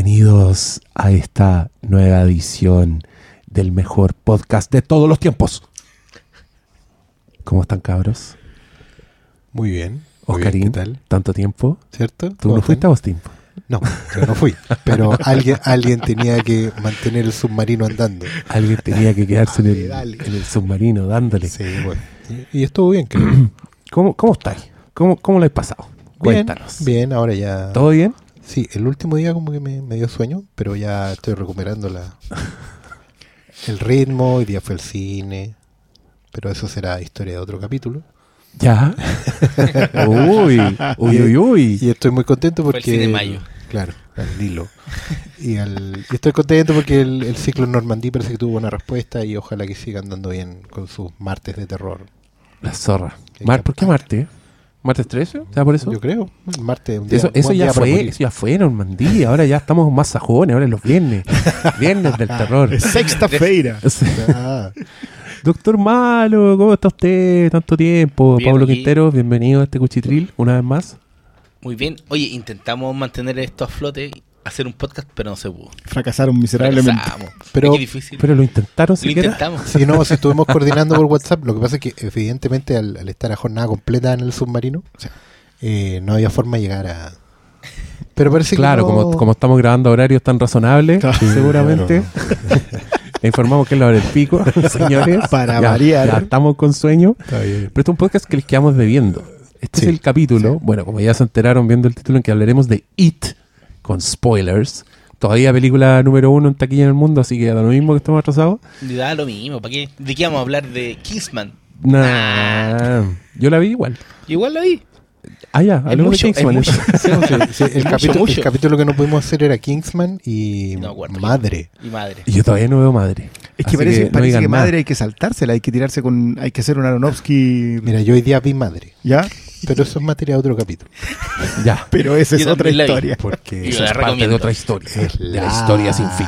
Bienvenidos a esta nueva edición del mejor podcast de todos los tiempos. ¿Cómo están, cabros? Muy bien. muy Oscarín, ¿Qué tal? tanto tiempo. ¿Cierto? ¿Tú ¿Cómo no fuiste a Austin? No, yo no fui. Pero alguien, alguien tenía que mantener el submarino andando. Alguien tenía que quedarse en el, Dale, dale. en el submarino dándole. Sí, bueno. Y, y estuvo bien, creo. ¿Cómo, cómo estáis? ¿Cómo, ¿Cómo lo has pasado? Bien, Cuéntanos. bien, ahora ya. ¿Todo bien? Sí, el último día como que me, me dio sueño, pero ya estoy recuperando la el ritmo. Hoy día fue el cine. Pero eso será historia de otro capítulo. Ya. uy, uy, uy, uy. Y estoy muy contento Fue el porque. cine de mayo. Claro, al Nilo. Y, al, y estoy contento porque el, el ciclo en Normandía parece que tuvo buena respuesta y ojalá que siga andando bien con sus martes de terror. La zorra. Qué Mar- ¿Por qué. Marte? ¿Martes 13? ¿Será por eso? Yo creo. Martes, un día, Eso, ya fue, eso ya fue Normandía, ahora ya estamos más sajones, ahora es los viernes. Viernes del terror. Sexta-feira. Ah, Doctor Malo, ¿cómo está usted? Tanto tiempo. Bien, Pablo aquí. Quintero, bienvenido a este cuchitril una vez más. Muy bien. Oye, intentamos mantener esto a flote, hacer un podcast, pero no se pudo. Fracasaron miserablemente. Fracasamos. Pero- que difícil. Pero lo intentaron Lo siquiera. intentamos. sí, no, si estuvimos coordinando por WhatsApp, lo que pasa es que evidentemente al, al estar a jornada completa en el submarino, eh, no había forma de llegar a... Pero parece Claro, que no- como, como estamos grabando a horarios tan razonables, Claro. seguramente. Le informamos que es la hora del pico, señores. Para ya, variar. ya estamos con sueño. Está bien. Pero este es un podcast que les quedamos debiendo. Este Sí, es el capítulo, bueno, como ya se enteraron viendo el título, en que hablaremos de It, con spoilers. Todavía película número uno en taquilla en el mundo, así que da lo mismo que estamos atrasados. Da lo mismo. ¿Para qué? ¿De qué vamos a hablar? De Kingsman. Nah, yo la vi igual. Igual la vi. Ah, ya, hablemos mucho, de Kingsman. Sí, el, capítulo, mucho. el capítulo que no pudimos hacer era Kingsman y No me acuerdo. Madre. Y madre. Y yo todavía no veo madre. Es Así que parece, no parece que nada. madre hay que saltársela, hay que tirarse con. Hay que hacer un Aronofsky. Mira, yo hoy día vi Madre, ¿Ya? Pero eso es materia de otro capítulo. Ya. Pero esa es otra historia. Porque es parte de otra historia. es de la historia sin fin.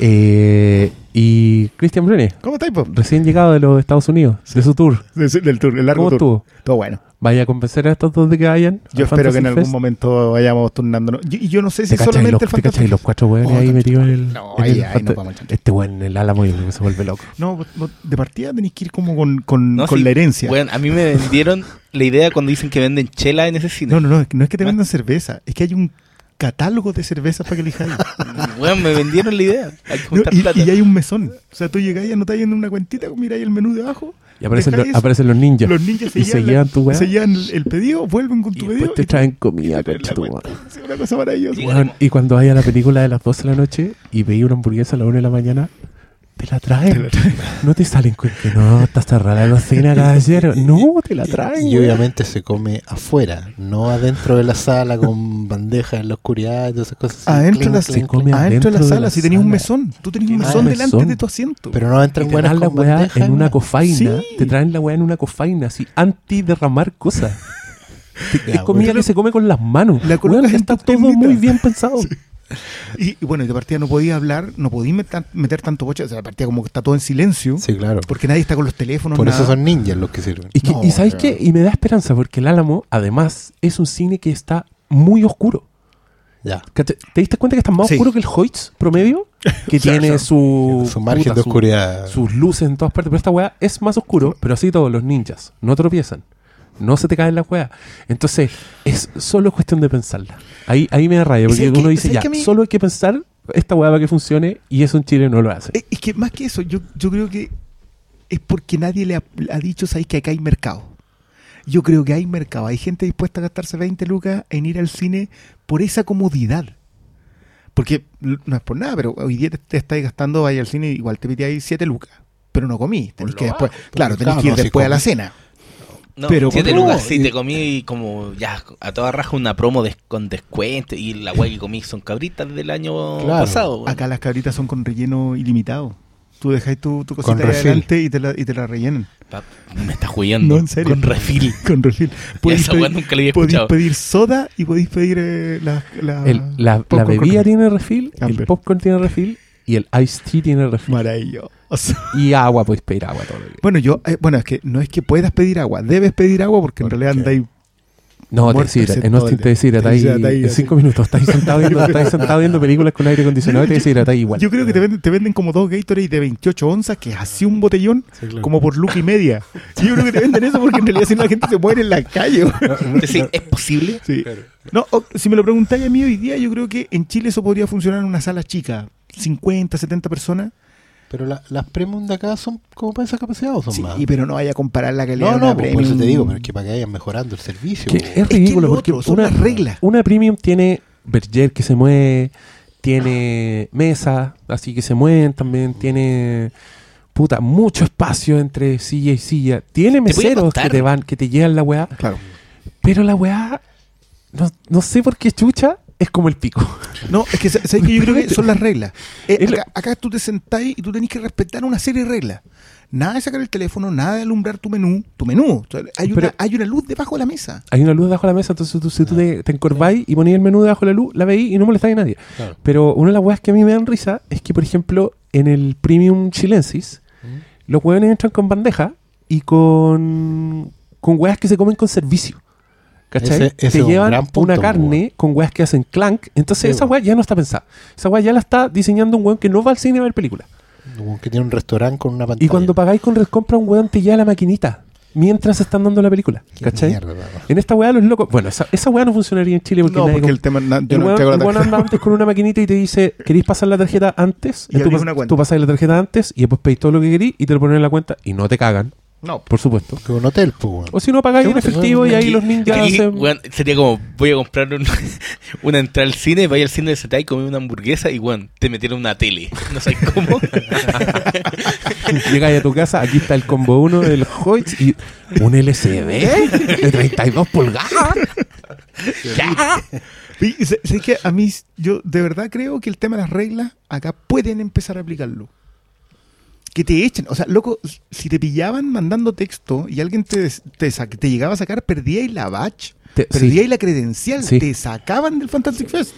Eh, y Cristian Brune, ¿Cómo estáis, recién llegado de los Estados Unidos, de su tour. De- Del tour, el largo ¿Cómo tour. estuvo? Todo bueno. ¿Vaya a convencer a estos dos de que vayan? Yo espero que en Fantasy algún momento vayamos turnándonos. Y y yo no sé ¿Te si cachai los, solamente el te cachai fantasma. los cuatro hueones Oh, ahí metidos en el. No, en ahí- el ahí fanta- nos vamos a. Este weón en el álamo creo que se vuelve loco. No, vos- de partida tenéis que ir como con, con, No, con sí. la herencia. Bueno, a mí me vendieron la idea cuando dicen que venden chela en ese cine. no, no, no, no es que te Ah. vendan cerveza, es que hay un catálogo de cervezas para que elijáis. Bueno, me vendieron la idea. Hay que No, juntar y, plata. y hay un mesón. O sea, tú llegáis y anotáis en una cuentita, miráis el menú de abajo. Y aparecen, los, aparecen los ninjas. Los ninjas se y se llevan, la- llevan tu weá. se llevan el, pedido, vuelven con Y tu después pedido. te y traen comida, y te- concha tu. Sí, una cosa maravillosa. Weón, y cuando vaya a la película de las 12 de la noche y veis una hamburguesa a las 1 de la mañana, te la traen. No te salen con que no, está cerrada la cocina, caballero. No, te la traen. Y obviamente se come afuera, no adentro de la sala con bandejas en la oscuridad y todas esas cosas. así, Adentro de la, clink, clink, clink. adentro de la de sala, la si tenías un mesón. Tú tenías un mesón mesón. delante de tu asiento. Pero no entran te buenas la weá en una cofaina. Sí. Te traen la weá en una cofaina, así, anti derramar cosas. Es comida que se come con las manos. La en está todo muy bien pensado. Y, y bueno, y de partida no podía hablar, no podía meter, meter tanto boche. O sea, de partida como que está todo en silencio. Sí, claro. Porque nadie está con los teléfonos. Por eso son ninjas los que sirven. Y, que- No, y ¿sabes qué? Y me da esperanza porque el Álamo, además, es un cine que está muy oscuro. Ya. ¿Te diste cuenta que está más Sí. oscuro que el Hoyts promedio? Que tiene sea, su, Su margen puta, de su- oscuridad. sus luces en todas partes. Pero esta weá es más oscuro, pero así todos los ninjas. No tropiezan. No se te caen las weas. Entonces, es solo cuestión de pensarla. Ahí, ahí me da rabia, ¿Y porque uno qué? dice, ¿Sabes ya, que mí- solo hay que pensar esta weá para que funcione y eso en Chile no lo hace. Es, es que más que eso, yo, yo creo que es porque nadie le ha, ha dicho, ¿sabéis que acá hay mercado? Yo creo que hay mercado. Hay gente dispuesta a gastarse 20 lucas en ir al cine por esa comodidad. Porque no es por nada, pero hoy día te, te estáis gastando, vaya al cine, igual te pitáis 7 lucas. Pero no comí. Tenés que después, claro, tenés que ir después a la cena. No, Pero siete lucas, sí, y- te comí como ya a toda raja una promo con descuento y la weá que comí son cabritas del año Claro. pasado. Acá las cabritas son con relleno ilimitado. Tú dejáis tu, tu cosita ahí adelante y te la, y te la rellenan. Me estás jugando. No, en serio. Con refil. Con refil. Esa weá nunca la había podéis pedir soda y podéis pedir eh, la, la, El- la, la popcorn con bebida tiene refil, el popcorn tiene refil y el iced tea tiene refil. Maravilloso. Y agua, podéis pedir agua todo lo que Bueno, yo, eh, bueno, es que no es que puedas pedir agua, debes pedir agua porque en ¿Por realidad andáis No, te deshidrata, no todo te deshidrata ahí ahí, en cinco minutos. Estás sentado viendo, estás sentado viendo películas con aire acondicionado y te deshidrata igual. Yo creo que te venden, te venden como dos Gatorade de 28 onzas, que es así un botellón, Sí, claro. como por luca y media. Sí, yo creo que te venden eso porque en realidad si no la gente se muere en la calle. Es decir, ¿es posible? Sí. No, o- si me lo preguntáis a mí hoy día, yo creo que en Chile eso podría funcionar en una sala chica, 50, 70 personas. Pero la- las premium de acá son como para esa capacidad o son Sí, más. pero no vaya a comparar la calidad No, de una no, pues, por eso premium. te digo, pero es que para que vayan mejorando el servicio. Que es ridículo lo porque otro, son una, las reglas. una premium tiene Berger que se mueve, tiene mesa, así que se mueven también, tiene puta mucho espacio entre silla y silla, tiene meseros que te van, que te llevan la weá, Claro. pero la weá no, no sé por qué chucha es como el pico. No, es que sa- ¿sabes que yo creo que son las reglas. Eh, acá, acá tú te sentás y tú tenés que respetar una serie de reglas. Nada de sacar el teléfono, nada de alumbrar tu menú. Tu menú. Hay, Pero- una, hay una luz debajo de la mesa. Hay una luz debajo de la mesa, entonces tú, si tú te, te encorváis y ponías el menú debajo de la luz, la veís y no molestáis a nadie. Claro. Pero una de las weas que a mí me dan risa es que, por ejemplo, en el Premium Chilensis, los hueones entran con bandeja y con, con weas que se comen con servicio. ¿Cachai? Ese- ese Te es un llevan gran punto, una carne con weas que hacen clank. Entonces Sí, esa wea ya no está pensada. Esa wea ya la está diseñando un weón que no va al cine a ver películas. Como que tiene un restaurante con una pantalla. Y cuando pagáis con Red Compra, un weón te lleva la maquinita mientras están dando la película. ¿Cachai? mierda, weón. En esta weá los locos. Bueno, esa, esa weá no funcionaría en Chile porque no, nadie porque el tema. na- yo el no weón, la weón anda antes con una maquinita y te dice, ¿queréis pasar la tarjeta antes? Y tú, pas- una cuenta. tú pasas la tarjeta antes y después pedís todo lo que querís y te lo ponen en la cuenta y no te cagan, No. por supuesto. Que un hotel, pues, weón. O si no pagáis en efectivo y ahí los ninjas Aquí, hacen... weón, sería como, voy a comprar un- una entrada al cine, vaya al cine de Setai, comer una hamburguesa y, weón, te metieron una tele. No sé cómo. Llegáis a tu casa, aquí está el combo 1 del Hoyts y un LCD de 32 pulgadas. ¡Ya! Y sé- sé que a mí, yo de verdad creo que el tema de las reglas acá pueden empezar a aplicarlo. Que te echen. O sea, loco, si te pillaban mandando texto y alguien te, te, te llegaba a sacar, perdíais la batch, Te- perdíais sí. la credencial, Sí. te sacaban del Fantastic Fest.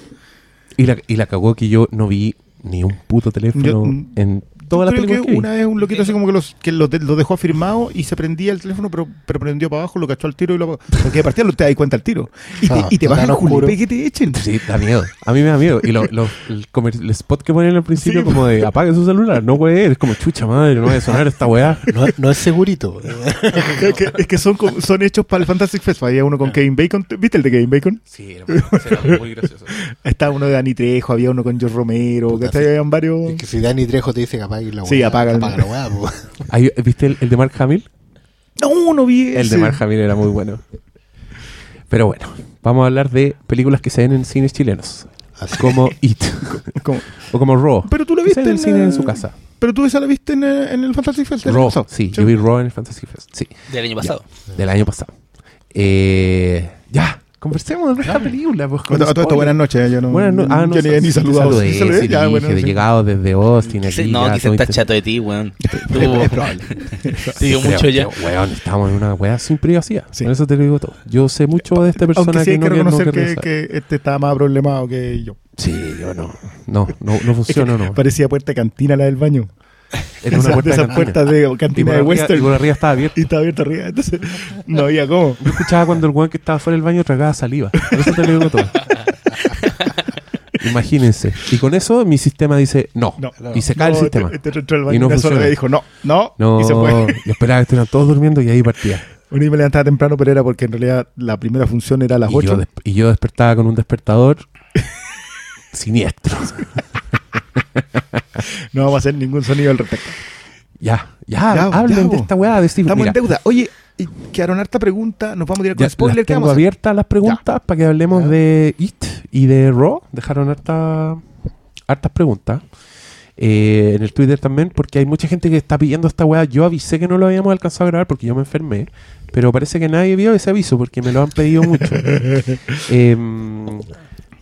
Y la, y la cagó que yo no vi ni un puto teléfono Yo- en Yo las creo que que una vez un loquito así como que, los, que lo, de- lo dejó afirmado y se prendía el teléfono, pero, pero prendió para abajo, lo cachó al tiro y lo apagó. Porque de partida no te das cuenta al tiro. Y te, Ah, y te vas julepe y que te echen. Sí, da miedo. A mí me da miedo. Y lo, lo- el, el spot que ponen al principio, Sí, como de apague su celular, no puede, es como chucha madre, no va a sonar esta weá. No, no es segurito. es que, es que son, como- son hechos para el Fantastic Fest. Había uno con Kevin Bacon. ¿Viste el de Kevin Bacon? Sí, era muy, gracioso. Estaba uno de Dani Trejo, había uno con George Romero, sí. Habían varios. Es que si Dani Trejo te dice que apague la weá. Sí, apaga el- apaga la weá, ¿Viste el, el de Mark Hamill? No, no vi El de ese. Mark Hamill era muy bueno. Pero bueno, vamos a hablar de películas que se ven en cines chilenos. Así. Como It. Como- o como Raw. Pero tú se viste en en, cine en su casa. Pero tú esa la viste en, eh, en el Fantastic Fest. del año Raw, pasado. sí, yo vi Raw en el Fantasy Fest. Sí, Del año pasado. del año pasado. Eh, ya, conversemos de esta película. Pues, con A todo esto, buenas noches. Yo no, Buenas no- ah, no, yo ni, ni saludado. saludé, Sí, saludé, sí, ya, dije, bueno, sí. llegado desde Austin aquí. No, quizás todo está inter- chato de ti, weón. Es Tú- probable. te Pero, mucho ya. weón, estamos en una weá sin privacidad. Sí. Por eso te lo digo todo. Yo sé mucho de esta persona Aunque sí hay que no, reconocer que, que este está más problemado que yo. Sí, yo no. No, no, no funciona, no. Parecía puerta de cantina la del baño. Era una Esa- puerta de esas puertas de Y cantina de Western. Y por arriba estaba abierto. Y estaba abierta arriba. Entonces no había cómo. Yo escuchaba cuando el weón que estaba fuera del baño tragaba saliva. Por eso te lo digo todo. Imagínense. Y con eso mi sistema dice no. No. Y se cae No, el sistema. Entró al baño Y no funciona. y dijo no, no, No, y se fue. yo esperaba que estuvieran todos durmiendo y ahí partía. Un día me levantaba temprano, pero era porque en realidad la primera función era a las Y yo, 8. des- y yo despertaba con un despertador siniestro. No vamos a hacer ningún sonido al respecto. Ya, ya, Ya, hablen ya, de esta weá de Steve. Estamos Mira, en deuda. Oye, quedaron harta pregunta. Nos vamos a tirar con ya spoiler. las ¿Qué tengo abiertas las preguntas para que hablemos de It y de Raw. Dejaron harta, hartas preguntas. Eh, en el Twitter también, porque hay mucha gente que está pidiendo esta weá. Yo avisé que no lo habíamos alcanzado a grabar porque yo me enfermé, pero parece que nadie vio ese aviso porque me lo han pedido mucho. Em,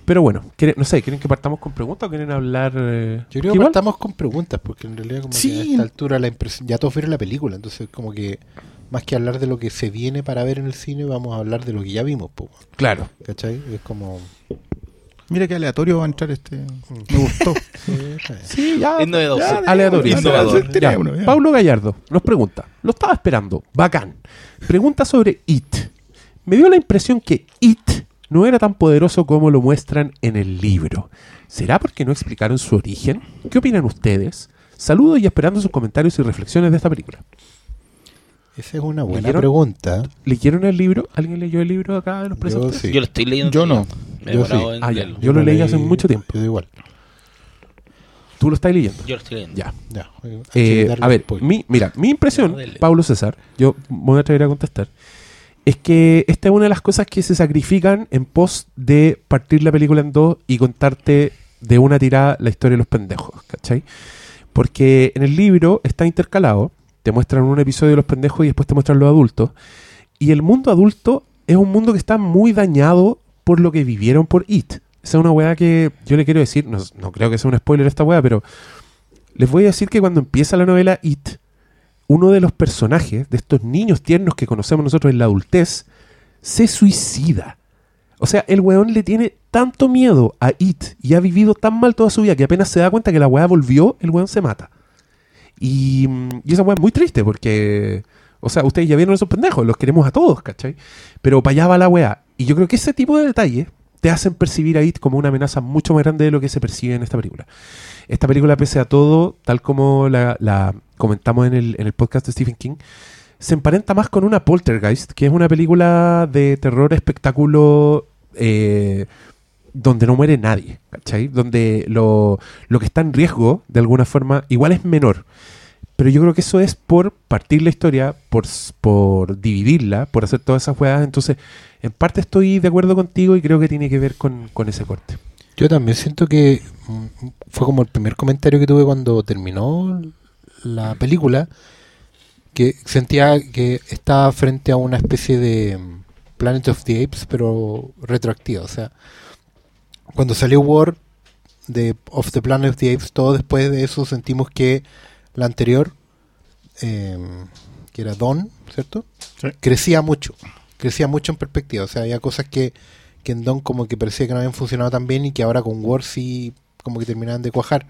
pero bueno, ¿quieren- no sé, ¿quieren que partamos con preguntas o quieren hablar? eh, Yo creo que partamos con preguntas, porque en realidad como Sí. que a esta altura la impresión, ya todos vieron la película, entonces como que más que hablar de lo que se viene para ver en el cine, vamos a hablar de lo que ya vimos, po, Claro. ¿cachai? Es como... Mira qué aleatorio va a entrar este. Me gustó. Sí, ya. Es novedoso. ya, aleatorio. Innovador. Ya, ya. Paulo Gallardo nos pregunta, lo estaba esperando, bacán. Pregunta sobre It. me dio la impresión que It no era tan poderoso como lo muestran en el libro. ¿Será porque no explicaron su origen? ¿Qué opinan ustedes? Saludos y esperando sus comentarios y reflexiones de esta película. Esa es una buena ¿Leyeron? pregunta. ¿Leyeron el libro? ¿Alguien leyó el libro acá de los Yo presentes? sí. Yo lo estoy leyendo. Yo no. Me he Yo sí. en Ah, ya. Yo lo leí hace mucho tiempo. Yo igual. ¿Tú lo estás leyendo? Yo lo estoy leyendo. Ya. Ya. Eh, a ver, mi, mira, mi impresión, No. Pablo César, yo me voy a atrever a contestar, es que esta es una de las cosas que se sacrifican en pos de partir la película en dos y contarte de una tirada la historia de los pendejos, ¿cachai? Porque en el libro está intercalado, te muestran un episodio de los pendejos y después te muestran los adultos, y el mundo adulto es un mundo que está muy dañado por lo que vivieron por It. Esa es una weá que yo le quiero decir, no, creo que sea un spoiler esta weá, pero les voy a decir que cuando empieza la novela It, uno de los personajes, de estos niños tiernos que conocemos nosotros en la adultez, se suicida. O sea, el weón le tiene tanto miedo a It y ha vivido tan mal toda su vida que apenas se da cuenta que la weá volvió, el weón se mata. Y, y esa weá es muy triste porque, o sea, ustedes ya vieron esos pendejos, los queremos a todos, ¿cachai? Pero para allá va la weá. Y yo creo que ese tipo de detalles te hacen percibir a It como una amenaza mucho más grande de lo que se percibe en esta película. Esta película, pese a todo, tal como la, la comentamos en el, en el podcast de Stephen King, se emparenta más con una Poltergeist, que es una película de terror espectáculo eh, donde no muere nadie, ¿cachai? Donde lo, lo que está en riesgo, de alguna forma, igual es menor. Pero yo creo que eso es por partir la historia, por, por dividirla, por hacer todas esas jugadas. Entonces, en parte estoy de acuerdo contigo y creo que tiene que ver con, con ese corte. Yo también siento que mm, fue como el primer comentario que tuve cuando terminó la película, que sentía que estaba frente a una especie de mm, Planet of the Apes, pero retroactiva. O sea, cuando salió War de of the Planet of the Apes, todo después de eso sentimos que la anterior, eh, que era Dawn, ¿cierto? Sí. Crecía mucho, crecía mucho en perspectiva. O sea, había cosas que que en Dawn como que parecía que no habían funcionado tan bien y que ahora con War sí como que terminaban de cuajar.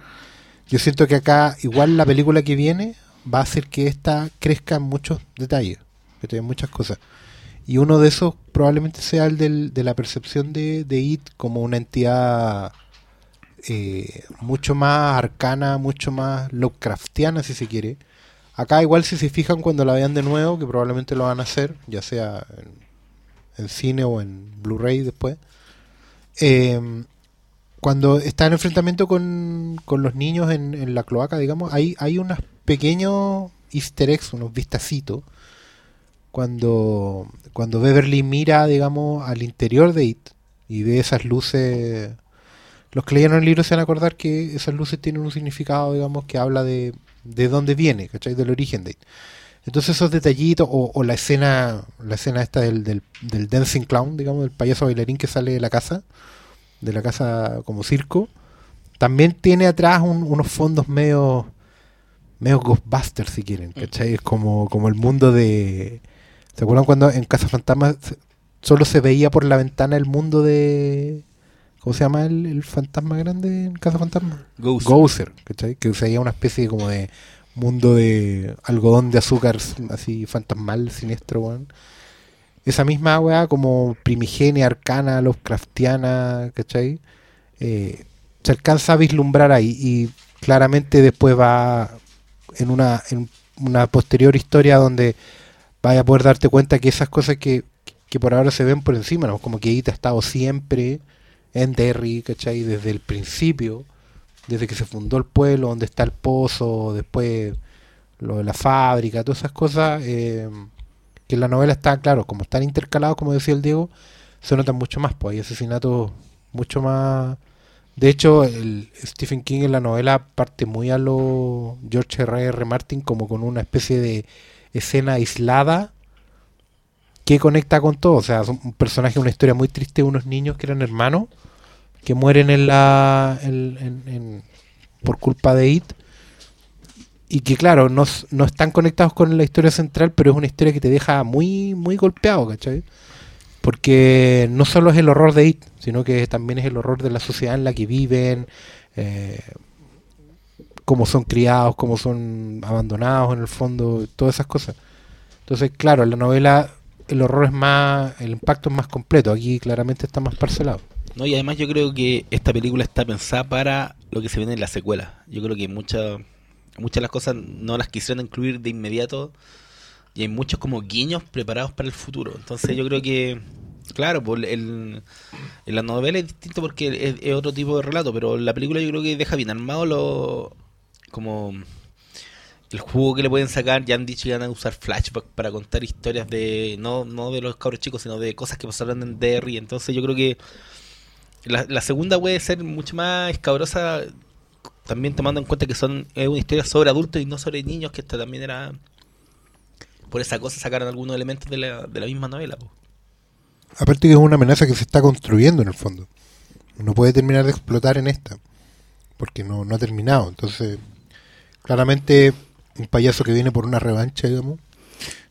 Yo siento que acá igual la película que viene va a hacer que esta crezca en muchos detalles, que tiene muchas cosas. Y uno de esos probablemente sea el del- de la percepción de, de It como una entidad eh, mucho más arcana, mucho más Lovecraftiana si se quiere. Acá igual si se fijan cuando la vean de nuevo, que probablemente lo van a hacer, ya sea en, en cine o en Blu-ray después. Eh, cuando está en enfrentamiento con, con los niños en, en la cloaca, digamos, hay, hay unos pequeños easter eggs, unos vistacitos, cuando, cuando Beverly mira, digamos, al interior de It y ve esas luces. Los que leyeron el libro se van a acordar que esas luces tienen un significado, digamos, que habla de, de dónde viene, ¿cachai? Del origen de It. Entonces esos detallitos, o, o la escena, la escena esta del, del, del dancing clown, digamos, del payaso bailarín que sale de la casa, de la casa como circo, también tiene atrás un- unos fondos medio, medio Ghostbusters si quieren, ¿cachai? Es como, como el mundo de... ¿Se acuerdan cuando en Casa Fantasma solo se veía por la ventana el mundo de... ¿Cómo se llama el, el fantasma grande en Casa Fantasma? Ghost. Gozer, ¿cachai? Que se veía una especie como de mundo de algodón de azúcar así fantasmal, siniestro, weón. Esa misma weá como primigenia, arcana, Lovecraftiana, ¿cachai? Eh, se alcanza a vislumbrar ahí y claramente después va en una, en una posterior historia donde vaya a poder darte cuenta que esas cosas que, que por ahora se ven por encima, ¿no? como que It ha estado siempre en Derry, ¿cachai? Desde el principio, desde que se fundó el pueblo, donde está el pozo, después lo de la fábrica, todas esas cosas, eh, que en la novela está, claro, como están intercalados, como decía el Diego, se notan mucho más, pues hay asesinatos mucho más... De hecho, el Stephen King en la novela parte muy a lo George R. R. Martin como con una especie de escena aislada que conecta con todo. O sea, es un personaje, una historia muy triste unos niños que eran hermanos que mueren en la en- por culpa de It y que claro no, no están conectados con la historia central pero es una historia que te deja muy muy golpeado ¿cachai? porque no solo es el horror de It sino que también es el horror de la sociedad en la que viven eh, cómo son criados cómo son abandonados en el fondo todas esas cosas entonces claro la novela el horror es más, el impacto es más completo. Aquí claramente está más parcelado. No, y además yo creo que esta película está pensada para lo que se viene en la secuela. Yo creo que muchas muchas de las cosas no las quisieron incluir de inmediato y hay muchos como guiños preparados para el futuro. Entonces yo creo que, claro, pues el, en la novela es distinto porque es, otro tipo de relato, pero la película yo creo que deja bien armado lo como el juego que le pueden sacar. Ya han dicho que van a usar flashback para contar historias de no no de los cabros chicos, sino de cosas que pasaron en Derry. Entonces yo creo que la, la segunda puede ser mucho más escabrosa también tomando en cuenta que son es una historia sobre adultos y no sobre niños, que esta también era por esa cosa sacaron algunos elementos de la, de la misma novela. po. Aparte que es una amenaza que se está construyendo en el fondo. No puede terminar de explotar en esta. Porque no, no ha terminado. Entonces, claramente, un payaso que viene por una revancha, digamos.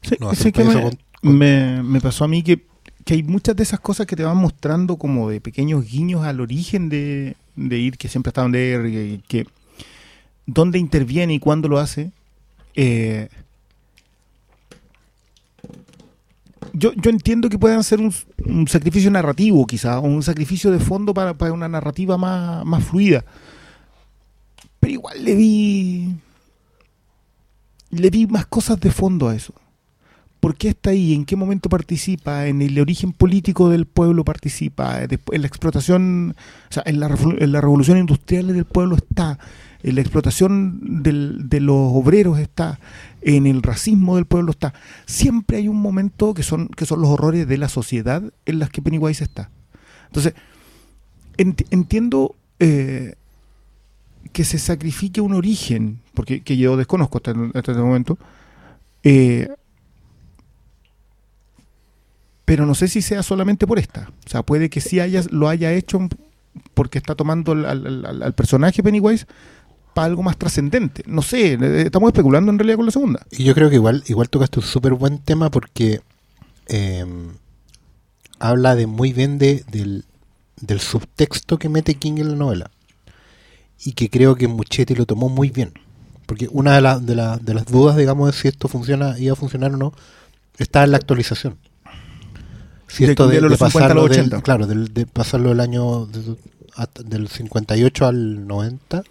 Sí, No, sí que me, con- con- me- me pasó a mí que, que hay muchas de esas cosas que te van mostrando como de pequeños guiños al origen de, de ir, que siempre está donde que, que dónde interviene y cuándo lo hace. Eh, yo, yo entiendo que puedan ser un, un sacrificio narrativo, quizá, o un sacrificio de fondo para, para una narrativa más, más fluida. Pero igual le vi. Le vi más cosas de fondo a eso. ¿Por qué está ahí? ¿En qué momento participa? ¿En el origen político del pueblo participa? Después, en la explotación, o sea, en la, revolución industrial del pueblo está. En la explotación de los obreros está. En el racismo del pueblo está. Siempre hay un momento que son, que son los horrores de la sociedad en las que Pennywise está. Entonces, ent- entiendo eh, que se sacrifique un origen, porque que yo desconozco hasta, hasta este momento, eh, pero no sé si sea solamente por esta. O sea, puede que sí haya, lo haya hecho porque está tomando al, personaje Pennywise para algo más trascendente. No sé, eh, estamos especulando en realidad con la segunda. Y yo creo que igual, igual tocaste un súper buen tema porque eh, habla de muy bien de, del, subtexto que mete King en la novela. Y que creo que Muchetti lo tomó muy bien. Porque una de, la- de, de las dudas, digamos, de si esto funciona, iba a funcionar o no, está en la actualización. Si De esto de, de de los 50 a pasarlo del, 80. claro, del- de pasarlo del año de- at- del 58 al 90,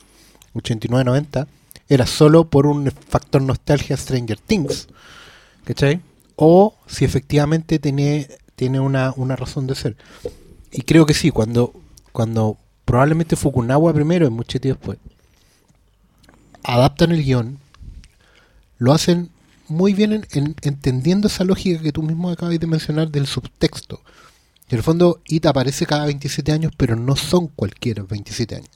89-90, era solo por un factor nostalgia Stranger Things. ¿Cachai? O si efectivamente tiene, tiene una, una razón de ser. Y creo que sí, cuando, cuando probablemente Fukunawa primero y Muchetti después adaptan el guion, lo hacen muy bien en- en- entendiendo esa lógica que tú mismo acabas de mencionar del subtexto. En el fondo, It aparece cada 27 años, pero no son cualquiera 27 años.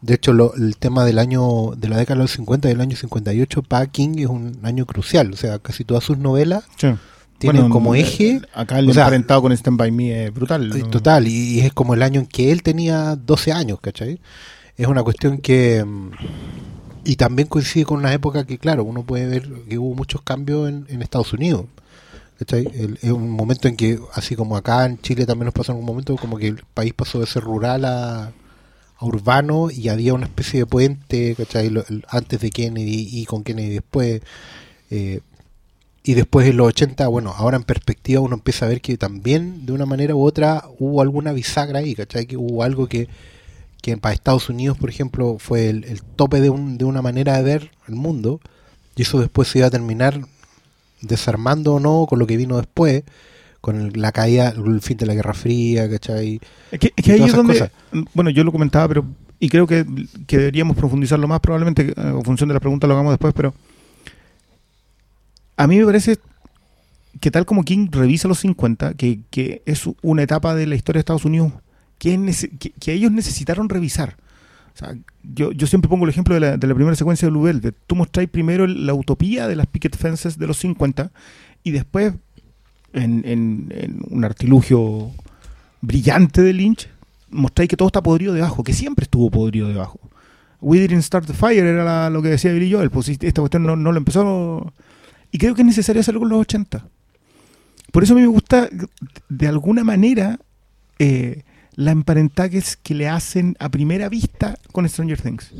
De hecho, lo- el tema del año, de la década de los 50 y del año 58, para King es un año crucial. O sea, casi todas sus novelas tienen como eh, eje, Acá el o sea, emparentado con Stand By Me es brutal. ¿no? total, y, y es como el año en que él tenía 12 años, ¿cachai? Es una cuestión que... Y también coincide con una época que, claro, uno puede ver que hubo muchos cambios en, Estados Unidos. es un momento en que, así como acá en Chile también nos pasó en un momento, como que el país pasó de ser rural a, a urbano y había una especie de puente, antes de Kennedy y con Kennedy después. eh, y después en los 80, bueno, ahora en perspectiva uno empieza a ver que también de una manera u otra hubo alguna bisagra ahí, ¿cachai? Que hubo algo que, que para Estados Unidos, por ejemplo, fue el, el tope de, un, de una manera de ver el mundo y eso después se iba a terminar desarmando o no con lo que vino después, con el- la caída, el fin de la Guerra Fría, ¿cachai? Es que, es que ahí es donde, cosas. bueno, yo lo comentaba, pero y creo que, que deberíamos profundizarlo más, probablemente, eh, en función de la pregunta lo hagamos después, pero a mí me parece que tal como King revisa los 50, que, que es una etapa de la historia de Estados Unidos que, ellos necesitaron revisar. Yo, siempre pongo el ejemplo de la, primera secuencia de Blue. Tú mostráis primero la utopía de las picket fences de los 50 y después, en, un artilugio brillante de Lynch, mostráis que todo está podrido debajo, que siempre estuvo podrido debajo. We didn't start the fire era lo que decía Billy Joel. Pues esta cuestión no, no lo empezó. Y creo que es necesario hacerlo con los 80. Por eso a mí me gusta, de alguna manera, eh, la emparentada que, le hacen a primera vista con Stranger Things.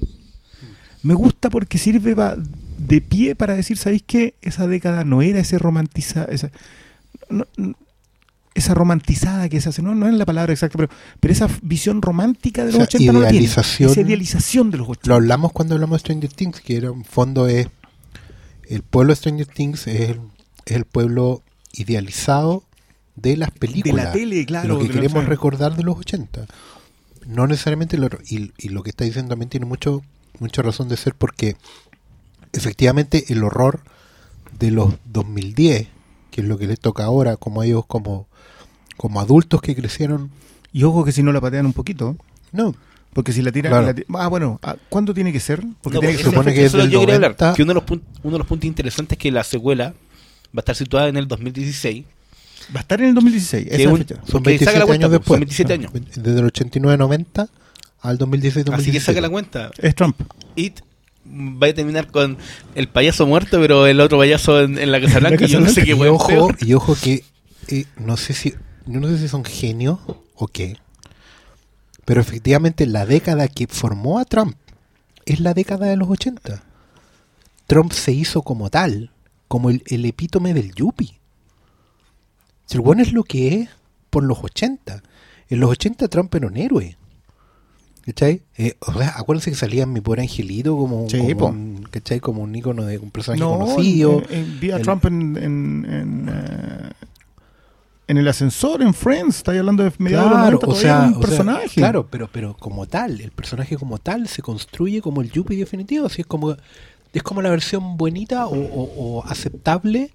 Me gusta porque sirve de pie para decir, ¿sabéis qué? Esa década no era ese romantiza, esa- no- n- esa romantizada que se hace, no, no es la palabra exacta, pero, pero esa visión romántica de los O sea, 80 no la tiene. idealización- Esa idealización de los 80. Lo hablamos cuando hablamos de Stranger Things, que era, en fondo es el pueblo de Stranger Things es el, es el pueblo idealizado de las películas. de la tele, claro. lo que queremos recordar de los 80. No necesariamente lo y, y lo que está diciendo también tiene mucho mucha razón de ser porque efectivamente el horror de los 2010, que es lo que les toca ahora como a ellos como como adultos que crecieron, Y ojo que si no la patean un poquito, no, porque si la tiran... Claro. la ah, bueno, ah, ¿cuándo tiene que ser? Porque No, tiene pues, que supone que es eso del yo quería hablar. 90. Que uno de, los uno de los puntos interesantes es que la secuela va a estar situada en el 2016. Va a estar en el 2016, esa Que es la un- fecha. son Porque saca 27 la cuenta, años pues, después. son 27 Ah, años. Desde el 89-90 al 2016-2017. Así que saca la cuenta. Es Trump. It va a terminar con el payaso muerto, pero el otro payaso en, en la Casa Blanca. y yo no sé qué y ojo, peor. y ojo que eh, no sé si yo no sé si son genios o qué, pero efectivamente la década que formó a Trump es la década de los 80. Trump se hizo como tal, como el, el epítome del yuppie. Si el bueno es lo que es por los 80. En los 80 Trump era un héroe. ¿Cachai? Eh, o sea, acuérdense que salía mi pobre angelito como, Sí, como un, ¿cachai? como un icono de un personaje No, conocido. en- en- vi a El- Trump en, eh, en el ascensor, en Friends, estáis hablando de mediados de los 90, o sea, un o sea, personaje. claro, pero, pero como tal, el personaje como tal se construye como el Yuppie definitivo, así es como es como la versión bonita o, o- o aceptable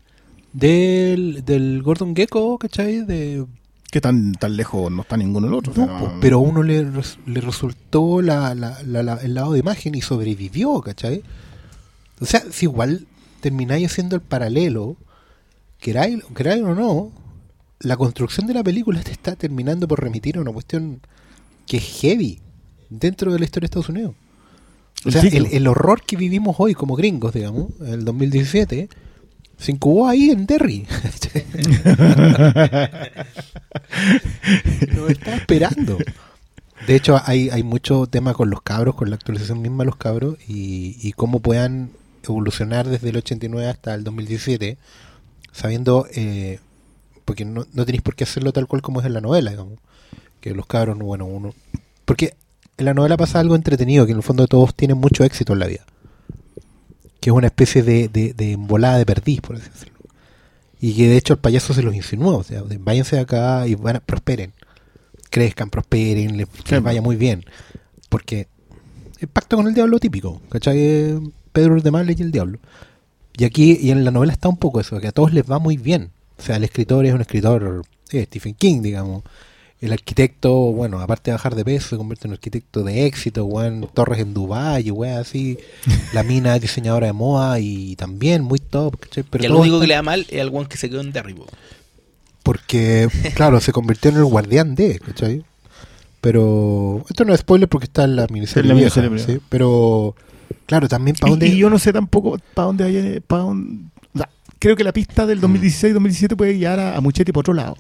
del, del Gordon Gecko, ¿cachai? De, Que tan, tan lejos no está ninguno del otro. o sea, no, pero a uno le, res- le resultó la, la- la- la- el lado de imagen y sobrevivió, ¿cachai? O sea, si igual termináis haciendo el paralelo, queráis, queráis o no, la construcción de la película te está terminando por remitir a una cuestión que es heavy dentro de la historia de Estados Unidos. O sea, el, el horror que vivimos hoy como gringos, digamos, en el 2017, se incubó ahí en Derry. Nos está esperando. De hecho, hay, hay mucho tema con los cabros, con la actualización misma de los cabros y, y cómo puedan evolucionar desde el 89 hasta el 2017, sabiendo, eh, porque no, no tenéis por qué hacerlo tal cual como es en la novela, digamos. Que los cabros, no, bueno, uno. Porque en la novela pasa algo entretenido, que en el fondo todos tienen mucho éxito en la vida. Que es una especie de, de, de embolada de perdiz, por así decirlo. Y que de hecho el payaso se los insinuó, o sea, de, váyanse de acá y van a, prosperen. Crezcan, prosperen, les, vaya muy bien. Porque el pacto con el diablo típico, ¿cachai? Eh, Pedro de Mal y el diablo. Y aquí, y en la novela está un poco eso, que a todos les va muy bien. O sea, el escritor es un escritor, eh, Stephen King, digamos. El arquitecto, bueno, aparte de bajar de peso, se convierte en un arquitecto de éxito, weón, torres en Dubái, weón, así. La mina es diseñadora de moda y también muy top, ¿cachai? Pero y lo único que le da mal es al one que se quedó en derribo. porque, claro, se convirtió en el guardián de, ¿cachai? Pero esto no es spoiler porque está en la miniserie, En la vieja, miniserie vieja. ¿sí? Pero, claro, también para Y, dónde... y yo no sé tampoco para dónde vaya. Para dónde, creo que la pista Mm. del 2016-2017 puede guiar a, a Muchetti por otro lado.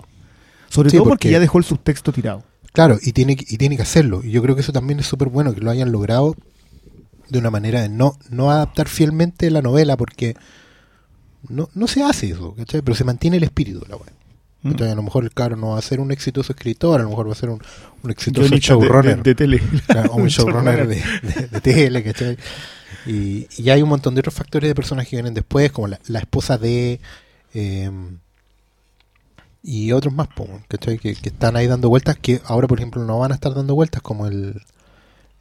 Sobre Sí, todo porque porque- ya dejó el subtexto tirado. Claro, y tiene, que- y tiene que hacerlo. Y yo creo que eso también es súper bueno, que lo hayan logrado de una manera de no, no adaptar fielmente la novela, porque no, no se hace eso, ¿cachai? Pero se mantiene el espíritu de la weá. ¿Mm? ¿cachai? A lo mejor el cabro no va a ser un exitoso escritor, a lo mejor va a ser un, un exitoso Guionista de- showrunner. De, de tele. Claro, o un Un showrunner showrunner. de, de, de tele, ¿cachai? Y, y hay un montón de otros factores de personas que vienen después, como la, la esposa de... eh, y otros más, po, ¿cachai? Que, que están ahí dando vueltas, que ahora, por ejemplo, no van a estar dando vueltas, como el...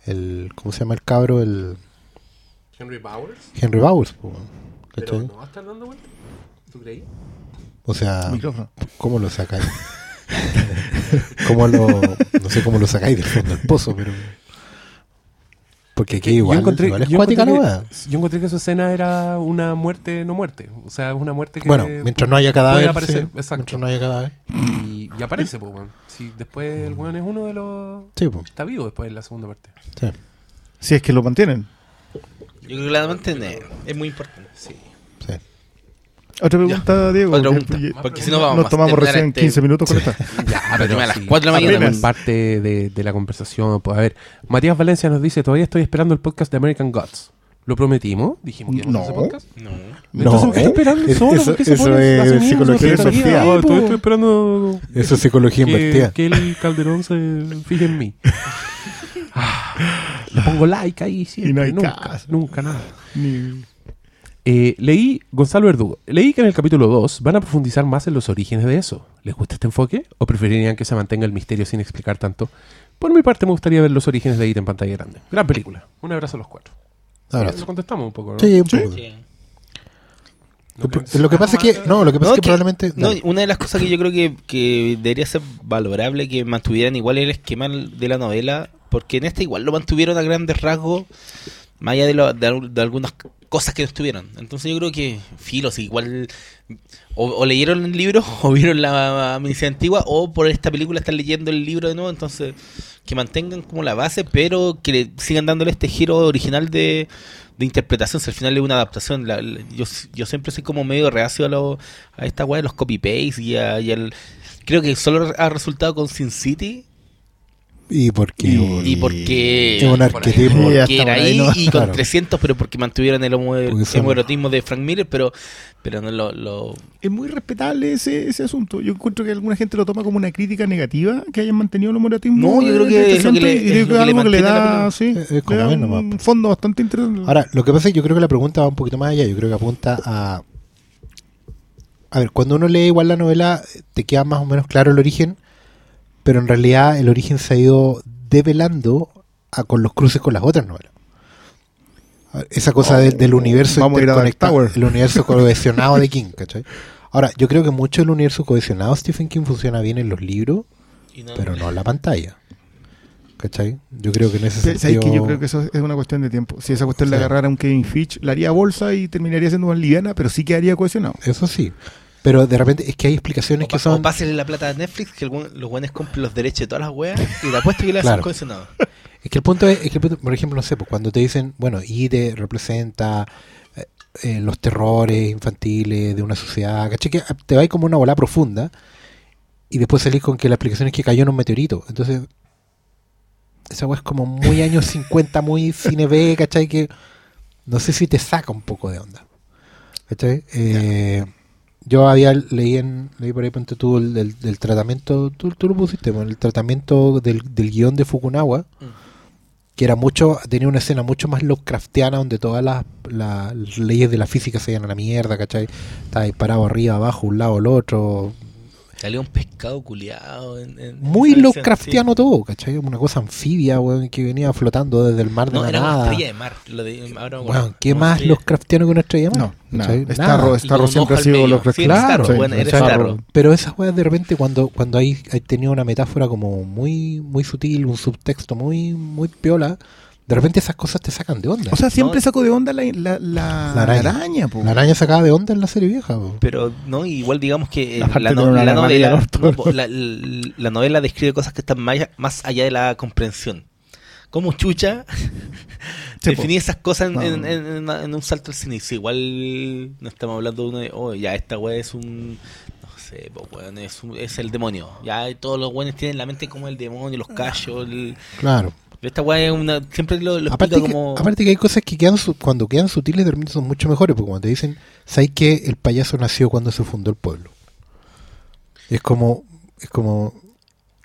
el ¿Cómo se llama el cabro? El Henry Bowers. Henry Bowers, po, Pero no va a estar dando vueltas. ¿Tú creí? O sea, Micrófono. ¿cómo lo sacáis? ¿Cómo lo... No sé cómo lo sacáis del fondo del pozo, pero... Porque aquí igual, yo encontré, igual es yo cuática encontré que, yo encontré que su escena era una muerte no muerte. O sea, es una muerte que. Bueno, mientras no haya cadáver. puede aparecer, sí, exacto. Mientras no haya cadáver. Y, y aparece, pues, weón. Si después el weón es uno de los. Sí, pues. Está vivo después en la segunda parte. Sí. Si es que lo mantienen. Yo creo que la mantener es muy importante. Sí. Otra pregunta, Diego. Otra pregunta. porque Porque si no vamos Nos tomamos recién este- 15 minutos con esta. Ya, pero a las sí. 4 de la mañana, Apenas parte de, de la conversación. Pues a ver, Matías Valencia nos dice: Todavía estoy esperando el podcast de American Gods. ¿Lo prometimos? Dijimos que No. podcast. No. Entonces, ¿por qué estoy esperando Es- solo? eso- ¿Por qué se eso pone es psicología invertida. miedo. Estoy, estoy esperando Eso es psicología invertida. que el Calderón se fije en mí. Ah, le pongo like ahí siempre. Y no hay nunca, caso. nunca nada. Ni- Eh, leí, Gonzalo Verdugo, leí que en el capítulo 2 van a profundizar más en los orígenes de eso. ¿Les gusta este enfoque? ¿O preferirían que se mantenga el misterio sin explicar tanto? Por mi parte me gustaría ver los orígenes de It en pantalla grande. Gran película. Un abrazo a los cuatro. Abrazo. Lo contestamos un poco, ¿no? Sí, un poco. Sí. Lo, lo que pasa es que, no, lo que pasa No, es que, que- probablemente. No, una de las cosas que yo creo que, que debería ser valorable que mantuvieran igual el esquema de la novela, porque en esta igual lo mantuvieron a grandes rasgos, más allá de, lo- de, de algunas cosas que no estuvieron. Entonces yo creo que, filos, igual o, o leyeron el libro o vieron la miniserie antigua o por esta película están leyendo el libro de nuevo, entonces que mantengan como la base, pero que le sigan dándole este giro original de, de interpretación, si al final es una adaptación. La- la- yo, yo siempre soy como medio reacio a, lo, a esta weá de los copy-paste y, a- y al... Creo que solo ha resultado con Sin City Y porque. y porque... Es un arquetipo. Porque está era por ahí, ahí ¿no? y con Claro. 300, pero porque mantuvieron el homo- homoerotismo de Frank Miller, pero pero no lo... lo- Es muy respetable ese, ese asunto. Yo encuentro que alguna gente lo toma como una crítica negativa que hayan mantenido el homoratismo. No, yo creo que es lo que le- es lo que le algo que le mantiene la da, película. sí, Es- es como le da es nomás, un po. fondo bastante interesante. Ahora, lo que pasa es que yo creo que la pregunta va un poquito más allá. Yo creo que apunta a. A ver, cuando uno lee igual la novela, te queda más o menos claro el origen, pero en realidad el origen se ha ido develando a- con los cruces con las otras novelas. Esa cosa de- del universo Vamos a ir a Dark interconectado, Tower. el universo cohesionado de King, ¿cachai? Ahora, yo creo que mucho del universo cohesionado de Stephen King funciona bien en los libros, no- pero no en la pantalla. ¿Cachai? Yo creo que en ese ¿Sabes sentido... que yo creo que eso es una cuestión de tiempo? Si esa cuestión Sí. le agarrara a un Kevin Fitch, la haría bolsa y terminaría siendo más liviana, pero sí quedaría cohesionado. Eso sí. Pero de repente es que hay explicaciones O, que pa- o son... pásenle la plata a Netflix, que el los buenos compren los derechos de todas las weas y te apuesto que le hacen cohesionado. Es que el punto es, es que, por ejemplo, no sé, pues cuando te dicen, bueno, IDE representa eh, eh, los terrores infantiles de una sociedad, ¿cachai? Que te va como una bola profunda y después salís con que la explicación es que cayó en un meteorito. Entonces, esa weá es como muy años 50, muy cine B, ¿cachai? Que no sé si te saca un poco de onda. ¿Cachai? Eh, yo había leí, en, leí por ahí, ponte tú, el, del, del tratamiento, tú, tú lo pusiste, bueno, el tratamiento del, del guion de Fukunawa, que era mucho, tenía una escena mucho más Lovecraftiana donde todas las, las leyes de la física se iban a la mierda, ¿cachai? Estaba disparado arriba, abajo, un lado, el otro. Salió un pescado culiado. En, en- Muy Lovecraftiano todo, ¿cachai? Una cosa anfibia, weón, que venía flotando desde el mar sí. de No, la era una nada. estrella de mar. Lo de, ahora ¿qué Una más. Lovecraftiano que una estrella de mar? No. ¿cachai? Starro, siempre ha sido al medio. Lovecraft. Sí, Claro. Starro. Pero esas weas de repente cuando, cuando hay, hay tenido una metáfora como muy, muy sutil, un subtexto muy, muy piola, de repente esas cosas te sacan de onda. O sea, siempre No. sacó de onda la, la, la, La araña. araña, po. la araña sacada de onda en la serie vieja. po. Pero no, igual digamos que eh, la, no- novela, no, po, la, describe cosas que están más, más allá de la comprensión. Como chucha Sí, definir esas cosas en, No. en- en- en- en un salto al cine. Igual no estamos hablando de uno de, oh, ya esta weá es un, no sé, es, un- es el demonio. Ya todos los weones tienen la mente como el demonio, los callos. el- Claro. Esta weá es una, siempre lo, lo Aparte que, como... aparte que hay cosas que quedan su- cuando quedan sutiles de repente son mucho mejores, porque cuando te dicen, ¿sabes que el payaso nació cuando se fundó el pueblo? Es como, es como,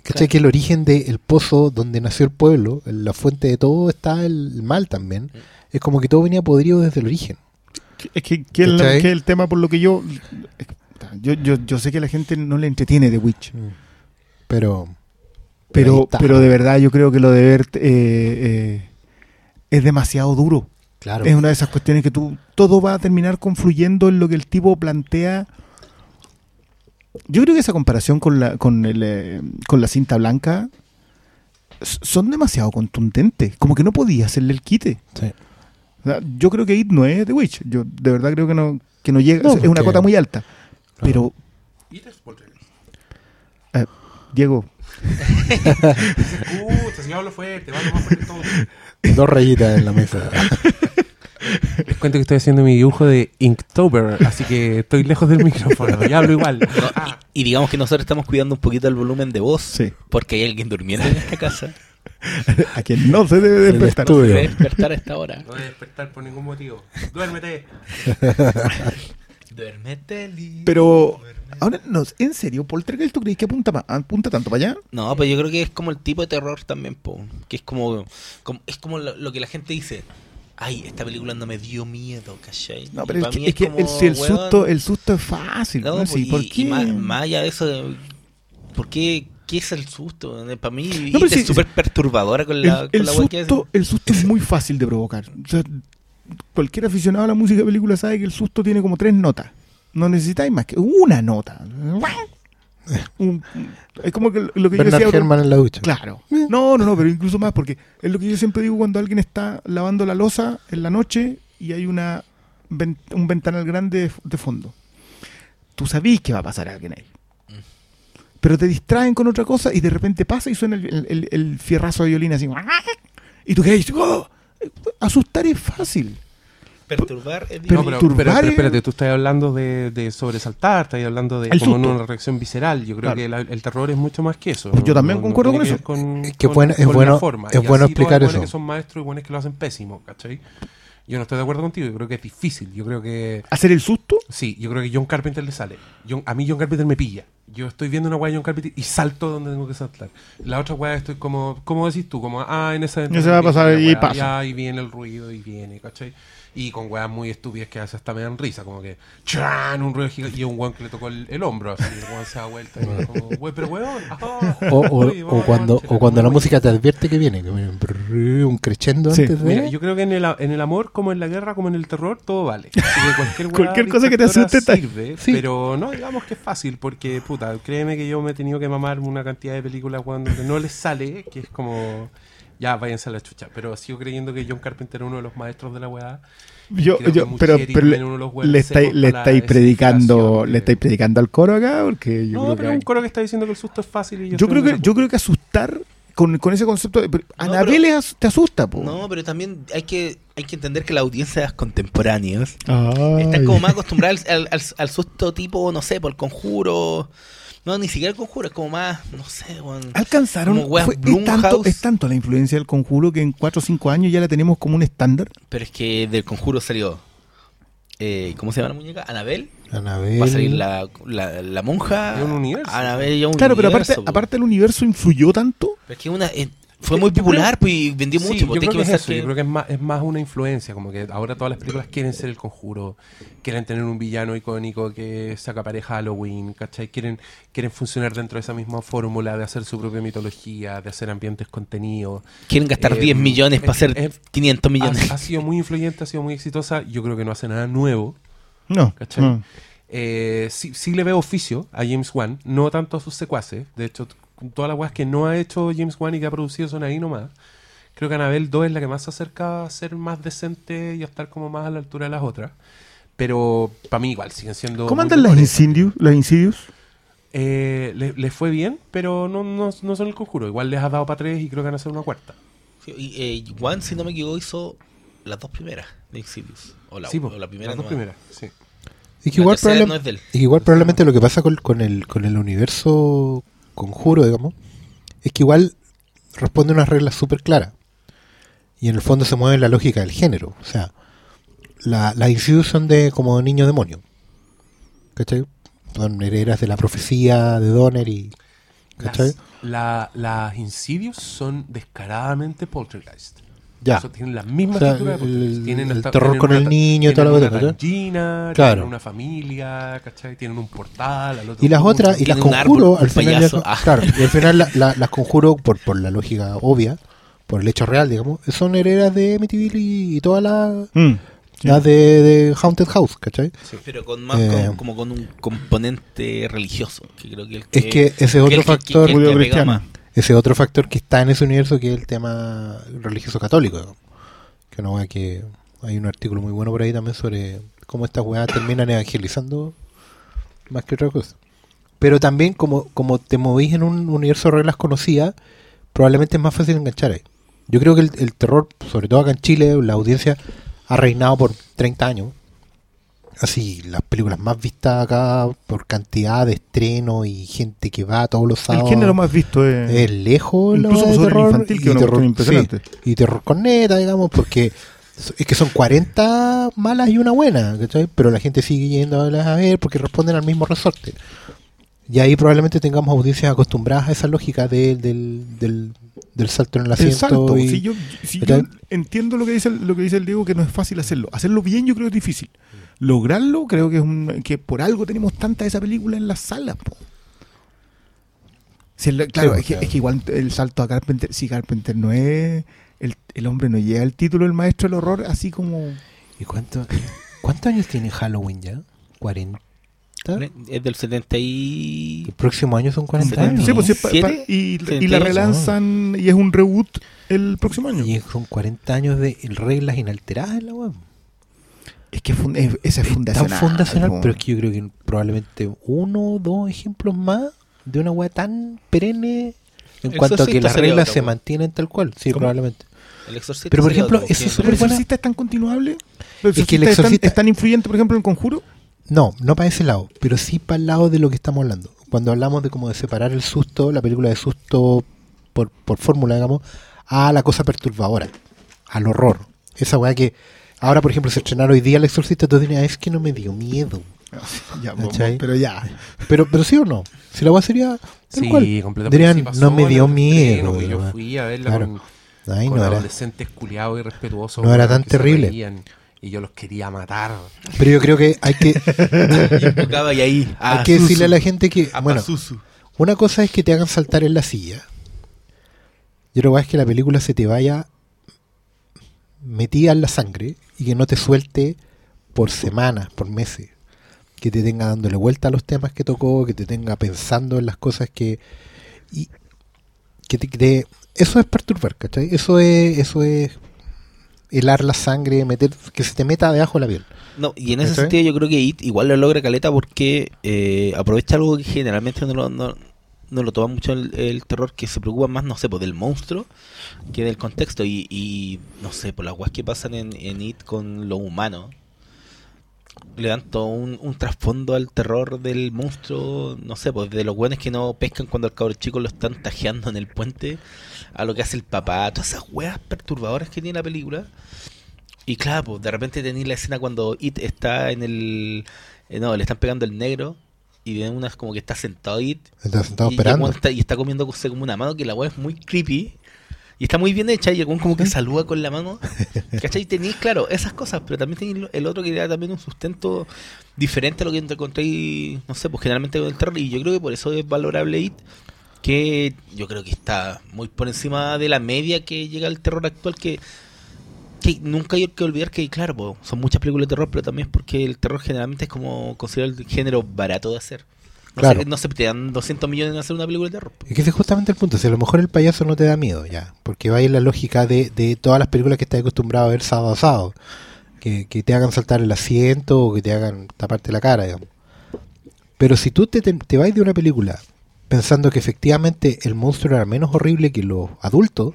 ¿cachai? Claro. Que el origen del pozo donde nació el pueblo, la fuente de todo está el mal también. Es como que todo venía podrido desde el origen. Es que, que el, que el tema por lo que yo, yo... Yo yo sé que a la gente no le entretiene The Witch. Pero, ahí Pero, pero de verdad yo creo que lo de ver eh, eh, es demasiado duro. claro, Es una de esas cuestiones que tú todo va a terminar confluyendo en lo que el tipo plantea. Yo creo que esa comparación con la con el, eh, con la cinta blanca son demasiado contundentes, como que no podía hacerle el quite. sí. O sea, yo creo que It no es The Witch. Yo de verdad creo que no que no llega, No, es una cota muy alta. Pero eh, Diego, Escucha, si yo hablo fuerte, va más fuerte todo. dos rayitas en la mesa. Les cuento que estoy haciendo mi dibujo de Inktober, así que estoy lejos del micrófono. Y hablo igual. No, y, y digamos que nosotros estamos cuidando un poquito el volumen de voz, Sí. porque hay alguien durmiendo en esta casa. A quien no se debe despertar. estudio. Debe despertar a esta hora. No a despertar por ningún motivo. Duérmete. Duérmete, Lee. Pero, ahora, no, ¿en serio? ¿Poltergeist tú crees que apunta, apunta tanto para allá? No, pues yo creo que es como el tipo de terror también, po. Que es como, como- es como lo, lo que la gente dice. Ay, esta película no me dio miedo, ¿cachai? No, pero es que, mí es que como, el, si el, weón, susto, el susto es fácil. no, pues, Sí, ¿Por y qué? más, más allá de eso, ¿por qué? ¿Qué es el susto? Para mí, No, pero sí, es súper perturbadora con la, el, con el la susto, el susto es muy fácil de provocar. O sea, cualquier aficionado a la música de película sabe que el susto tiene como tres notas. No necesitáis más que una nota. Un- es como que lo que yo Bernard decía. Herrmann en la ducha. Claro. No, no, no, pero incluso más, porque es lo que yo siempre digo cuando alguien está lavando la losa en la noche y hay una un ventanal grande de, fondo. Tú sabís que va a pasar alguien ahí. Pero te distraen con otra cosa y de repente pasa y suena el, el- el- el fierrazo de violín así. Y tú quedas, ¡oh! asustar es fácil. Perturbar es no, pero, pero- pero es- espérate, tú estás hablando de, de sobresaltar, estás hablando de El como susto. una reacción visceral. Yo creo Claro. que la- el terror es mucho más que eso. Pues yo también concuerdo tiene con eso. Con, Es que con- bueno- es con bueno- forma. es Y bueno así explicar hay buenos eso. que son maestros y buenos que lo hacen pésimo, ¿cachai? Yo no estoy de acuerdo contigo, yo creo que es difícil. Yo creo que Hacer el susto. Sí, yo creo que John Carpenter le sale. John- a mí John Carpenter me pilla. Yo estoy viendo una weá de John Carpenter y salto donde tengo que saltar. La otra weá estoy como, ¿cómo decís tú? Como, ah, en esa... Ya se va a pasar y weá, pasa. Y viene el ruido y viene, ¿cachai? Y con weas muy estúpidas que hace hasta me dan risa, como que ¡chan! un ruido gigante y un weón que le tocó el, el hombro, así, el weón se da vuelta y como, "Wey, pero weón, ajá, O, o- uy, o vamos a cuando, noche". o cuando la música te advierte que viene, que viene un crescendo Sí. antes de. Mira, yo creo que en el, en el amor, como en la guerra, como en el terror, todo vale. Así que cualquier, Cualquier cosa que te asuste sirve, Sí. pero no digamos que es fácil, porque, puta, créeme que yo me he tenido que mamar una cantidad de películas cuando no les sale, que es como, ya, váyanse a la chucha. Pero sigo creyendo que John Carpenter es uno de los maestros de la weá. Yo, yo- pero, pero le, de estáis, esa predicando, le de- estáis predicando al coro acá, porque yo no, creo pero que, es un coro que está diciendo que el susto es fácil y yo, yo creo que, yo creo que asustar con, con ese concepto de, pero No, Anabel pero- as- te asusta, po. No, pero también hay que, hay que entender que las audiencias contemporáneas Ay. están como más acostumbradas al, al- al susto tipo, no sé, por el conjuro. No, ni siquiera el conjuro, es como más, no sé, weón. Alcanzaron. Como weas fue- es, tanto, es tanto la influencia del conjuro que en 4 o 5 años ya la tenemos como un estándar. Pero es que del conjuro salió. Eh, ¿Cómo se llama la muñeca? Anabel. Anabel. Va a salir la, la, la monja. Es un universo. Anabel ya un Claro, pero aparte, po. aparte el universo influyó tanto. Pero es que una, eh, fue muy Yo popular pues, y vendió Sí, mucho. yo pues, creo que es eso, yo creo que es más, es más una influencia, como que ahora todas las películas quieren ser el conjuro, quieren tener un villano icónico que saca pareja Halloween, ¿cachai? Quieren, quieren funcionar dentro de esa misma fórmula de hacer su propia mitología, de hacer ambientes contenidos. Quieren gastar Eh, 10 millones es- para hacer es- 500 millones. Ha, ha sido muy influyente, ha sido muy exitosa, yo creo que no hace nada nuevo, No. ¿cachai? no. Eh, sí, sí le veo oficio a James Wan, no tanto a sus secuaces. De hecho, todas las weas que no ha hecho James Wan y que ha producido son ahí nomás. Creo que Annabelle 2 es la que más se acerca a ser más decente y a estar como más a la altura de las otras. Pero para mí igual, siguen siendo... ¿Cómo andan las. Insidious? Las Insidious? Eh, le- les fue bien, pero no, no, no son el conjuro. Igual les ha dado para tres y creo que van a hacer una cuarta. Sí, y, eh, Juan, si no me equivoco, hizo las dos primeras de Insidious. O la, sí, po, o la primera las dos nomás. primeras, sí. Y que igual, tercera probable- no es de él. y que igual probablemente lo que pasa con, con el, con el universo conjuro, digamos, es que igual responde a unas reglas súper claras. Y en el fondo se mueve la lógica del género. O sea, la- las Insidious son de como niño demonio. ¿Cachai? Son herederas de la profecía de Donner y... Las, la- las Insidious son descaradamente poltergeist. Ya. Eso, tienen la misma O sea, de el-. Tienen el hasta- terror tienen con una el niño y toda la tienen cosa, gallina, Claro. tienen una familia, ¿cachai? Tienen un portal. al otro Y las otras, y las conjuro, árbol, al final, ya- Ah. claro, y al final la- la- las conjuro por, por la lógica obvia, por el hecho real, digamos, son herederas de Amityville y, y todas las Mm. las de, de Haunted House, ¿cachai? Pero con más Eh. con- como con un componente religioso. Que creo que el que, Es que ese que otro factor, que- que- que pega Judeo-cristiano. más. Ese otro factor que está en ese universo que es el tema religioso católico, que no que hay un artículo muy bueno por ahí también sobre cómo estas weas terminan evangelizando más que otra cosa. Pero también como, como te movís en un universo de reglas conocidas, probablemente es más fácil enganchar ahí. Yo creo que el, el terror, sobre todo acá en Chile, la audiencia ha reinado por 30 años. Así, las películas más vistas acá por cantidad de estreno y gente que va todos los El sábados. género más visto es... es lejos Incluso de el terror infantil, que y terror, impresionante. sí, y terror con neta, digamos, porque es que son 40 malas y una buena, ¿cachai? Pero la gente sigue yendo a ver porque responden al mismo resorte. Y ahí probablemente tengamos audiencias acostumbradas a esa lógica de- del, del, del salto en el El asiento. salto. y- Si yo, si yo entiendo lo que dice el- lo que dice el Diego, que no es fácil hacerlo. Hacerlo bien yo creo que es difícil. Lograrlo creo que es un, que por algo tenemos tanta esa película en las salas. po. Si el- claro, Sí, es, que, claro. es que igual el salto a Carpenter, si Carpenter no es el, el hombre no llega al título del maestro del horror así como ¿Y cuánto, cuántos años tiene Halloween ya? ¿40? Es del 70 y... El próximo año son 40 años. Sí, pues, sí, pa- ¿Siete? pa- y, y la 38, relanzan y es un reboot el próximo año. Y son 40 años de reglas inalteradas en la web. Es que fun- es, esa es Tan fundacional. fundacional, po. pero es que yo creo que probablemente uno o dos ejemplos más de una web tan perenne en El cuanto a que las reglas se mantienen tal cual. Sí, ¿Cómo? probablemente. El exorcista Pero, por ejemplo, otro, eso es ¿Pero súper el buena. exorcista es tan continuable? ¿El Es que el exorcista es tan- exorcista- es tan influyente, por ejemplo, en el conjuro? No, no para ese lado, pero sí para el lado de lo que estamos hablando. Cuando hablamos de como de separar el susto, la película de susto por, por fórmula, digamos, a la cosa perturbadora, al horror. Esa weá que ahora, por ejemplo, se estrenaron hoy día El Exorcista, tú dirías, es que no me dio miedo. Ya, pero ya. Pero, pero sí o no, si la weá sería Sí, cual. completamente. Dirían, Sí pasó no me dio miedo. estreno, Yo fui a verla Claro. con, Ay, con no era. adolescentes culiados y respetuosos. No era tan terrible. reían, Y yo los quería matar. Pero yo creo que hay que, y ahí. hay que decirle a la gente que, Ah, bueno, Susu. Una cosa es que te hagan saltar en la silla. Y otra cosa es que la película se te vaya metida en la sangre y que no te suelte por semanas, por meses. Que te tenga dándole vuelta a los temas que tocó, que te tenga pensando en las cosas que... Y que te, te- eso es perturbar, ¿cachai? Eso es, eso es helar la sangre, meter, que se te meta debajo de la piel. No, y en ese ¿Cachai? sentido yo creo que It igual lo logra Caleta porque eh, aprovecha algo que generalmente no lo, no, no lo toma mucho el, el terror, que se preocupa más, no sé, pues del monstruo que del contexto. Y, y no sé, por las guas que pasan en, en It con lo humano, le dan todo un, trasfondo al terror del monstruo, no sé, pues de los buenos que no pescan cuando al cabro chico lo están tajeando en el puente, a lo que hace el papá, todas esas weas perturbadoras que tiene la película. Y claro, pues de repente tenéis la escena cuando It está en el. eh, no, le están pegando el negro. Y ven unas como que está sentado It. Estás sentado y, esperando. está, y está comiendo como una mano que la weá es muy creepy. Y está muy bien hecha. Y el como que saluda con la mano. ¿Cachai? Tenéis, claro, esas cosas. Pero también tenéis el otro que le da también un sustento diferente a lo que encontréis, no sé, pues generalmente con el terror. Y yo creo que por eso es valorable It. Que yo creo que está muy por encima de la media que llega el terror actual. Que que nunca hay que olvidar que, claro, po, son muchas películas de terror, pero también es porque el terror generalmente es como considerado el género barato de hacer. No, Claro. sé, no se te dan 200 millones en hacer una película de terror. po. Es que ese es justamente el punto. Si a lo mejor el payaso no te da miedo, ya. Porque va a ir la lógica de, de todas las películas que estás acostumbrado a ver sábado a sábado. Que, que te hagan saltar el asiento o que te hagan taparte la cara, digamos. Pero si tú te, te, te vas de una película pensando que efectivamente el monstruo era menos horrible que los adultos,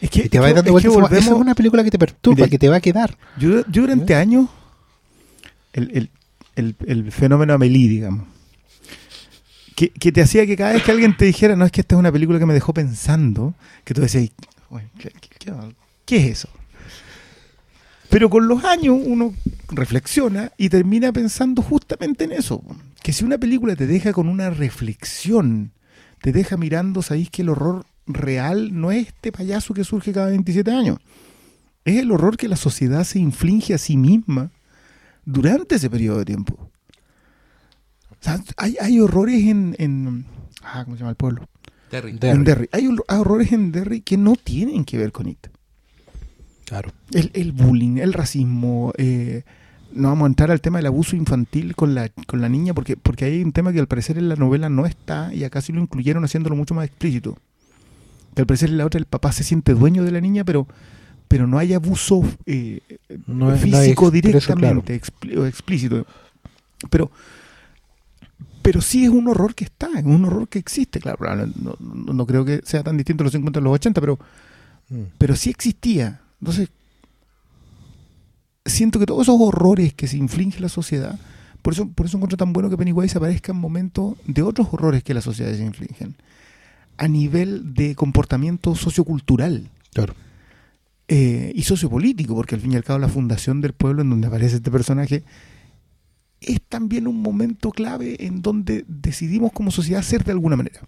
Es que, y te es que- dando es vueltas, es volvemos- una película que te perturba, Mire, que te va a quedar. Yo, yo durante años, el, el, el, el fenómeno Amelie, digamos, que, que te hacía que cada vez que alguien te dijera, no, es que esta es una película que me dejó pensando, que tú decías, "Uy, ¿qué, qué- qué- qué es eso? Pero con los años uno reflexiona y termina pensando justamente en eso. Que si una película te deja con una reflexión, te deja mirando, sabéis que el horror real no es este payaso que surge cada 27 años. Es el horror que la sociedad se inflige a sí misma durante ese periodo de tiempo. O sea, hay, hay horrores en, en- ah, ¿Cómo se llama el pueblo? Terry. Derry. En Derry. Hay hor- horrores en Derry que no tienen que ver con IT. Claro. El, el bullying, el racismo. eh, no vamos a entrar al tema del abuso infantil con la, con la niña, porque, porque hay un tema que al parecer en la novela no está, y acá sí lo incluyeron haciéndolo mucho más explícito. Que al parecer la otra el papá se siente dueño de la niña, pero, pero no hay abuso eh, No físico directamente, expli- o explícito. Pero, pero sí es un horror que está, es un horror que existe, claro. No, no- no creo que sea tan distinto a los 50 a los 80, pero, Mm. pero sí existía. Entonces, siento que todos esos horrores que se inflige la sociedad, por eso, por eso encuentro tan bueno que Pennywise aparezca en momentos de otros horrores que la sociedad se infligen, a nivel de comportamiento sociocultural Claro. eh, y sociopolítico, porque al fin y al cabo la fundación del pueblo en donde aparece este personaje es también un momento clave en donde decidimos como sociedad ser de alguna manera.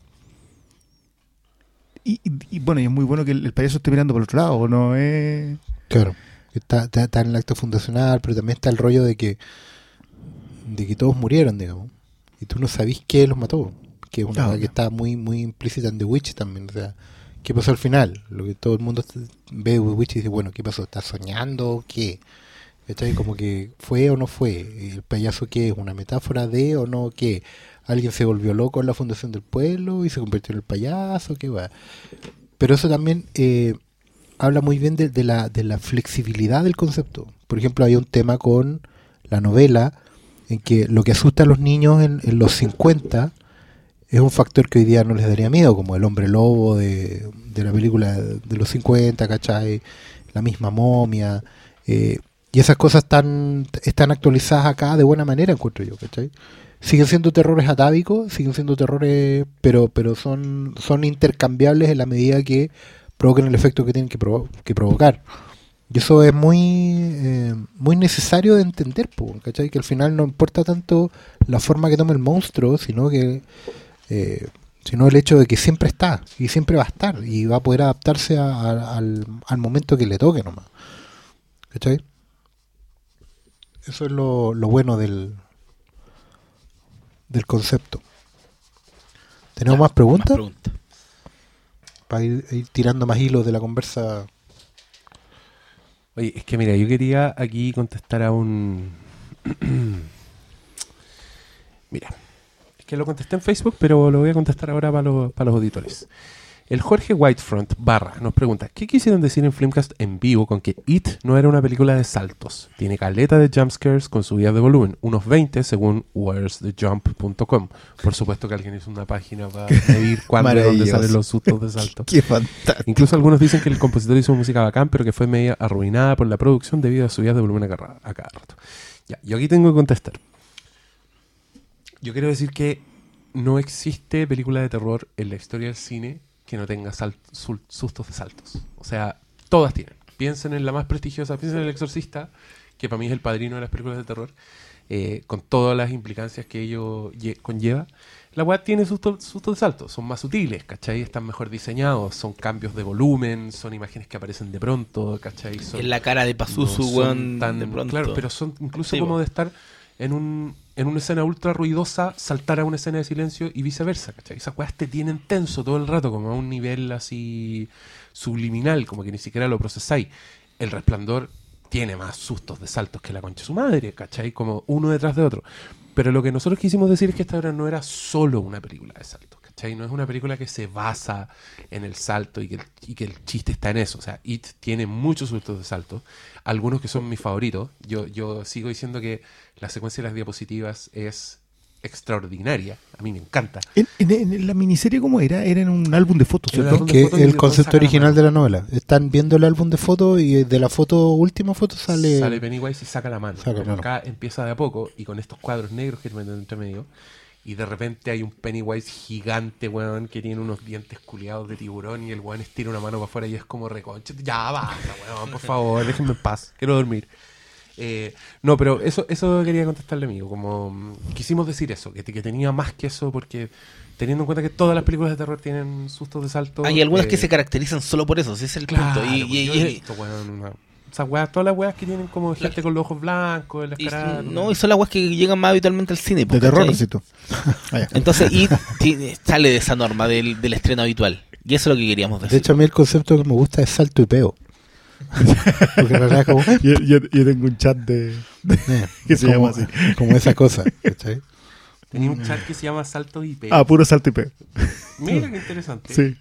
Y, y- y bueno, y es muy bueno que el, el payaso esté mirando por el otro lado, ¿no? es Claro. Está, está, está en el acto fundacional, pero también está el rollo de que de que todos murieron, digamos. Y tú no sabís qué los mató. Que es una Claro. cosa que está muy muy implícita en The Witch también. O sea, ¿qué pasó al final? Lo que todo el mundo ve The Witch y dice, bueno, ¿qué pasó? ¿Estás soñando qué? ¿Cachai? Como que fue o no fue. ¿El payaso qué es? ¿Una metáfora de o no qué? ¿Alguien se volvió loco en la fundación del pueblo y se convirtió en el payaso? ¿Qué va? Pero eso también eh, habla muy bien de, de la, de la flexibilidad del concepto. Por ejemplo, hay un tema con la novela en que lo que asusta a los niños en, en los 50 es un factor que hoy día no les daría miedo, como el hombre lobo de, de la película de los 50, ¿cachai? La misma momia. eh, y esas cosas están, están actualizadas acá de buena manera, encuentro yo, ¿cachai? Siguen siendo terrores atávicos, siguen siendo terrores, pero, pero son, son intercambiables en la medida que provoquen el efecto que tienen que, provo- que provocar. Y eso es muy, eh, muy necesario de entender, ¿cachai? Que al final no importa tanto la forma que tome el monstruo, sino que eh, sino el hecho de que siempre está y siempre va a estar y va a poder adaptarse a- a- al, al momento que le toque nomás. ¿Cachai? Eso es lo, lo bueno del, del concepto. ¿Tenemos más preguntas? Más preguntas. Para ir, ir tirando más hilos de la conversa. Oye, es que mira, yo quería aquí contestar a un... mira, que lo contesté en Facebook, pero lo voy a contestar ahora para los, para los auditores. El Jorge Whitefront barra nos pregunta, ¿qué quisieron decir en Filmcast en vivo con que It no era una película de saltos? Tiene caleta de jumpscares con subidas de volumen, unos 20 según where'sthejump.com. Por supuesto que alguien hizo una página para medir cuándo y dónde salen los sustos de saltos. Qué fantástico. Incluso algunos dicen que el compositor hizo música bacán, pero que fue media arruinada por la producción debido a subidas de volumen a cada, a cada rato. Ya, yo aquí tengo que contestar. Yo quiero decir que no existe película de terror en la historia del cine que no tenga sustos de saltos. O sea, todas tienen. Piensen en la más prestigiosa, piensen en El Exorcista, que para mí es el padrino de las películas de terror, eh, con todas las implicancias que ello lle- conlleva. La web tiene sustos sustos de saltos, son más sutiles, ¿cachai? Están mejor diseñados, son cambios de volumen, son imágenes que aparecen de pronto, ¿cachai? Son, En la cara de Pazuzu, no tan- de pronto. Claro, pero son incluso Sí, como de estar en un en una escena ultra ruidosa, saltar a una escena de silencio y viceversa, ¿cachai? Esas weas te tienen tenso todo el rato, como a un nivel así subliminal, como que ni siquiera lo procesáis. El resplandor tiene más sustos de saltos que la concha de su madre, ¿cachai? Como uno detrás de otro. Pero lo que nosotros quisimos decir es que esta obra no era solo una película de saltos, ¿cachai? No es una película que se basa en el salto y que el, y que el chiste está en eso. O sea, It tiene muchos sustos de salto, algunos que son mis favoritos. Yo, yo sigo diciendo que la secuencia de las diapositivas es extraordinaria. A mí me encanta. En, en- en la miniserie, ¿cómo era? Era en un álbum de fotos, ¿cierto? Que fotos el concepto original de la novela. Están viendo el álbum de fotos y de la foto, última foto sale. Sale Pennywise y saca la mano. Saca Pero mano. acá empieza de a poco y con estos cuadros negros que meten entre medio. Y de repente hay un Pennywise gigante, weón, que tiene unos dientes culiados de tiburón y el weón estira una mano para afuera y es como reconche. Ya basta, weón, por favor, déjenme en paz, quiero dormir. Eh, no, pero eso, eso quería contestarle, amigo. Como mm, quisimos decir eso, que, que tenía más que eso, porque teniendo en cuenta que todas las películas de terror tienen sustos de salto. Hay algunas eh, que se caracterizan solo por eso, ese es el Claro, punto. Y, visto, weón, una- esas weas, todas las weas que tienen como gente con los ojos blancos, y- caras. no, y son las weas que llegan más habitualmente al cine. De pues, terror, ¿cachai? necesito. Ah. Entonces, y sale de esa norma del, del estreno habitual. Y eso es lo que queríamos De decir. hecho, a mí el concepto que me gusta es salto y peo. Porque en realidad es como, Yo, yo- yo tengo un chat de... eh, Que se como, llama como esa cosa. ¿cachai? Tenía un chat que se llama Salto IP. Ah, puro salto y peo. Mira qué interesante. Sí.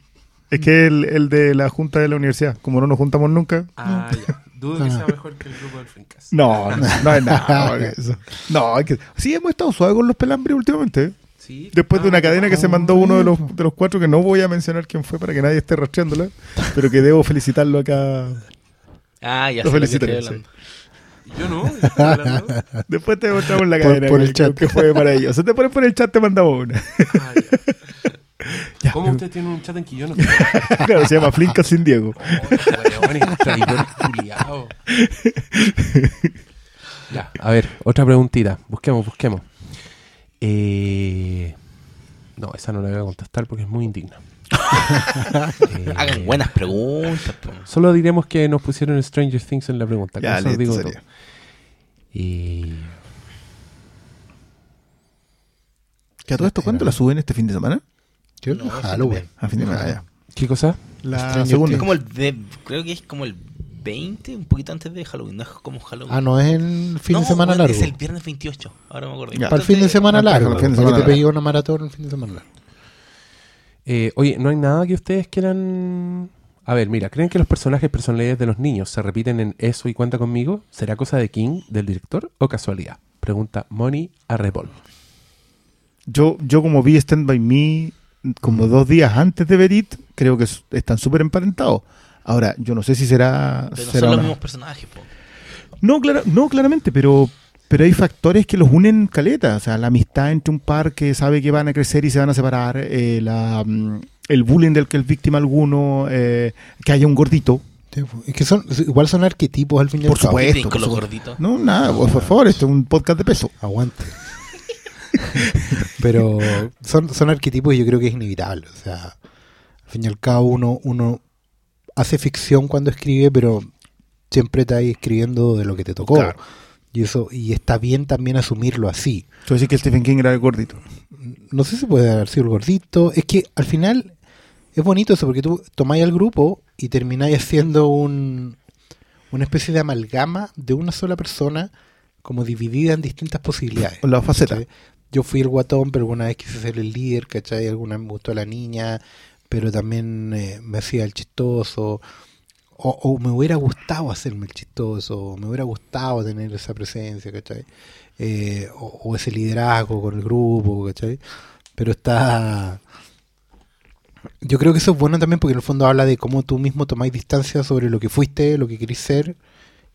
Es que el, el de la junta de la universidad, como no nos juntamos nunca. Ah, ya. Dudo que sea mejor que el grupo del Frincast. No, no, no es nada. que eso. No, es que sí hemos estado suaves con los pelambres últimamente. ¿eh? ¿Sí? Después de Ah, una cadena que se mandó uno de los, de los cuatro, que no voy a mencionar quién fue para que nadie esté rastreándola, pero que debo felicitarlo acá. Ah, ya Lo felicitaré. Yo no. Después te mostramos la Por- cadena. por el que- chat. Que fue maravilloso. Te pones por el chat, te mandamos una. Ah, ya. Ya. ¿Cómo usted tiene un chat en Quillón? claro, se llama Flinka sin Diego. Oh. Ya, a ver, otra preguntita. Busquemos, busquemos. Eh, no, esa no la voy a contestar porque es muy indigna. Eh, Hagan buenas preguntas. Solo diremos que nos pusieron Stranger Things en la pregunta. Ya, listo, digo todo. Y ¿Que a todo esto cuánto la suben este fin de semana? Yo No, no, sí, Halloween. A fin de semana, ya. ¿Qué cosa? La Stranger segunda. Es como el de- creo que es como el 20, un poquito antes de Halloween. No es como Halloween. Ah, no es el fin No, de semana bueno, largo. Es el viernes 28. Ahora me acuerdo. Ya. Para el fin de semana el largo. fin de Para semana que te pegue una maratón el fin de semana largo. Eh, oye, ¿no hay nada que ustedes quieran...? A ver, mira, ¿creen que los personajes personalidades de los niños se repiten en Eso y Cuenta Conmigo? ¿Será cosa de King, del director, o casualidad? Pregunta Moni a Repol. Yo, yo como vi Stand By Me como dos días antes de ver It, creo que están súper emparentados. Ahora, yo no sé si será... Pero será son los mismos personajes. po. No, clara- no, claramente, pero, pero hay factores que los unen caleta. O sea, la amistad entre un par que sabe que van a crecer y se van a separar, eh, la, mm, el bullying del que es víctima alguno, eh, que haya un gordito. Es que son, igual son arquetipos al fin y al Por cabo. supuesto. Con los por gorditos. No, nada, por, por favor, esto es un podcast de peso. Aguante. Pero son, son arquetipos y yo creo que es inevitable. O sea, al fin y al cabo uno, uno hace ficción cuando escribe, pero siempre está ahí escribiendo de lo que te tocó. Claro. Y eso, y está bien también asumirlo así. Tú decís que Stephen King era el gordito. No sé si puede haber sido el gordito. Es que al final es bonito eso, porque tú tomáis al grupo y termináis haciendo un, una especie de amalgama de una sola persona, como dividida en distintas posibilidades. La faceta. Yo fui el guatón, pero alguna vez quise ser el líder, ¿cachai? Alguna vez me gustó la niña, pero también eh, me hacía el chistoso. O, me hubiera gustado hacerme el chistoso, o me hubiera gustado tener esa presencia, ¿cachai? Eh, o, o ese liderazgo con el grupo, ¿cachai? Pero está... Yo creo que eso es bueno también porque en el fondo habla de cómo tú mismo tomáis distancia sobre lo que fuiste, lo que querís ser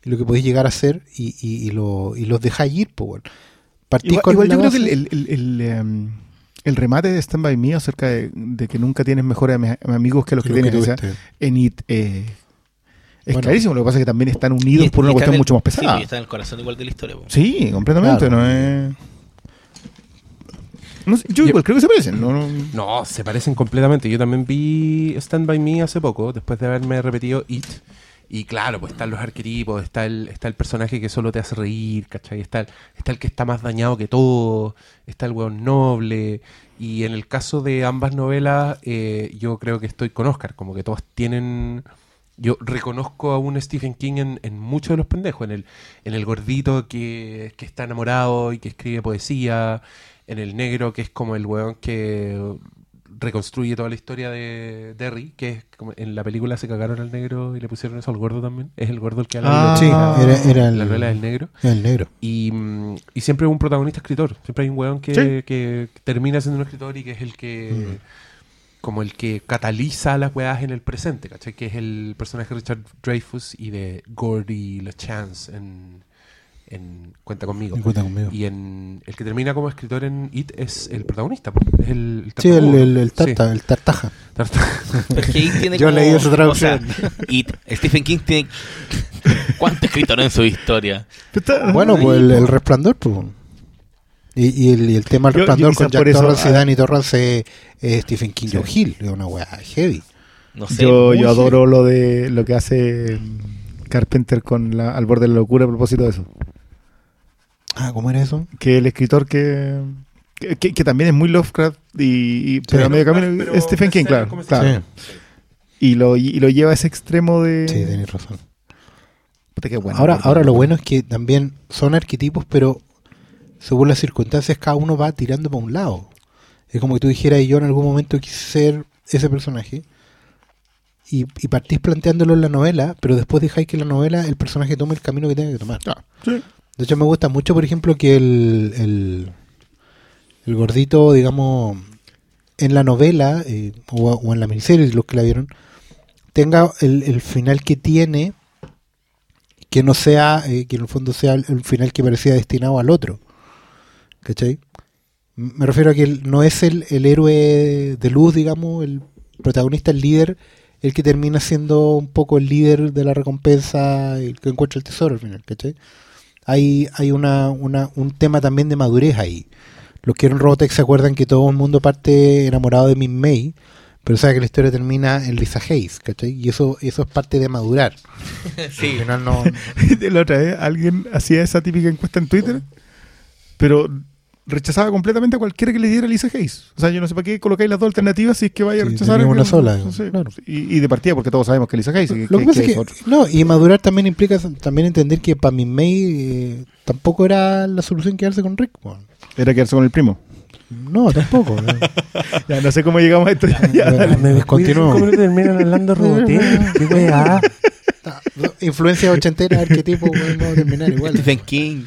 y lo que podéis llegar a ser y, y, y lo, y los dejáis ir, pues bueno. Partís Igual, con igual la yo creo que el, el- el- el, em, el remate de Stand By Me acerca de, de que nunca tienes mejores ami- amigos que los que, tienes o sea, tuviste. en It eh, es Bueno. clarísimo. Lo que pasa es que también están unidos Y- por una cuestión el- mucho más Sí, pesada. y está en el corazón igual de la historia. po. Sí, completamente. Claro. No es... no sé, yo Yo- igual creo que se parecen. No, no- No, se parecen completamente. Yo también vi Stand By Me hace poco, después de haberme repetido It. Y claro, pues están los arquetipos, está el, está el personaje que solo te hace reír, ¿cachai? Está el, está el que está más dañado que todo, está el weón noble. Y en el caso de ambas novelas, eh, yo creo que estoy con Oscar, como que todas tienen... Yo reconozco a un Stephen King en, en muchos de los pendejos, en el, en el gordito que, que está enamorado y que escribe poesía, en el negro que es como el weón que reconstruye toda la historia de Derry, que es como en la película se cagaron al negro y le pusieron eso al gordo también. Es el gordo el que habla Ah, Sí, era, era el, la novela del negro. el negro. Y, mm, y siempre hay un protagonista escritor. Siempre hay un weón que, Sí. que termina siendo un escritor y que es el que. Mm. Como el que cataliza las weas en el presente, ¿cachai? Que es el personaje de Richard Dreyfus y de Gordy LeChance en, en Cuenta conmigo. Cuenta conmigo. Y en el que termina como escritor en It es el protagonista, es el, el Sí, el, Sí. tarta, el tartaja. Tarta- Pero es que ahí tiene Yo como- leí esa o traducción. sea, Stephen King tiene. ¿Cuántos escritores en su historia? Bueno, pues el, el resplandor, pues. Y, y el, y el tema del Yo- yo resplandor con Jack Torrance y ah, Danny Torrance es, es Stephen King Joe Hill, es una weá heavy. No sé. yo, yo adoro lo de lo que hace mm, Carpenter con la, al borde de la locura a propósito de eso. Ah, ¿cómo era eso? Que el escritor que, que, que- que también es muy Lovecraft y, y- pero a medio camino pero Stephen King, claro. Sí. Y, lo, y lo lleva a ese extremo de... Sí, tenés razón. Puta, qué bueno. ahora, ahora lo bueno es que también son arquetipos, pero según las circunstancias cada uno va tirando para un lado. Es como que tú dijeras, yo en algún momento quise ser ese personaje. Y, y partís planteándolo en la novela, pero después dejáis que la novela el personaje tome el camino que tenga que tomar. Ah, sí. De hecho, me gusta mucho, por ejemplo, que el, el, gordito, digamos, en la novela eh, o, en la miniserie, los que la vieron, tenga el, el final que tiene, que no sea, eh, que en el fondo sea el, final que parecía destinado al otro. ¿Cachai? Me refiero a que no es el, el héroe de luz, digamos, el protagonista, el líder, el que termina siendo un poco el líder de la recompensa, el que encuentra el tesoro al final, ¿cachai? Hay, hay una, una, un tema también de madurez ahí. Los que eran Robotech se acuerdan que todo el mundo parte enamorado de Min May, pero sabe que la historia termina en Lisa Hayes, ¿cachai? Y eso, eso es parte de madurar. Sí. Al final no, la otra vez alguien hacía esa típica encuesta en Twitter, pero rechazaba completamente a cualquiera que le diera Lisa Hayes. O sea, yo no sé para qué colocáis las dos alternativas si es que vaya a rechazar. una sola, Sí. claro. Y, y de partida, porque todos sabemos que Lisa Hayes. Lo que pasa es que, no, y madurar también implica también entender que para mi May eh, tampoco era la solución quedarse con Rick. weón. Era quedarse con el primo. No, tampoco. ¿no? Ya, no sé cómo llegamos a esto. Ya, ya. Me minutos y terminan hablando roboteo. Qué weá. Influencia ochentera, arquetipo, a terminar igual. Stephen King.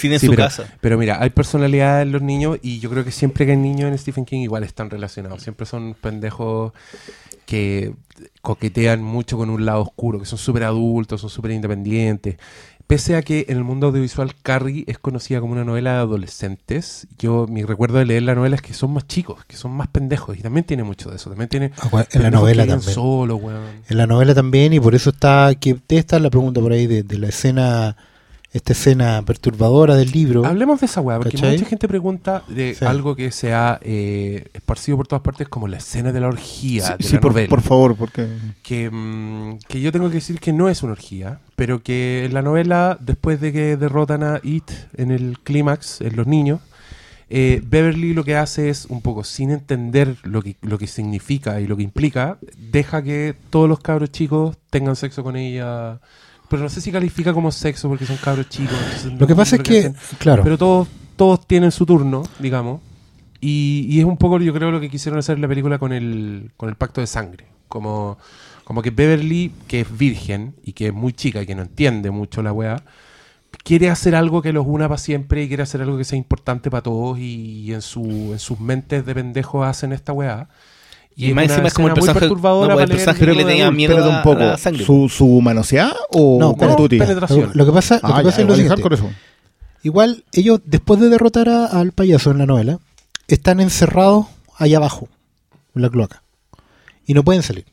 Cine en Sí, su pero, casa. pero mira, hay personalidad en los niños y yo creo que siempre que hay niños en Stephen King igual están relacionados. Siempre son pendejos que coquetean mucho con un lado oscuro, que son súper adultos, son súper independientes. Pese a que en el mundo audiovisual Carrie es conocida como una novela de adolescentes, yo mi recuerdo de leer la novela es que son más chicos, que son más pendejos y también tiene mucho de eso. También tiene Ah, bueno, En la novela también. solo, weón. En la novela también, y por eso está, que debe estar la pregunta por ahí de, de la escena, esta escena perturbadora del libro. Hablemos de esa weá, porque ¿Cachai? mucha gente pregunta de Sí. algo que se ha eh, esparcido por todas partes como la escena de la orgía de Sí, la por, novela. por favor, porque. que, mm, que yo tengo que decir que no es una orgía, pero que en la novela, después de que derrotan a It en el clímax, en los niños, eh, Beverly lo que hace es, un poco sin entender lo que, lo que significa y lo que implica, deja que todos los cabros chicos tengan sexo con ella. Pero no sé si califica como sexo porque son cabros chicos. Lo que no pasa es que, hacen. claro, Pero todos, todos tienen su turno, digamos. Y, y es un poco, yo creo, lo que quisieron hacer en la película con el, con el pacto de sangre. Como, como que Beverly, que es virgen y que es muy chica y que no entiende mucho la weá, quiere hacer algo que los una para siempre y quiere hacer algo que sea importante para todos y, en, su, en sus mentes de pendejos hacen esta weá. Y, es más una encima es como el personaje, perturbadora no, pues, el personaje que le tenía miedo un poco. a sangre. ¿Su, su manoseada o No, con tuti? penetración. lo, que pasa, lo Ah, que ya, pasa es lo igual siguiente. hardcore eso. Igual, ellos, después de derrotar a- al payaso en la novela, están encerrados allá abajo, en la cloaca. Y no pueden salir.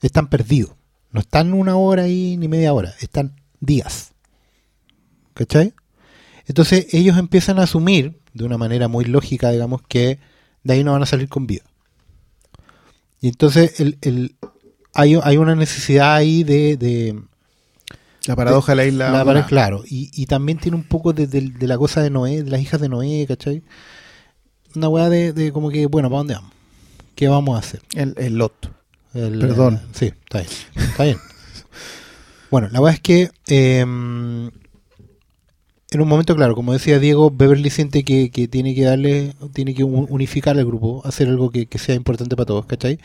Están perdidos. No están una hora ahí ni media hora. Están días. ¿Cachai? Entonces ellos empiezan a asumir, de una manera muy lógica, digamos, que de ahí no van a salir con vida. Y entonces el, el- hay, hay una necesidad ahí de- de, La paradoja de la isla. la pared, claro, y, y también tiene un poco de, de- la cosa de Noé, de las hijas de Noé, ¿cachai? Una weá de, de como que, bueno, ¿para dónde vamos? ¿Qué vamos a hacer? El, el lot. El- Perdón. sí, está bien. Está bien. bueno, la weá es que eh, en un momento, claro, como decía Diego, Beverly siente que, que tiene que darle, tiene que un- unificar al grupo, hacer algo que, que sea importante para todos, ¿cachai?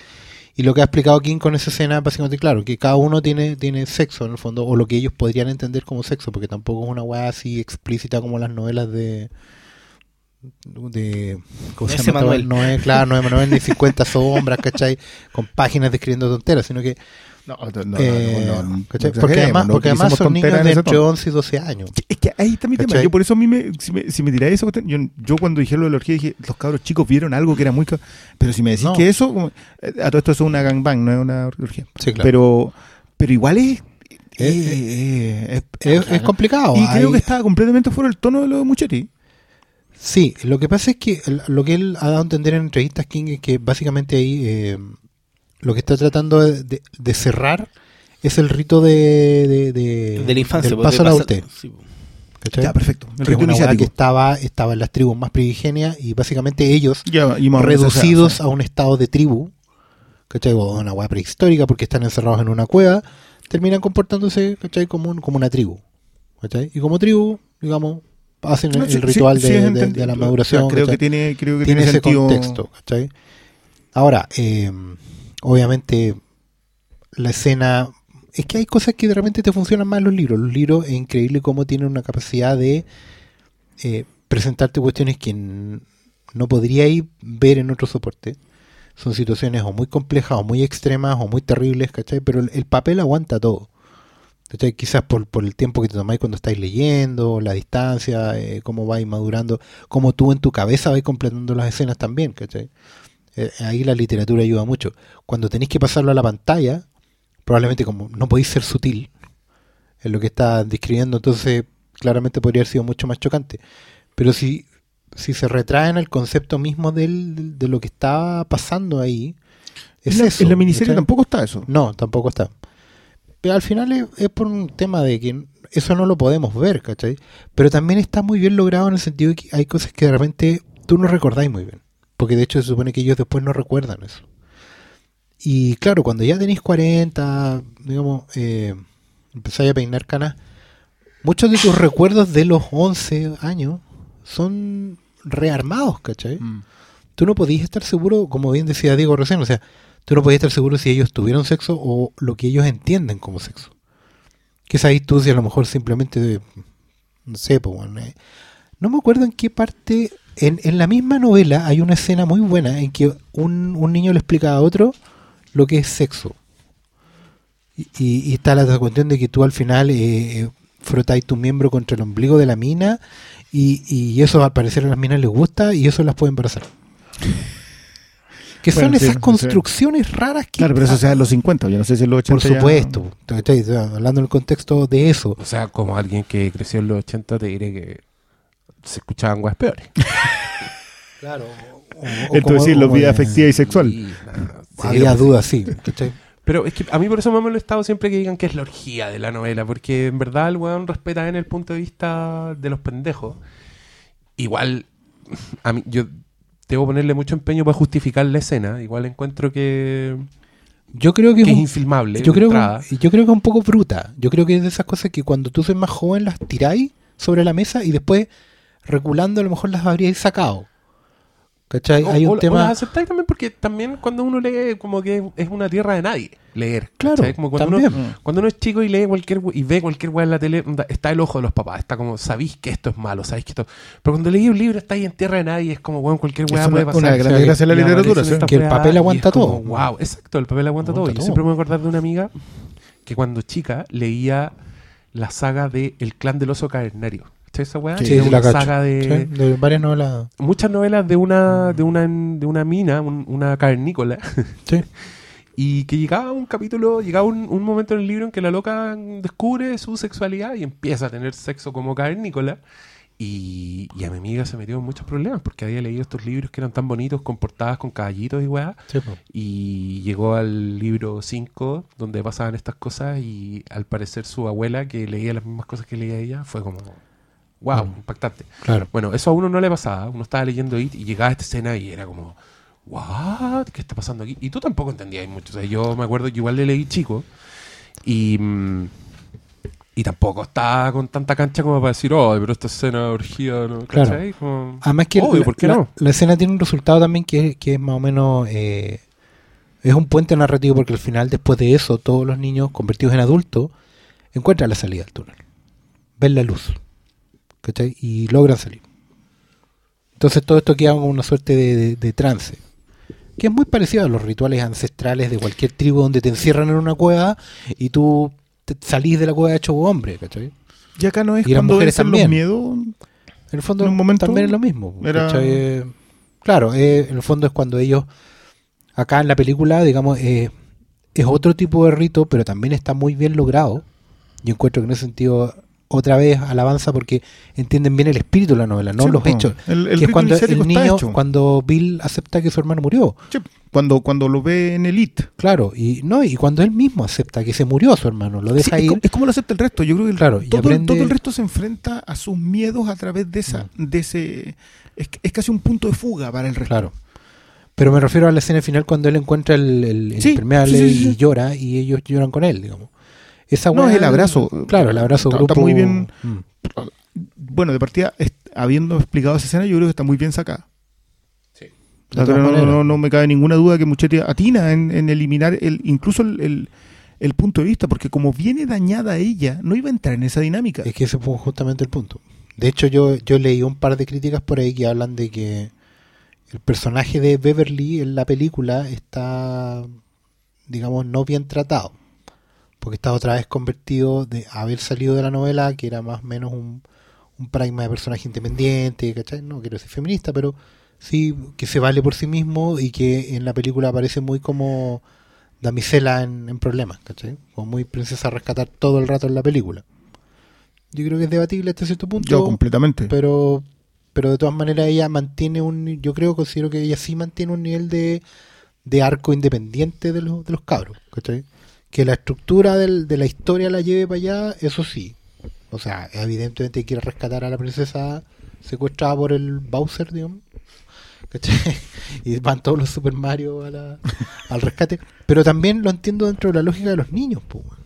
Y lo que ha explicado King con esa escena, básicamente, claro, que cada uno tiene, tiene sexo en el fondo, o lo que ellos podrían entender como sexo, porque tampoco es una weá así explícita como las novelas de. de ¿cómo No se llama? No es, claro, no es Emanuel ni 50 sombras, ¿cachai? Con páginas describiendo tonteras, sino que No, no, no, eh, no, no, no ¿cachai? exageremos, porque además, porque además son niños de entre tono. 11 y 12 años. Es que ahí está mi tema. Yo por eso a mí me, si me, si me tiráis eso, yo, yo cuando dije lo de la orgía dije, los cabros chicos vieron algo que era muy... Pero si me decís que eso, eh, a todo esto es una gangbang, no es una orgía. Sí, claro. Pero, pero igual es... Eh, eh, eh, es, es complicado. y creo hay- que estaba completamente fuera del tono de los Muchetti. Sí, lo que pasa es que el- lo que él ha dado a entender en entrevistas King es que básicamente ahí eh, lo que está tratando de, de- de cerrar es el rito de, de, de- de la infancia. del paso a la adultez. sí, ¿cachai? Ya, perfecto. El Que es una que estaba, estaba en las tribus más primigenias y básicamente ellos Ya, y más o menos reducidos a un estado de tribu, ¿cachai? O una weá prehistórica porque están encerrados en una cueva, terminan comportándose, ¿cachai? Como, un- como una tribu, ¿cachai? Y como tribu, digamos, hacen No, el, sí, ritual sí, de, sí, es de- entendible. de la O sea, maduración. creo ¿cachai? que tiene, creo que tiene tiene, ese sentido. contexto, ¿cachai? Ahora, eh, obviamente, la escena. Es que hay cosas que de repente te funcionan más los libros. Los libros es increíble cómo tienen una capacidad de eh, presentarte cuestiones que no podríais ver en otro soporte. Son situaciones o muy complejas, o muy extremas, o muy terribles, ¿cachai? Pero el, el papel aguanta todo. ¿Cachai? Quizás por, por el tiempo que te tomáis cuando estáis leyendo, la distancia, eh, cómo vais madurando, cómo tú en tu cabeza vais completando las escenas también, ¿cachai? Eh, ahí la literatura ayuda mucho. Cuando tenéis que pasarlo a la pantalla, probablemente como no podéis ser sutil en lo que está describiendo, entonces claramente podría haber sido mucho más chocante. Pero si, si se retraen el concepto mismo del, de lo que está pasando ahí, es la, eso, en la miniserie tampoco está eso. No, tampoco está. Pero al final es, es por un tema de que eso no lo podemos ver, ¿cachai? Pero también está muy bien logrado en el sentido de que hay cosas que de repente tú no recordáis muy bien. Porque de hecho se supone que ellos después no recuerdan eso. Y claro, cuando ya tenéis 40, digamos, eh, empezáis a peinar canas, muchos de tus recuerdos de los 11 años son rearmados, ¿cachai? Mm. tú no podías estar seguro, como bien decía Diego recién, o sea, tú no podías estar seguro si ellos tuvieron sexo o lo que ellos entienden como sexo. ¿Qué sabéis tú si a lo mejor simplemente, no sé, pues, bueno, eh, no me acuerdo en qué parte, en, en la misma novela hay una escena muy buena en que un, un niño le explica a otro lo que es sexo. Y, y- y está la cuestión de que tú al final eh, eh, frotáis tu miembro contra el ombligo de la mina y, y eso al parecer a las minas les gusta y eso las puede embarazar. Que son sí, esas sí. construcciones raras que... Claro, pero eso sea en los 50, yo no sé si en los 80 por ya- supuesto, estoy estoy hablando en el contexto de eso. O sea, como alguien que creció en los 80, te diré que se escuchaban weas peores. Claro. Entonces sí, los vida afectiva y sexual. Sí, nada, Había dudas, sí. ¿cachai? Pero es que a mí por eso me ha molestado siempre que digan que es la orgía de la novela, porque en verdad el weón respeta en el punto de vista de los pendejos. Igual, a mí, yo debo ponerle mucho empeño para justificar la escena. Igual encuentro que, Yo creo que, que es un- infilmable. yo creo, que, yo creo que es un poco bruta. Yo creo que es de esas cosas que cuando tú sos más joven las tiráis sobre la mesa y después reculando a lo mejor las habríais sacado. ¿Cachai? O- Hay o- un o tema... las aceptáis también porque también cuando uno lee como que es una tierra de nadie leer. Claro, ¿cachai? Como cuando también. uno, cuando uno es chico y lee cualquier y ve cualquier weá en la tele, está el ojo de los papás, está como, sabéis que esto es malo, sabéis que esto. Pero cuando leí un libro está ahí en tierra de nadie, es como, weón, cualquier weá puede pasar. una gran desgracia de la literatura, sí. Que el papel aguanta como, todo. Wow, exacto, el papel aguanta, todo. Yo siempre me voy a acordar de una amiga que cuando chica leía la saga de El clan del oso cavernario. ¿Cachai esa weá? Sí, la una cacho. saga de, Sí, de varias novelas. muchas novelas de una de una de una mina, un- una cavernícola, Sí. y que llegaba un capítulo, llegaba un, un momento en el libro en que la loca descubre su sexualidad y empieza a tener sexo como cavernícola. Y, y a mi amiga se metió en muchos problemas porque había leído estos libros que eran tan bonitos, con portadas con caballitos y weá. Sí. Y llegó al libro 5, donde pasaban estas cosas, y al parecer su abuela, que leía las mismas cosas que leía ella, fue como, wow, Mm. impactante. Claro. Bueno, eso a uno no le pasaba. Uno estaba leyendo It y llegaba a esta escena y era como, ¿what? ¿Qué está pasando aquí? Y tú tampoco entendías mucho. O sea, yo me acuerdo que igual le leí chico y, mm, y tampoco estaba con tanta cancha como para decir, oh, pero esta escena de orgía, ¿no? Claro. Además que Obvio, la, ¿por qué la- no? la escena tiene un resultado también que, que es más o menos... eh, es un puente narrativo porque al final, después de eso, todos los niños convertidos en adultos encuentran la salida del túnel. Ven la luz. ¿Cachai? Y logran salir. Entonces todo esto queda como una suerte de, de- de trance. Que es muy parecido a los rituales ancestrales de cualquier tribu donde te encierran en una cueva y tú te- salís de la cueva hecho hombre. ¿Cachai? Y acá no es Y cuando mujeres los también. miedos. En el fondo En un momento también es lo mismo. era-. Eh, Claro, eh, en el fondo es cuando ellos, acá en la película, digamos, eh, es otro tipo de rito, pero también está muy bien logrado. Yo encuentro que en ese sentido, otra vez alabanza porque entienden bien el espíritu de la novela, no Sí, los hechos. El, el que es cuando el niño, cuando Bill acepta que su hermano murió. Sí, cuando, cuando lo ve en el IT. Claro, y no y cuando él mismo acepta que se murió su hermano, lo Sí, deja es, ir. es como lo acepta el resto. Yo creo que el- Claro, y todo, aprende- todo el resto se enfrenta a sus miedos a través de esa, de ese. Es, es casi un punto de fuga para el resto. Claro. Pero me refiero a la escena final cuando él encuentra el, el, el Sí, impermeable sí, sí, sí, y sí. llora y ellos lloran con él, digamos. Esa No, es el abrazo. Claro, el abrazo Está- está grupo. muy bien. Mm. Bueno, de partida, habiendo explicado esa escena, yo creo que está muy bien sacada. De No, todas no, maneras. no, no me cabe ninguna duda que Muchetti atina en, en eliminar el, incluso el, el- el punto de vista, porque como viene dañada ella, no iba a entrar en esa dinámica. Es que ese fue justamente el punto. De hecho, yo, yo leí un par de críticas por ahí que hablan de que el personaje de Beverly en la película está, digamos, no bien tratado. Porque está otra vez convertido de haber salido de la novela, que era más o menos un, un paradigma de personaje independiente, ¿cachai? No quiero ser feminista, pero sí que se vale por sí mismo y que en la película aparece muy como damisela en, en problemas, ¿cachai? Como muy princesa a rescatar todo el rato en la película. Yo creo que es debatible hasta cierto punto, Yo completamente. pero pero de todas maneras ella mantiene un yo creo considero que ella sí mantiene un nivel de, de arco independiente de los, de los cabros ¿cachai? Que la estructura del- de la historia la lleve para allá eso sí o sea evidentemente quiere rescatar a la princesa secuestrada por el Bowser digamos ¿cachai? y van todos los Super Mario a la- al rescate pero también lo entiendo dentro de la lógica de los niños weón.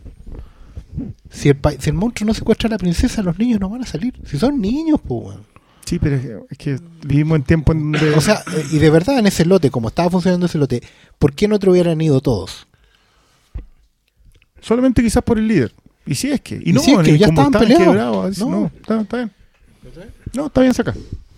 si el, si el monstruo no secuestra a la princesa los niños no van a salir si son niños weón. Sí, pero es- es que vivimos en tiempo en donde... O sea, eh, y de verdad en ese lote, como estaba funcionando ese lote, ¿por qué no te hubieran ido todos? Solamente quizás por el líder. Y si es que... Y, Y no, si es que ya estaban estaban peleados. No. no, está, está bien. No, está bien saca.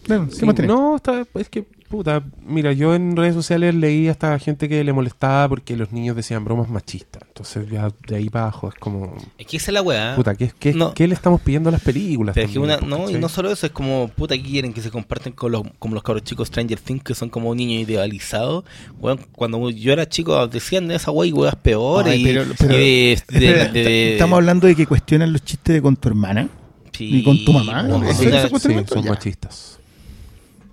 Dale, ¿qué Sí, más tenés? no, está, es que, puta, mira, yo en redes sociales leí hasta gente que le molestaba porque los niños decían bromas machistas. Entonces, ya de ahí para abajo es como, Es que esa es la weá. puta, ¿qué, qué, No. qué le estamos pidiendo a las películas? Pero es que también, una, no, y no solo eso, es como, puta, que quieren que se comparten con los, como los cabros chicos Stranger Things, que son como niños idealizados. Weón, cuando yo era chico decían esa wey, weas peores. Ay, y, pero- pero- y de- de- Espera, de- de- ¿Estamos hablando de que cuestionan los chistes de con tu hermana? sí, ¿Y con tu mamá? no, ¿Eso- sí, son Ya. machistas.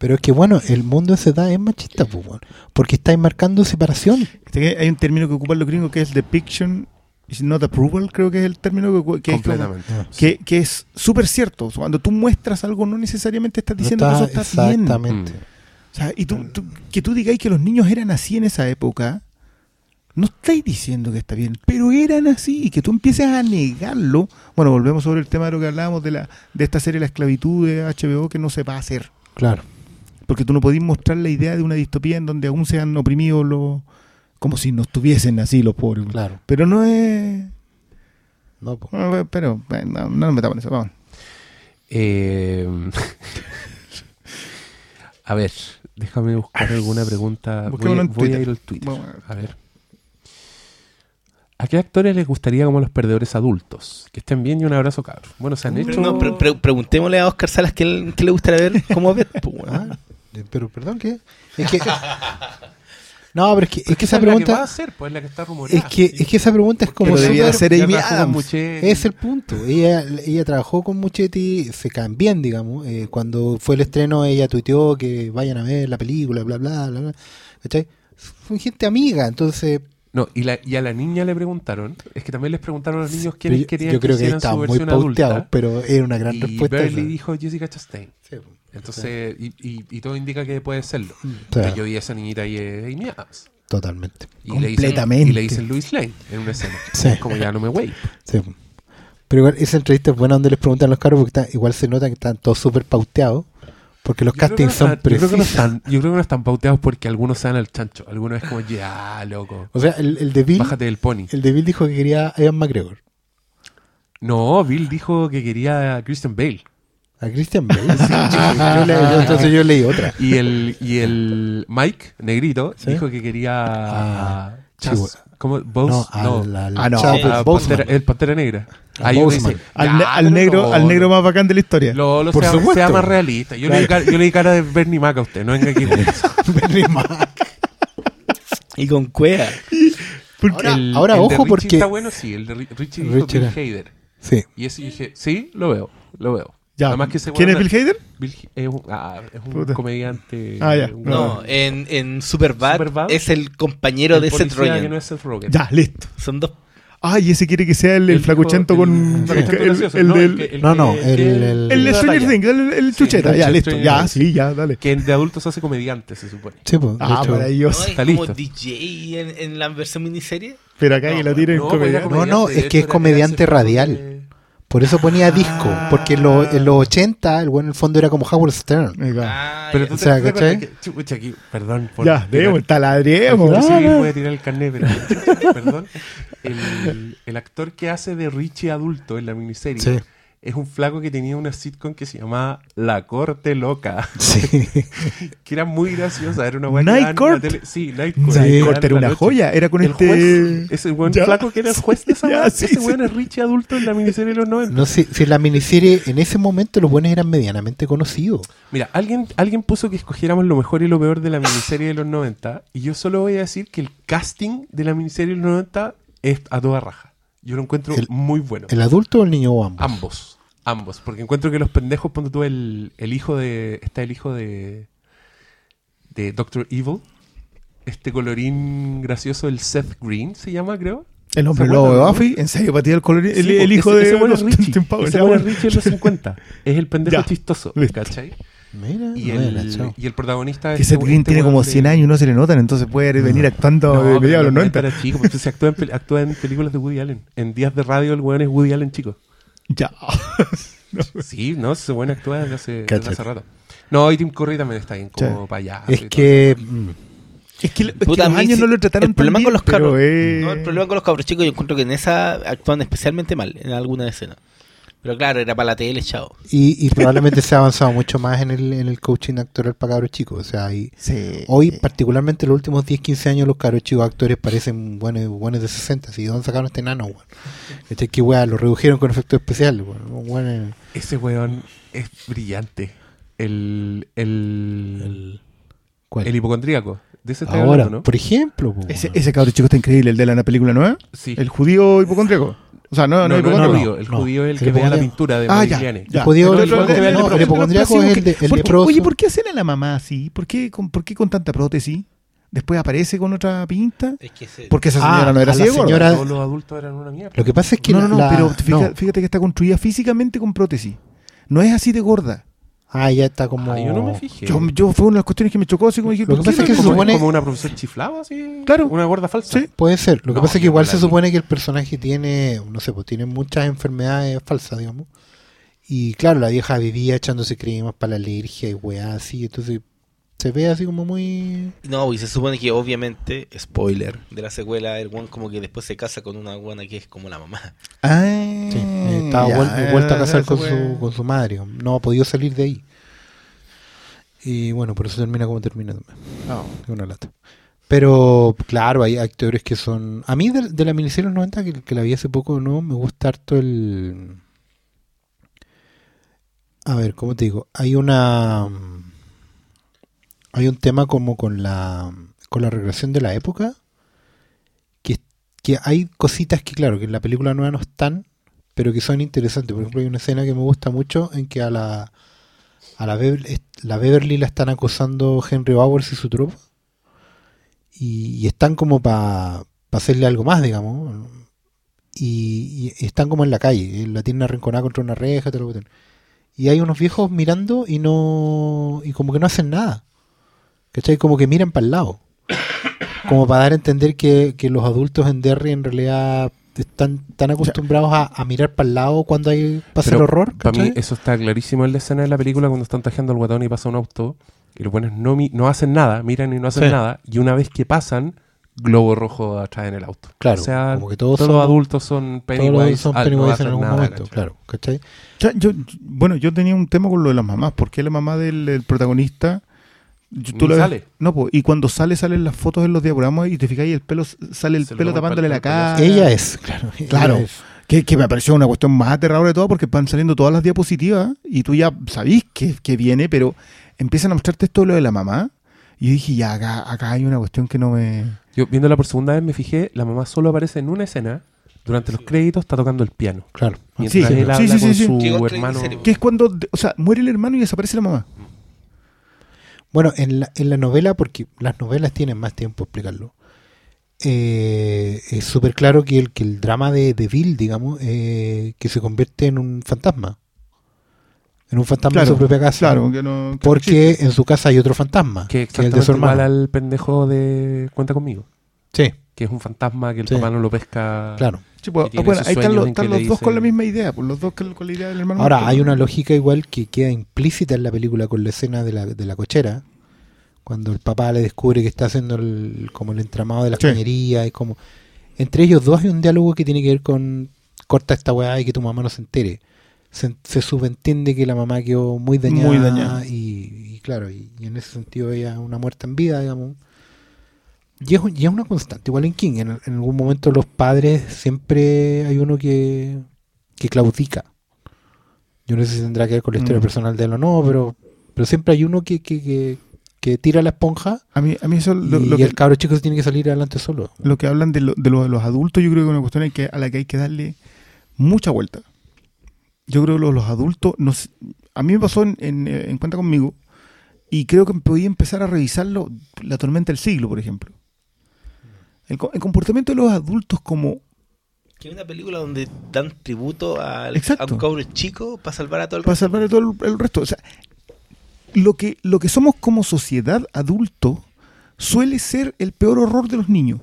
Pero es que bueno, el mundo de esa edad es machista, pues, porque estáis marcando separación. Este Hay un término que ocupan los gringos que es depiction is not approval, creo que es el término que, que es como- Completamente. que, que es súper cierto. Cuando tú muestras algo, no necesariamente estás No diciendo está- que eso está bien. exactamente. Mm. O sea, y tú, tú- que tú digáis que los niños eran así en esa época, no estáis diciendo que está bien, pero eran así y que tú empieces a negarlo. Bueno, volvemos sobre el tema de lo que hablábamos de la de esta serie La esclavitud de HBO que no se va a hacer. Claro. Porque tú no podís mostrar la idea de una distopía en donde aún sean oprimidos los. como si no estuviesen así los pobres. Claro. Pero no es. No, po. no, Pero no, no nos metamos en eso. Vamos. Eh, a ver, déjame buscar alguna pregunta. Voy, en voy a ir al Twitter. Vamos a ver. A ver. ¿A qué actores les gustaría como los perdedores adultos? Que estén bien y un abrazo, cabros. Bueno, se han hecho... No, pre- pre- preguntémosle a Oscar Salas qué, le- qué le gustaría ver cómo ver. Pues, eh, pero perdón, ¿qué? Es que No, pero es que, es que esa es la que va a pregunta pues la que está rumoreada. es que es que esa pregunta es como debía Amy Adams. Muchetti. Es el punto. Ella, ella trabajó con Muchetti, se caen bien, digamos. Eh, cuando fue el estreno, ella tuiteó que vayan a ver la película, bla, bla, bla, bla. ¿Cachai? Son gente amiga, entonces. No, y, la, y a la niña le preguntaron, es que también les preguntaron a los niños quiénes yo, querían yo creo que hicieran está su muy versión pauteado, adulta. pero era una gran y respuesta. Esa. dijo Jessica Chastain. Sí, Entonces, y, y, y todo indica que puede serlo. yo vi a esa niñita y es Amy Adams. totalmente. Y le dicen- Completamente. y le dicen Louis Lane en una escena. Sí. Es como ya no me wey. Sí. Pero igual esa entrevista es buena donde les preguntan a los caros porque está- igual se nota que están todos súper pauteados. Porque los Yo creo castings no son yo creo, que no precisos. están, yo creo que no están pauteados porque algunos se dan al chancho. Algunos es como, ya, loco. O sea, el, el de Bill, Bájate del pony. el de Bill dijo que quería a Ian McGregor. No, Bill dijo que quería a Christian Bale. A Christian Bale. sí. Yo le- yo- entonces yo leí otra. Y el, y el Mike, negrito, ¿Sí? dijo que quería Ah, Chas- ¿Cómo? Bose? No, No, al, al Ah, no. Chadwick a Boseman. Pantera- el Pantera Negra. Ahí dice, Al, ya, negro, no, al negro más bacán de la historia. Lo, lo Por sea, supuesto. sea más realista. Yo, le di cara, yo le di cara de Bernie Mac a usted, no venga aquí con eso. Bernie Mac. Y con cuea. Ahora, El- ahora el ojo porque... Está bueno, sí, el de Ri- Richie Hader. Sí. Y ese dije, sí, lo veo, lo veo. Ya. Además que ese ¿Quién es Bill Hader? Bill es un, ah, es un Puta. comediante. Ah, ya. un- No, en, en Superbad, Superbad. es el compañero el de Seth Rogen. que no es Seth Rogen. Ya, listo. Son dos. Ay, ese quiere que sea el, el Él flacuchento con. el- El, el- el no, No, no, el- el- El de la Stranger. Things, el, el chucheta. el ya, listo. Ya, sí, ya, dale. Que de adultos hace comediante, se supone. Sí, pues, Ah, hecho- No, maravilloso. es Está como listo. DJ en, en la versión miniserie. Pero acá No, que lo tiren no, comedia. era No, no, comediante, es que es comediante radial. Por eso ponía disco. Ah. Porque en los, en los 80, el bueno en el fondo era como Howard Stern. Ah, Pero tú O sea, ¿cachai? que- chucha, aquí, perdón por Ya, demos, taladriemos. Yo sí Ah, que no. voy a tirar el carnet, pero perdón. El, el actor que hace de Richie adulto en la miniserie Sí. Es un flaco que tenía una sitcom que se llamaba La Corte Loca, Sí. que era muy graciosa, era una que Night Court. tele- Sí, Night Court. Sí. Court era una noche. joya, era con el este... juez, ese buen Ya. flaco que era el juez de esa Ya, sí, ese sí. weón es Richie adulto en la miniserie de los 90. No sé, si en la miniserie en ese momento los buenos eran medianamente conocidos. Mira, alguien, alguien puso que escogiéramos lo mejor y lo peor de la miniserie de los 90 y yo solo voy a decir que el casting de la miniserie de los 90 es a toda raja. Yo lo encuentro El- muy bueno. ¿El adulto o el niño o ambos? Ambos, ambos, porque encuentro que los pendejos, cuando tú el, el hijo de, está el hijo de, de Doctor Evil, este colorín gracioso, el Seth Green se llama, creo. El hombre ¿Se lobo de Buffy, en serio, para ti el, color, el, Sí, el po, hijo ese- de ese bueno es Richie. Ese bueno es. Richie en los 50. Es el pendejo Ya. chistoso, Listo. ¿cachai? Mira, Y no el, y el protagonista Que es Seth este- Green este tiene como weón de- 100 años y no se le notan, entonces puede venir actuando No, de los los 90. 90 era chico, pues, entonces actúa en, pel- actúa en películas de Woody Allen. En días de radio el weón es Woody Allen chico. Ya. Sí, no, ese weón actúa desde hace, desde hace rato. No, y Tim Curry también está bien como Sí. payaso. Es que mm, Es que, es que Puta, los años sí- no lo trataron el problema tan con los cabros- eh, No, el problema con los cabros chicos, yo encuentro que en esa actúan especialmente mal, en alguna escena. Pero claro, era para la tele, chao. y, y probablemente se ha avanzado mucho más en el, en el coaching actoral para cabros chicos. O sea, Sí. hoy, particularmente en los últimos 10, 15 años, los cabros chicos actores parecen buenos, buenos de 60. ¿sí? ¿De dónde sacaron este nano, weón? Este que weá, lo redujeron con efectos especiales, weón. Weón, Ese weón es brillante. El, el, el, ¿cuál? hipocondríaco. De ese Ahora, hablando, ¿no? por ejemplo, po, Ese, weón. ese cabro chico está increíble, el de la película nueva. Sí. El judío hipocondríaco. O sea, no, no, no, no, no, judío. El judío es el El que vea la pintura de Ah, ya. Ya. judío- el- el- el pero- es el de- el ¿por qué- leproso. Oye, ¿por qué hacen a la mamá así? ¿Por qué con, por qué con tanta prótesis? Después aparece con otra pinta. Es que se- Porque esa Ah, señora no era a la así de gorda. señora- Todos los adultos eran una mierda. Lo que pasa es que No, la- no, no, la- pero fíjate, no. fíjate que está construida físicamente con prótesis. No es así de gorda. Ah, ya está como... Ah, yo no me fijé. Yo, yo fue una de las cuestiones que me chocó así como dije, Lo ¿por que pasa es que se como- supone- como una profesora chiflada, así. Claro. Una gorda falsa. Sí. Puede ser. Lo que No, pasa es que igual se vi. supone que el personaje tiene, no sé, pues tiene muchas enfermedades falsas, digamos. Y claro, la vieja vivía echándose cremas para la alergia y weá así. Entonces se ve así como muy... No, y se supone que obviamente, spoiler de la secuela, el one como que después se casa con una guana que es como la mamá. Ah, Sí, estaba ya, vuel- vuelta a casar con su, con su madre. No ha podido salir de ahí. Y bueno, por eso termina como termina también. No. Es una lata. Pero claro, hay actores que son... A mí de, de la miniserie de los 90, que, que la vi hace poco, no, me gusta harto el... A ver, ¿cómo te digo? Hay una... Hay un tema como con la con la regresión de la época que, que hay cositas que claro que en la película nueva no están pero que son interesantes por ejemplo hay una escena que me gusta mucho en que a la a la, Bever- la Beverly la están acosando Henry Bowers y su tropa y, están como para hacerle algo más digamos y, están como en la calle la tienen arrinconada contra una reja lo que tienen. y hay unos viejos mirando y no y como que no hacen nada ¿Cachai? Como que miran para el lado. Como para dar a entender que, que los adultos en Derry en realidad están tan acostumbrados a, a mirar para el lado cuando hay pasa el horror. Para mí eso está clarísimo en la escena de la película cuando están tajeando al guatón y pasa un auto y los buenos no, no hacen nada, miran y no hacen Sí. nada y una vez que pasan, globo rojo atrás en el auto. Claro, o sea, como que todos todos son- los adultos son Todos Pennywise, son al no Pennywise hacer en algún nada, momento, ¿cachai? claro. ¿cachai? O sea, yo, bueno, yo tenía un tema con lo de las mamás. ¿Por qué la mamá del, del protagonista... ves-. No, pues, y cuando sale, salen las fotos en los diagramas y te fijáis, el pelo sale el Se pelo tapándole la cara. Ella es, claro. ella Claro. es. Que, que me pareció una cuestión más aterradora de todo porque van saliendo todas las diapositivas y tú ya sabís que, que viene, pero empiezan a mostrarte esto de lo de la mamá. Y dije, ya, acá, acá hay una cuestión que no me... Yo viéndola por segunda vez me fijé, la mamá solo aparece en una escena, durante los créditos está tocando el piano. Claro. Mientras Sí, él sí, habla sí, con sí, sí. su hermano. Que es cuando, o sea, muere el hermano y desaparece la mamá. Bueno, en la, en la novela, porque las novelas tienen más tiempo explicarlo, eh, es súper claro que el, que el drama de, de Bill, digamos, eh, que se convierte en un fantasma. En un fantasma de su propia casa. Claro, que no... que no Porque en su casa hay otro fantasma, Que que es el de su hermano. al pendejo de Cuenta conmigo. Sí, Que es un fantasma que el Sí. papá no lo pesca. claro. Sí, pues, bueno, ahí están los, están dos con la misma idea, pues los dos con, la idea del hermano. Ahora, hay una lógica igual que queda implícita en la película con la escena de la, de la cochera, cuando el papá le descubre que está haciendo el, como el entramado de la Sí. cañería, y como... Entre ellos dos hay un diálogo que tiene que ver con corta esta weá y que tu mamá no se entere. se, se subentiende que la mamá quedó muy dañada. Muy dañada. Y, y claro, y, y en ese sentido ella una muerte en vida, digamos. Y es, y es una constante, igual en King. En, en algún momento los padres siempre hay uno que, que claudica. Yo no sé si tendrá que ver con la historia Mm. personal de él o no, pero, pero siempre hay uno que, que, que, que tira la esponja A mí, a mí eso lo, y lo que, el cabro chico se tiene que salir adelante solo. lo que hablan de, lo- de, lo- de los adultos, yo creo que es una cuestión que, a la que hay que darle mucha vuelta. Yo creo que los, los adultos, nos, a mí me pasó en, en, en Cuenta conmigo, y creo que podía empezar a revisarlo, la tormenta del siglo, por ejemplo. El, co- el comportamiento de los adultos como Que una película donde dan tributo al- a un cabro chico para salvar a todo el para salvar a todo el, el resto. O sea, lo que, lo que somos como sociedad adulto suele ser el peor horror de los niños.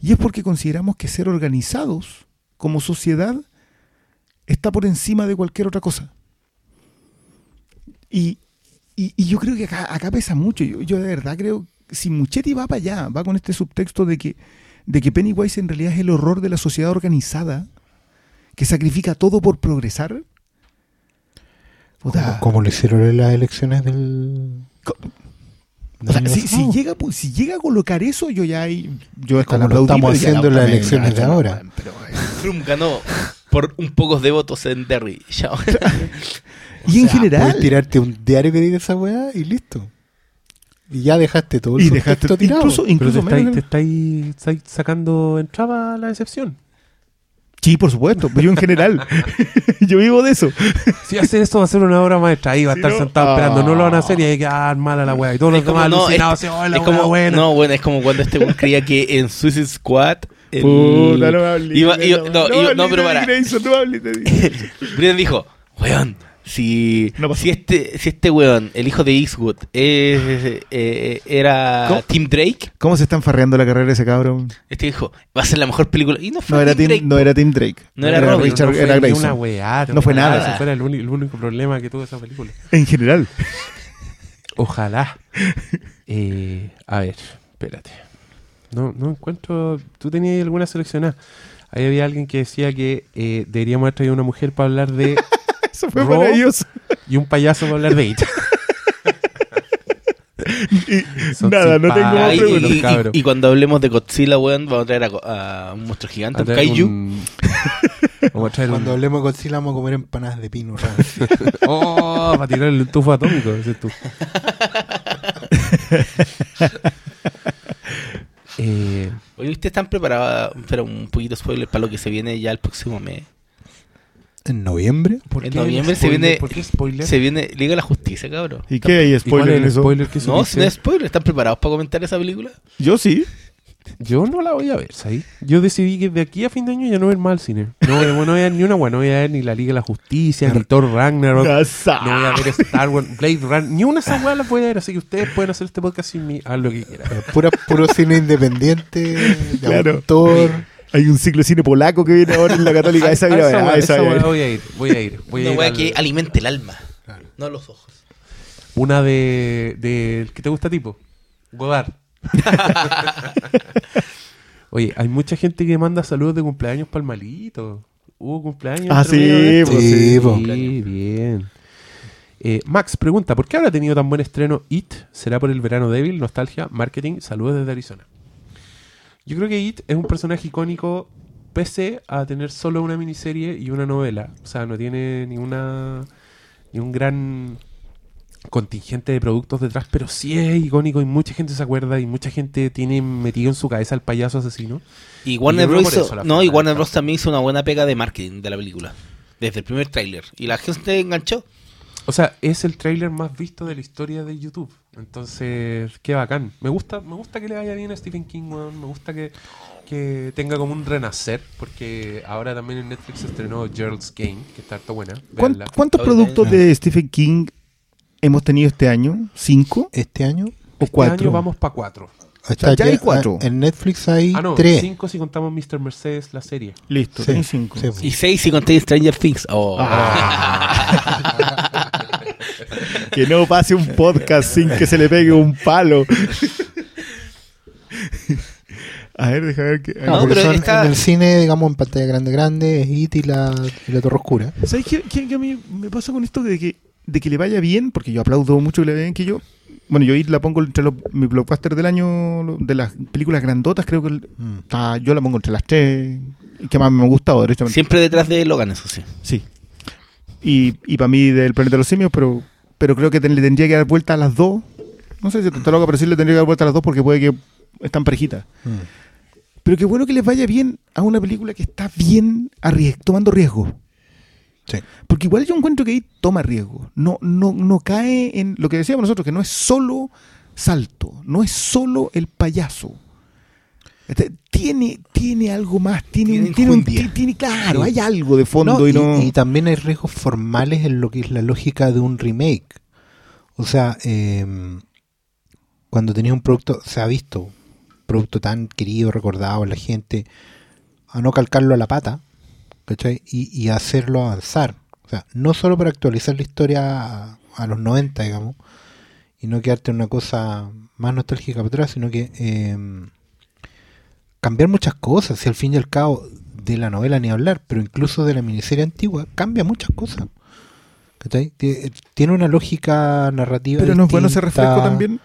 Y es porque consideramos que ser organizados como sociedad está por encima de cualquier otra cosa. Y, y- y yo creo que acá, acá pesa mucho. Yo, yo de verdad creo que si Muchetti va para allá, va con este subtexto de que, de que Pennywise en realidad es el horror de la sociedad organizada, que sacrifica todo por progresar. puta, Como, como lo hicieron en las elecciones del. O sea, si, si llega, pu- si llega a colocar eso, yo ya hay, yo hasta Como lo estamos haciendo en las elecciones de no, ahora. pero. Trump ganó por un pocos de votos en Derry. Y en O sea, general, puedes tirarte un diario que diga esa weá y listo. Y ya dejaste todo el y dejaste tirado. incluso, Pero incluso te estáis, estáis- estáis sacando entrada a la decepción. Sí, por supuesto, pero yo en general, yo vivo de eso. Si hace esto va a ser una obra maestra, ahí va a Si estar no- sentado Ah. esperando, no lo van a hacer y hay que dar mala la weá. Y todos los demás no, alucinados, es- así, "Oh, la es weá como, buena". no, bueno, es como cuando este weón creía que en Suicide Squad el- Puta, no me hables no, no, pero para. Brian dijo, weón, si, No si este si este weón, el hijo de Eastwood, eh, era ¿Cómo? Tim Drake, ¿Cómo se están farreando la carrera de ese cabrón? este dijo, va a ser la mejor película. Y no fue No era Tim Drake. no era Tim Drake. No era Robin, Richard, no fue era Grayson. una weá, No fue nada. Ese fue el único problema que tuvo esa película. En general. Ojalá. Eh, a ver, espérate. No, no encuentro. ¿Tú tenías alguna seleccionada? Ahí había alguien que decía que eh, deberíamos haber traído una mujer para hablar de. Eso fue Ro- maravilloso. y un payaso para hablar de It. Y Son nada, no tengo Ah, más preguntas. los y- cabros. y- y cuando hablemos de Godzilla, weón, vamos a traer a, un monstruo gigante, A un kaiju. un- Vamos a traer Cuando un. hablemos de Godzilla vamos a comer empanadas de pino. ¡Oh! Para tirar el tufo atómico, dices tú. eh, Oye, ¿ustedes están preparados? Pero un poquito spoiler para lo que se viene ya el próximo mes. ¿En noviembre? ¿por En qué noviembre se viene- ¿Por qué spoiler? Se viene Liga de la Justicia, cabrón. ¿Y qué hay ¿Y cuál spoiler en el eso? spoiler que No, subiste? no es spoiler. ¿Están preparados para comentar esa película? Yo sí. Yo no la voy a ver, ¿sabes? Yo decidí que de aquí a fin de año ya no voy a ver más al cine. No, voy a- no voy a ver ni una buena, no voy a ver ni la Liga de la Justicia, ni Thor Ragnarok. No voy a ver Star Wars, Blade Runner, ni una de esas weas las voy a ver, así que ustedes pueden hacer este podcast sin mí, haz lo que quieran. Pura, puro cine independiente, de Claro. autor. Hay un ciclo de cine polaco que viene ahora en la Católica. Esa, A voy a ir, voy a ir. Voy a Una ir weá al- que alimente el alma, Claro. no los ojos. Una de, de ¿qué te gusta tipo? Godard. Oye, hay mucha gente que manda saludos de cumpleaños para el malito. Hubo cumpleaños. Ah, sí, pues, sí, Sí, bien. Eh, Max pregunta, ¿por qué habrá tenido tan buen estreno It? ¿Será por el verano débil, nostalgia, marketing? Saludos desde Arizona. Yo creo que It es un personaje icónico pese a tener solo una miniserie y una novela. O sea, no tiene ninguna ni un gran contingente de productos detrás, pero sí es icónico y mucha gente se acuerda y mucha gente tiene metido en su cabeza al payaso asesino. Y Warner Bros. no, y Warner Bros. también hizo una buena pega de marketing de la película. Desde el primer tráiler. Y la gente enganchó. O sea, es el tráiler más visto de la historia de YouTube. Entonces, qué bacán. Me gusta, me gusta que le vaya bien a Stephen King, weón. Me gusta que, que tenga como un renacer, porque ahora también en Netflix se estrenó Gerald's Game, que está harto buena. ¿Cuán- Véanla. ¿Cuántos productos de Stephen King hemos tenido este año? ¿Cinco Este año o Este cuatro? año vamos para cuatro. ya hay cuatro. En Netflix hay Ah, no, tres. cinco si contamos Mr. Mercedes, la serie. Listo, Sí, cinco. sí. Y seis si conté Stranger Things. Oh. Que no pase un podcast sin que se le pegue un palo. A ver, deja ver que. No, porque pero son está- en el cine, digamos, en pantalla grande, grande, es It y la, y la Torre Oscura. ¿Sabes qué, qué- qué a mí me pasa con esto de que, de que le vaya bien? Porque yo aplaudo mucho que le vaya bien que yo. Bueno, yo ahí la pongo entre los, mi blockbuster del año, de las películas grandotas, creo que el- Mm. ah, yo la pongo entre las tres que más me ha gustado, derechamente. Siempre detrás de Logan, eso sí. Sí. Y, y para mí del planeta de los simios, pero, pero creo que ten- le tendría que dar vuelta a las dos. No sé si está loca, pero sí le tendría que dar vuelta a las dos porque puede que están parejitas. Mm. Pero qué bueno que les vaya bien a una película que está bien arries- tomando riesgo. Sí. Porque igual yo encuentro que ahí toma riesgo. No, no, no cae en lo que decíamos nosotros, que no es solo salto, no es solo el payaso. Este, tiene, tiene algo más, tiene, Tiene un- tiene, un- tiene- claro, hay algo de fondo No, y no. y también hay riesgos formales en lo que es la lógica de un remake. O sea, eh, cuando tenías un producto, se ha visto, un producto tan querido, recordado en la gente, a no calcarlo a la pata, ¿cachai? Y, y hacerlo avanzar. O sea, no solo para actualizar la historia a, a los 90, digamos, y no quedarte en una cosa más nostálgica para atrás, sino que eh, cambiar muchas cosas, si al fin y al cabo de la novela ni hablar, pero incluso de la miniserie antigua, cambia muchas cosas. ¿Cachai? Tie- Tiene una lógica narrativa. pero no es bueno ese refresco también.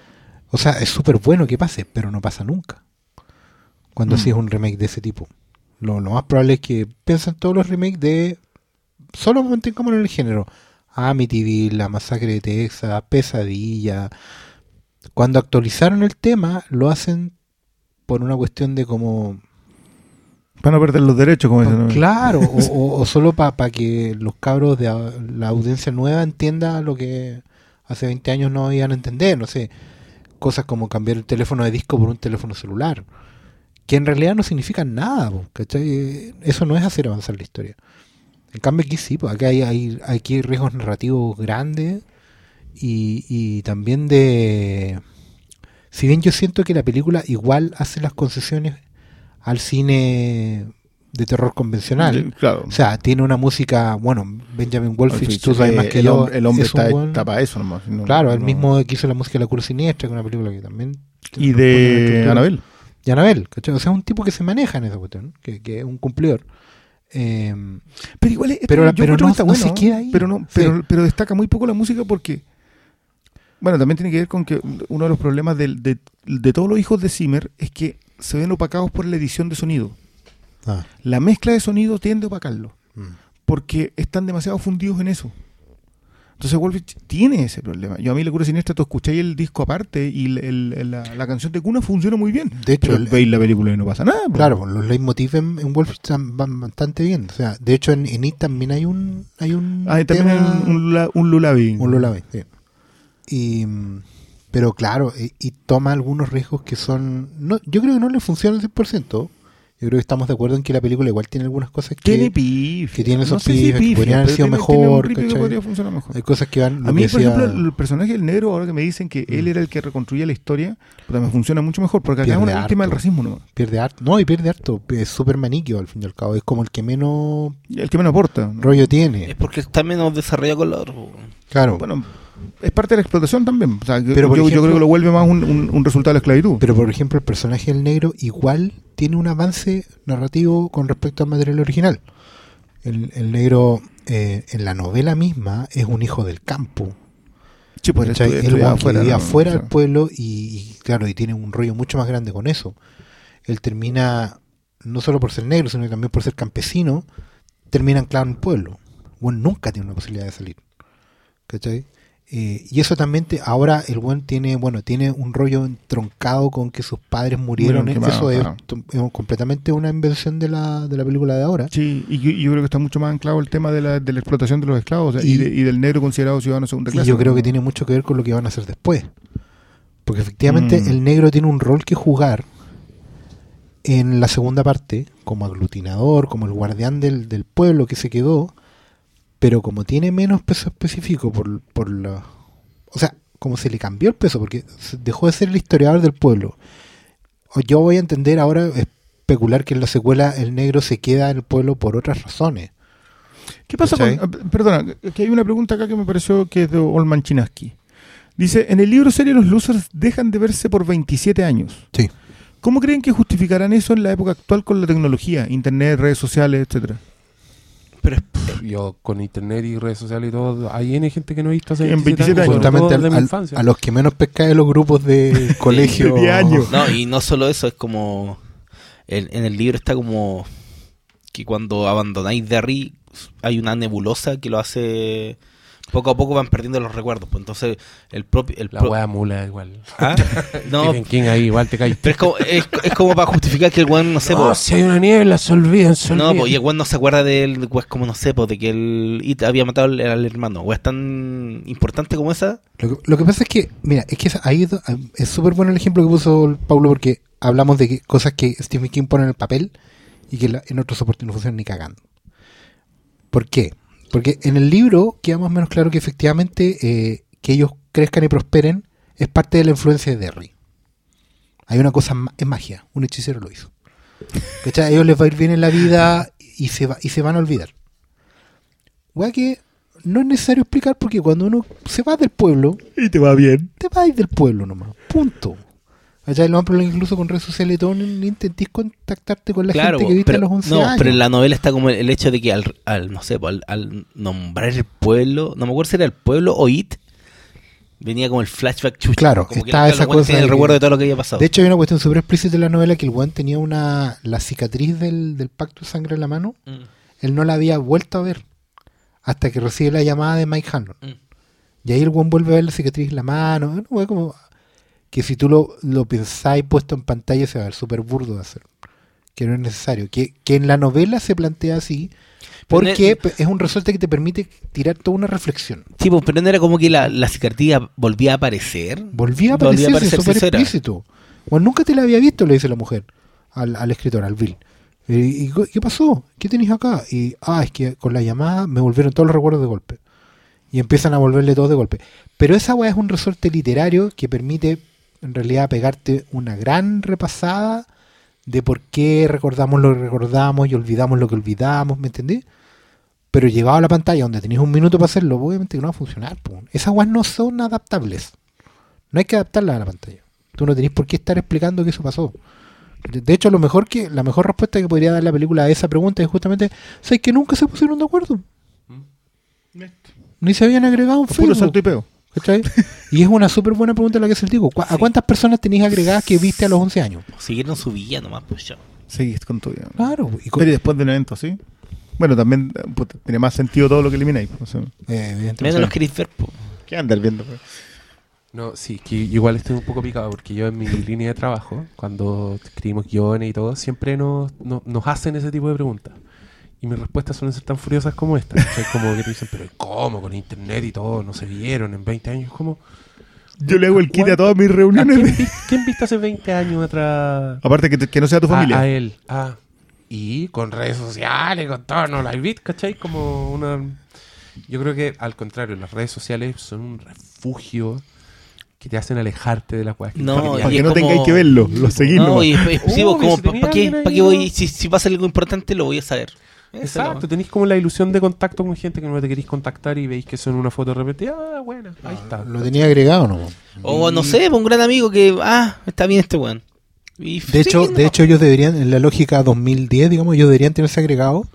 O sea, es súper bueno que pase, pero no pasa nunca. Cuando Mm. haces un remake de ese tipo. Lo, lo más probable es que piensen todos los remakes de. Solo mantengamos en el género. Amityville, La Masacre de Texas, Pesadilla. Cuando actualizaron el tema, lo hacen por una cuestión de como. Para no perder los derechos, como dicen. Claro, o, o- solo para que los cabros de la audiencia nueva entienda lo que hace 20 años no iban a entender, no sé, cosas como cambiar el teléfono de disco por un teléfono celular, que en realidad no significan nada, ¿cachai? Eh, Eso no es hacer avanzar la historia. En cambio aquí sí, pues acá hay, hay, aquí hay riesgos narrativos grandes y, y también de... Si bien yo siento que la película igual hace las concesiones al cine de terror convencional, Claro. o sea, tiene una música, bueno, Benjamin Wolfich, tú sabes más que el, yo. hombre, el hombre es está, buen- para eso nomás. no- Claro, el no- mismo que hizo la música de La Cura Siniestra, que es una película que también... Y de. Anabel. Y Anabel, ¿cachai? O sea, es un tipo que se maneja en esa cuestión, que, que es un cumplidor. Eh, Pero igual es- Pero- pero encuentro no- que está no se bueno, queda ahí. Pero, no, Sí. pero, pero destaca muy poco la música porque. Bueno, también tiene que ver con que uno de los problemas de, de todos los hijos de Zimmer es que se ven opacados por la edición de sonido. ah, La mezcla de sonido tiende a opacarlo mm. porque están demasiado fundidos en eso. Entonces Wolfich tiene ese problema. Yo a mí la cura siniestra, tú escucháis el disco aparte y el- el- la, la canción de cuna funciona muy bien. De hecho, Pero el- veis la película y no pasa nada. po. Claro, pues, los leitmotiv en, en Wolf están- van bastante bien. O sea, de hecho en, en It también hay un hay un Ah, también tema- hay un, un, un lullaby. un lullaby, sí. Y pero claro, y, y toma algunos riesgos que son no yo creo que no le funcionan al 100%. Yo creo que estamos de acuerdo en que la película igual tiene algunas cosas que Tiene pif. que tiene esos si pifes, que pifia, podrían haber sido tiene- tiene un mejor, ripio que ¿cachai? podría funcionar mejor. hay cosas que van A mí, que por decía- ejemplo, el personaje del negro, ahora que me dicen que él Mm. era el que reconstruía la historia, puta, me funciona mucho mejor, porque acá es Pierde una víctima del harto. racismo, ¿no? pierde harto, no, y pierde harto, es súper maniquio al fin y al cabo, es como el que menos El que menos aporta. ¿no? rollo tiene. Es porque está menos desarrollado con la otra. Claro. Bueno, es parte de la explotación también. O sea, Pero, yo, creo que lo vuelve más un, un- un resultado de la esclavitud. Pero por ejemplo, el personaje del negro igual tiene un avance narrativo con respecto al material original. El, el negro eh, en la novela misma es un hijo del campo. sí, pues ¿cachai? estu- Él estudiaba weón, que afuera, vivía ¿no? afuera O sea, del pueblo y, y, claro, y tiene un rollo mucho más grande con eso. Él termina, no solo por ser negro, sino también por ser campesino, termina anclado en el pueblo. Bueno, nunca tiene una posibilidad de salir. ¿Cachai? Eh, y eso también, te- ahora el buen tiene, bueno, tiene un rollo entroncado con que sus padres murieron. Murieron eso es, completamente una invención de la, de la película de ahora. Sí, y yo, yo creo que está mucho más anclado el tema de la, de la explotación de los esclavos o sea, y, Y- de- y del negro considerado ciudadano de segunda Y clase. yo creo ¿no? que tiene mucho que ver con lo que van a hacer después. Porque efectivamente Mm. el negro tiene un rol que jugar en la segunda parte, como aglutinador, como el guardián del, del pueblo que se quedó, pero como tiene menos peso específico por, por la... O sea, como se le cambió el peso, porque dejó de ser el historiador del pueblo. Yo voy a entender ahora, especular que en la secuela el negro se queda en el pueblo por otras razones. ¿Qué pasa ¿Cachai? con.? ah, Perdona, que hay una pregunta acá que me pareció que es de Olman Chinaski. Dice: En el libro serie, los losers dejan de verse por 27 años. Sí. ¿Cómo creen que justificarán eso en la época actual con la tecnología, internet, redes sociales, etcétera? Pero Yo con internet y redes sociales y todo, hay N gente que no he visto hace En 27 27 años, Justamente al- al- a los que menos pesca de los grupos de colegio. De años. No, y no solo eso, es como. En, en el libro está como. Que cuando abandonáis Derry, hay una nebulosa que lo hace. Poco a poco van perdiendo los recuerdos. Pues entonces, el propio. El La pro- wea mula igual. ¿Ah? No, Stephen King ahí igual te caes. pero es como, es, es como para justificar que el weón, no sé, No, po, si hay una niebla, se olvidan, se No, olvidan. pues y el weón no se acuerda de él, pues como no sé, pues de que él había matado al, al hermano. O es tan importante como esa. Lo que, lo que pasa es que, mira, es que ahí es súper bueno el ejemplo que puso Pablo porque hablamos de que cosas que Stephen King pone en el papel y que la- en otros soportes no funcionan ni cagando. ¿Por qué? Porque en el libro queda más o menos claro que efectivamente eh, que ellos crezcan y prosperen es parte de la influencia de Derry. Hay una cosa, es magia, un hechicero lo hizo. ¿Cachai? A ellos les va a ir bien en la vida y se, va, y se van a olvidar. Wea que no es necesario explicar porque cuando uno se va del pueblo, Y te va bien. te vas del pueblo nomás. Punto. ¿Cachai? Lo probable incluso con redes sociales y todo, ni intentís contactarte con la claro, gente que viste pero, a los 11 no, años. pero en la novela está como el, el hecho de que al, al no sé, al, al nombrar el pueblo, no me acuerdo si era el pueblo o It, venía como el flashback chucho. Claro, como está esa cosa de el que- recuerdo de todo lo que había pasado. De hecho, hay una cuestión súper explícita en la novela que el weón tenía una la cicatriz del, del pacto de sangre en la mano. Mm, Él no la había vuelto a ver hasta que recibe la llamada de Mike Hanlon. mm. Y ahí el weón vuelve a ver la cicatriz en la mano. Weá como que si tú lo, lo pensáis puesto en pantalla se va a ver súper burdo de hacer. Que no es necesario. Que, que en la novela se plantea así porque es un resorte que te permite tirar toda una reflexión. Sí, pues, pero no era como que la, la cicatriz volvía a aparecer. Volvía a aparecer, Volvía a aparecer, súper explícito. Bueno, nunca te la había visto, le dice la mujer al, al escritor, al Bill. ¿Y qué pasó? ¿Qué tenéis acá? Y, ah, es que con la llamada me volvieron todos los recuerdos de golpe. Y empiezan a volverle todos de golpe. Pero esa weá es un resorte literario que permite, en realidad, pegarte una gran repasada de por qué recordamos lo que recordamos y olvidamos lo que olvidamos, ¿me entendés? Pero llevado a la pantalla donde tenéis un minuto para hacerlo, obviamente que no va a funcionar. po. Esas weas no son adaptables. No hay que adaptarlas a la pantalla. Tú no tenés por qué estar explicando que eso pasó. De, de hecho, lo mejor que, la mejor respuesta que podría dar la película a esa pregunta es justamente, ¿sabes que nunca se pusieron de acuerdo? Ni se habían agregado un Puro Facebook. salto y peo. ¿Cachai? y es una súper buena pregunta la que el digo. ¿A cuántas personas tenéis agregadas que viste a los 11 años? Siguieron su vida nomás, pues ya. Seguís con tu vida. Claro. Y con- Pero y después del evento, ¿sí? Bueno, también puta, tiene más sentido todo lo que elimináis. O sea, eh, evidentemente. Menos los queréis ver, pues. ¿Qué andas viendo? pues? No, sí, que igual estoy un poco picado porque yo en mi línea de trabajo, cuando escribimos guiones y todo, siempre nos, no- nos hacen ese tipo de preguntas. Y mis respuestas suelen ser tan furiosas como esta. ¿cachai? Como que te dicen, pero ¿cómo? Con internet y todo, no se vieron en 20 años. ¿Cómo? Yo le hago el kit a todas mis ¿A reuniones. quién, vi- quién viste hace 20 años atrás? Aparte que, te- que no sea tu A- familia. A, él. Ah. Y con redes sociales, con todo, no la vi, ¿cachai? Como una... Yo creo que al contrario, las redes sociales son un refugio que te hacen alejarte de las cosas que No, Para que es no como- tengáis que verlo, lo seguís No, y es, es- pues, como, si ¿para qué? alguien ¿Para ahí, qué voy? no. Si, si pasa algo importante, lo voy a saber. Exacto, tenéis como la ilusión de contacto con gente que no te queréis contactar y veis que son una foto repente, ah, buena, ahí está. Lo tenía agregado, ¿no? O no sé, un gran amigo que, ah, está bien este weón. Y De hecho, de no. hecho ellos deberían, en la lógica 2010, digamos, ellos deberían tenerse agregado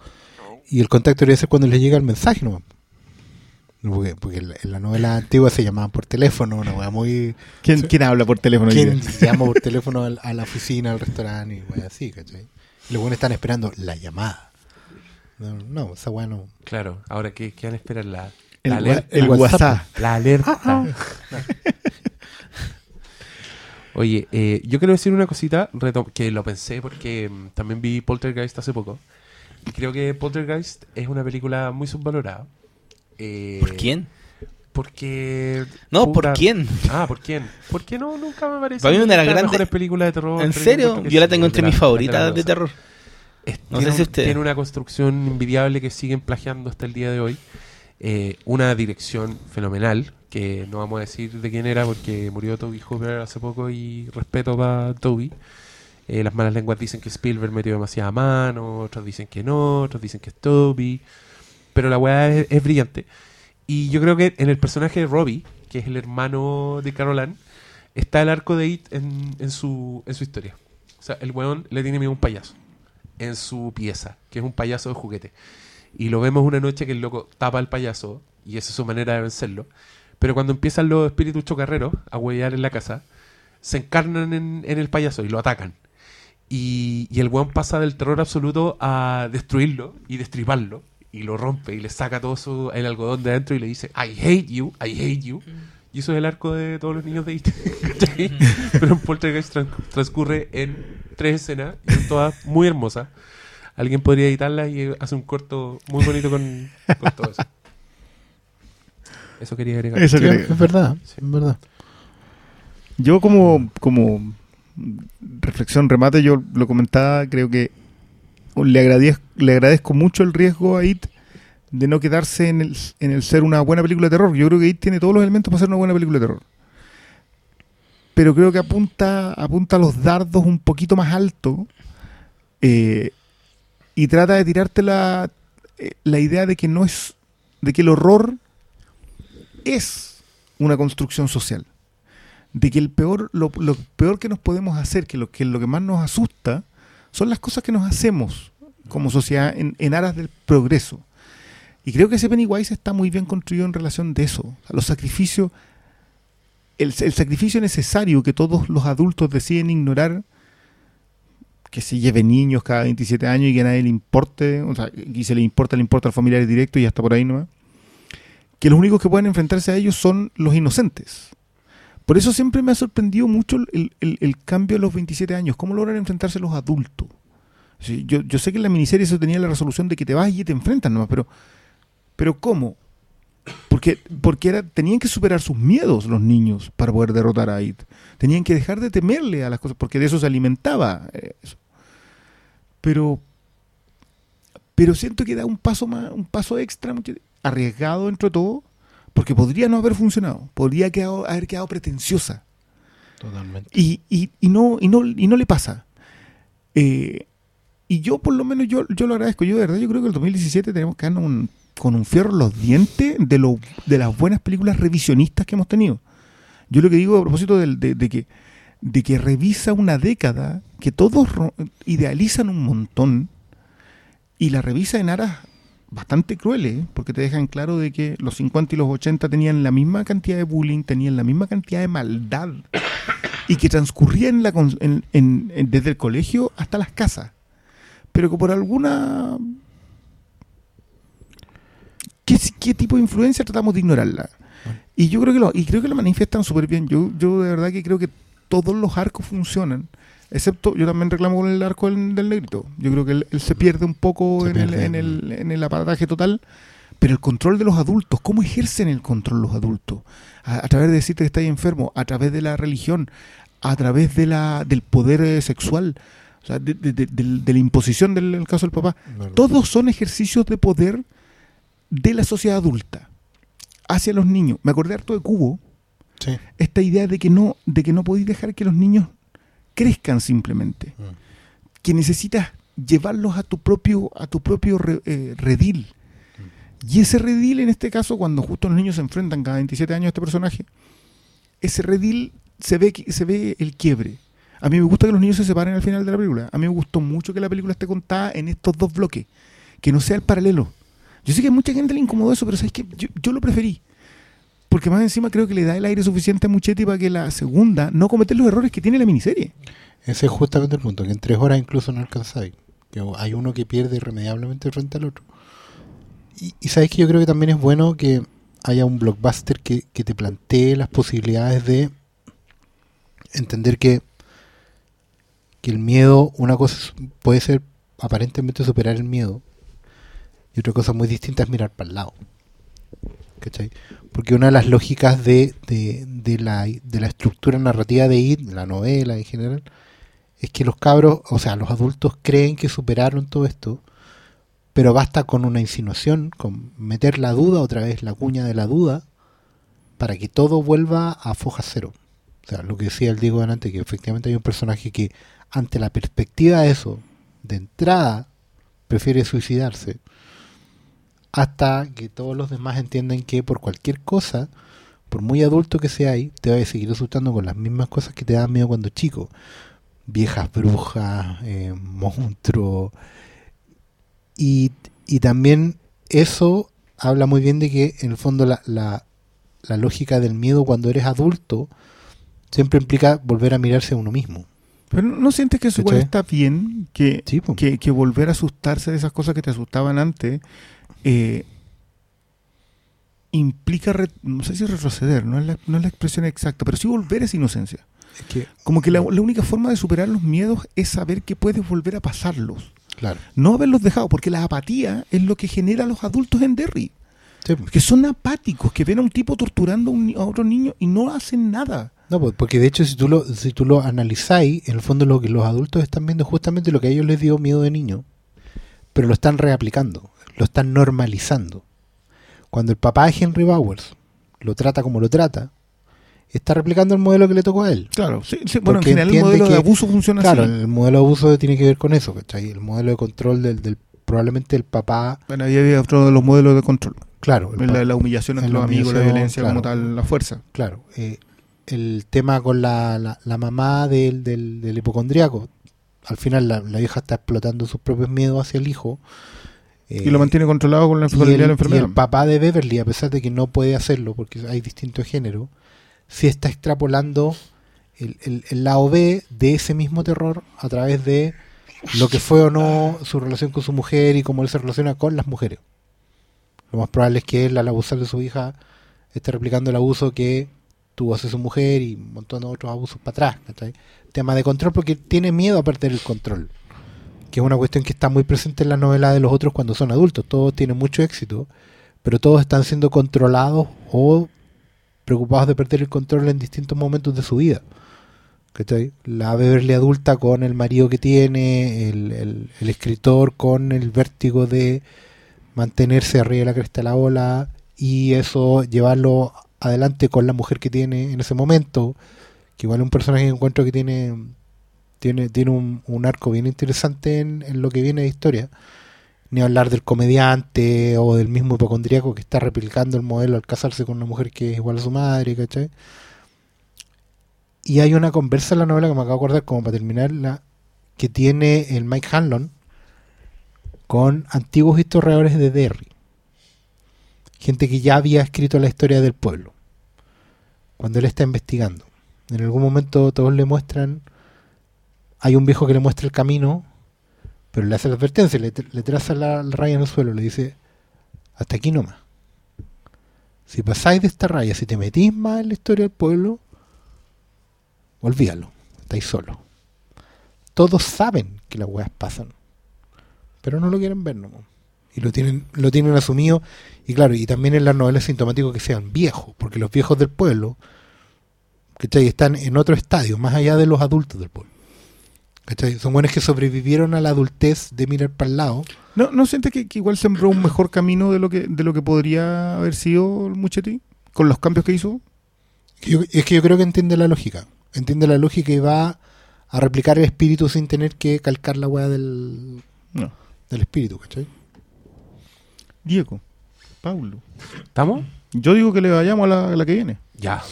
y el contacto debería ser cuando les llega el mensaje nomás. Porque, porque en la- novela antigua se llamaban por teléfono, una weá muy... ¿Quién, quién habla por teléfono? ¿Quién llama por teléfono al- a la oficina, al restaurante y weá así, ¿cachai? Y los buenos están esperando la llamada. No, no esa weá no. Claro, ahora ¿qué, qué van a esperar? La, El, la alerta. el WhatsApp. La alerta. Oye, eh, yo quiero decir una cosita reto- que lo pensé porque mm, también vi Poltergeist hace poco. Y creo que Poltergeist es una película muy subvalorada. Eh, ¿Por quién? Porque. No, ¿por quién? Ah, ¿por quién? Porque no, nunca me parece. Para mí una de las grandes- mejores películas de terror. ¿En serio? que Yo la tengo entre mis favoritas de terror. Es- No tiene, sé si ustedes. tiene una construcción envidiable que siguen plagiando hasta el día de hoy. Eh, una dirección fenomenal, que no vamos a decir de quién era porque murió Toby Hooper hace poco y respeto para Toby. Eh, las malas lenguas dicen que Spielberg metió demasiada mano, otros dicen que no, otros dicen que es Toby. Pero la weá es, es brillante. Y yo creo que en el personaje de Robbie, que es el hermano de Carol Ann, está el arco de It en, en su, en su historia. O sea, el weón le tiene miedo a un payaso en su pieza, que es un payaso de juguete. Y lo vemos una noche que el loco tapa al payaso y esa es su manera de vencerlo. Pero cuando empiezan los espíritus chocarreros a huellar en la casa, se encarnan en, el payaso y lo atacan. Y, el weón pasa del terror absoluto a destruirlo y destriparlo. Y lo rompe y le saca todo su, el algodón de adentro y le dice, I hate you, I hate you. Y eso es el arco de todos los niños de It. ¿cachai? Pero en Poltergeist tran- transcurre en tres escenas y son todas muy hermosas. Alguien podría editarlas y hace un corto muy bonito con, con todo eso. Eso quería agregar. Eso creo. es verdad, Sí. es verdad. Yo como, como reflexión, remate, yo lo comentaba, creo que le agradezco, le agradezco mucho el riesgo a IT de no quedarse en el, en el ser una buena película de terror. Yo creo que IT tiene todos los elementos para ser una buena película de terror. Pero creo que apunta, apunta los dardos un poquito más alto eh, y trata de tirarte la, eh, la idea de que no es, de que el horror es una construcción social de que el peor, lo, lo peor que nos podemos hacer, que lo, que lo que más nos asusta, son las cosas que nos hacemos como sociedad en, en aras del progreso. Y creo que ese Pennywise está muy bien construido en relación de eso. O los sacrificios, el, el sacrificio necesario que todos los adultos deciden ignorar, que se lleven niños cada 27 años y que a nadie le importe, o sea, y se le importa, le importa al familiar directo y hasta por ahí nomás, que los únicos que pueden enfrentarse a ellos son los inocentes. Por eso siempre me ha sorprendido mucho el, el- el cambio a los 27 años. ¿Cómo logran enfrentarse los adultos? Yo, yo sé que en la miniserie eso tenía la resolución de que te vas y te enfrentan nomás, pero, pero ¿cómo? Porque, porque era, tenían que superar sus miedos los niños para poder derrotar a It. Tenían que dejar de temerle a las cosas, porque de eso se alimentaba. eh, eso. Pero, pero siento que da un paso más, un paso extra, arriesgado dentro de todo, porque podría no haber funcionado, podría quedado- haber quedado pretenciosa. Totalmente. Y, y, y no, y, no, y no le pasa. Eh, y yo, por lo menos, yo, yo lo agradezco. Yo, de verdad, yo creo que el 2017 tenemos que darnos un- con un fierro los dientes de, lo, de las buenas películas revisionistas que hemos tenido. Yo lo que digo a propósito de, que, de que revisa una década que todos idealizan un montón y la revisa en aras bastante crueles, ¿eh? porque te dejan claro de que los 50 y los 80 tenían la misma cantidad de bullying, tenían la misma cantidad de maldad y que transcurría en la desde el colegio hasta las casas. Pero que por alguna... ¿Qué, qué tipo de influencia tratamos de ignorarla? Y yo creo que lo, y creo que lo manifiestan súper bien. Yo, yo de verdad que creo que todos los arcos funcionan. Excepto, yo también reclamo con el arco del, del negrito. Yo creo que él, él se pierde un poco en, el, en, el, en el aparataje total. Pero el control de los adultos, ¿cómo ejercen el control los adultos? A, a través de decirte que estás enfermo, a través de la religión, a través de la, del poder eh, sexual, o sea, de, de- de- de la imposición del el caso del papá. Todos son ejercicios de poder de la sociedad adulta hacia los niños. Me acordé harto de Cubo, Sí. esta idea de que no, de que no podéis dejar que los niños crezcan simplemente. Mm. Que necesitas llevarlos a tu propio, a tu propio re- eh, redil. Y ese redil, en este caso, cuando justo los niños se enfrentan cada 27 años a este personaje, ese redil se ve, se ve el quiebre. A mí me gusta que los niños se separen al final de la película. A mí me gustó mucho que la película esté contada en estos dos bloques. Que no sea el paralelo. Yo sé que a mucha gente le incomodó eso, pero ¿sabes qué? Yo, yo lo preferí. Porque más encima creo que le da el aire suficiente a Muchetti para que la segunda no cometer los errores que tiene la miniserie. Ese es justamente el punto, que en tres horas incluso no alcanzáis. Hay uno que pierde irremediablemente frente al otro. Y, y sabes que yo creo que también es bueno que haya un blockbuster que, que te plantee las posibilidades de entender que, que el miedo, una cosa puede ser aparentemente superar el miedo, otra cosa muy distinta es mirar para el lado. ¿Cachai? Porque una de las lógicas de, de, de la, de la estructura narrativa de IT, la novela en general, es que los cabros, o sea, los adultos creen que superaron todo esto, pero basta con una insinuación, con meter la duda otra vez, la cuña de la duda, para que todo vuelva a foja cero. O sea, lo que decía el Diego delante, que efectivamente hay un personaje que ante la perspectiva de eso, de entrada, prefiere suicidarse, hasta que todos los demás entiendan que por cualquier cosa, por muy adulto que sea ahí, te va a seguir asustando con las mismas cosas que te daban miedo cuando chico. viejas brujas, eh, monstruos. Y, y también eso habla muy bien de que en el fondo la, la, la lógica del miedo cuando eres adulto siempre implica volver a mirarse a uno mismo. Pero no sientes que eso igual está bien, que, Sí, que, que volver a asustarse de esas cosas que te asustaban antes eh, implica, re- no sé si retroceder, no es, la, no es la expresión exacta, pero sí volver a esa inocencia. Es que, Como que la, la única forma de superar los miedos es saber que puedes volver a pasarlos, claro. no haberlos dejado, porque la apatía es lo que genera a los adultos en Derry, Sí, que son apáticos, que ven a un tipo torturando a, un a otro niño y no hacen nada. No, pues, porque de hecho si tú lo, si tú lo analizáis, en el fondo lo que los adultos están viendo es justamente lo que a ellos les dio miedo de niño, pero lo están reaplicando, lo están normalizando. Cuando el papá de Henry Bowers lo trata como lo trata, está replicando el modelo que le tocó a él. Claro, sí, sí, bueno, en general el modelo de abuso funciona Claro, así. el modelo de abuso tiene que ver con eso, ¿cachai? El modelo de control del, del probablemente el papá, Bueno, ahí había otro de los modelos de control. claro, el La, humillación entre los amigos, la violencia como claro. tal, la fuerza. claro, eh, el tema con la, la, la mamá del, del, del hipocondriaco. Al final la, la vieja está explotando sus propios miedos hacia el hijo. Eh, y lo mantiene controlado con la y enfermedad el, de la y enfermedad. el papá de Beverly, a pesar de que no puede hacerlo porque hay distintos géneros, sí está extrapolando el, el- el lado B de ese mismo terror a través de lo que fue o no su relación con su mujer y cómo él se relaciona con las mujeres. Lo más probable es que él, al abusar de su hija, esté replicando el abuso que tuvo hacia su mujer y un montón de otros abusos para atrás. ¿cachai? Tema de control porque tiene miedo a perder el control. Que es una cuestión que está muy presente en la novela de los otros cuando son adultos. Todos tienen mucho éxito, pero todos están siendo controlados o preocupados de perder el control en distintos momentos de su vida. ¿Cachai? La Beverly adulta con el marido que tiene, el, el- el escritor con el vértigo de mantenerse arriba de la cresta de la ola y eso llevarlo adelante con la mujer que tiene en ese momento, que igual es un personaje que encuentro que tiene tiene, tiene un, un arco bien interesante en, lo que viene de historia. Ni hablar del comediante o del mismo hipocondríaco que está replicando el modelo al casarse con una mujer que es igual a su madre, ¿cachai? Y hay una conversa en la novela que me acabo de acordar, como para terminarla, que tiene el Mike Hanlon con antiguos historiadores de Derry. Gente que ya había escrito la historia del pueblo. Cuando él está investigando. En algún momento todos le muestran, hay un viejo que le muestra el camino, pero le hace la advertencia, le, le traza la, raya en el suelo, le dice, hasta aquí nomás. Si pasáis de esta raya, si te metís más en la historia del pueblo, olvídalo, estáis solos. Todos saben que las weas pasan, pero no lo quieren ver nomás. Y lo tienen, lo tienen asumido, y claro, y también en las novelas sintomático que sean viejos, porque los viejos del pueblo, ¿cachai? Están en otro estadio, más allá de los adultos del pueblo. ¿Cachai? Son buenos que sobrevivieron a la adultez de mirar para el lado. ¿No, ¿No sientes que, que igual sembró un mejor camino de lo que de lo que podría haber sido el Muchetti? Con los cambios que hizo. Yo- es que yo creo que entiende la lógica. Entiende la lógica y va a replicar el espíritu sin tener que calcar la weá del, No. del espíritu, ¿cachai? Diego, Paulo. ¿Estamos? Yo digo que le vayamos a la, a la que viene. Ya.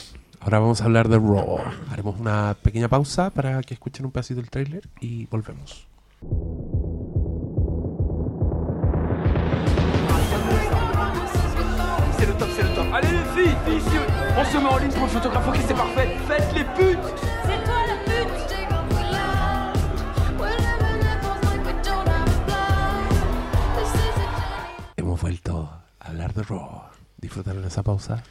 Ahora vamos a hablar de Raw. Haremos una pequeña pausa para que escuchen un pedacito del tráiler y volvemos. C'est le top, c'est le top. Allez les filles, filles, ici, on se met en ligne pour le photographe, ok c'est parfait. Faites les putes C'est toi la pute Hemos vuelto a hablar de Raw. ¿Disfrutaron esa pausa?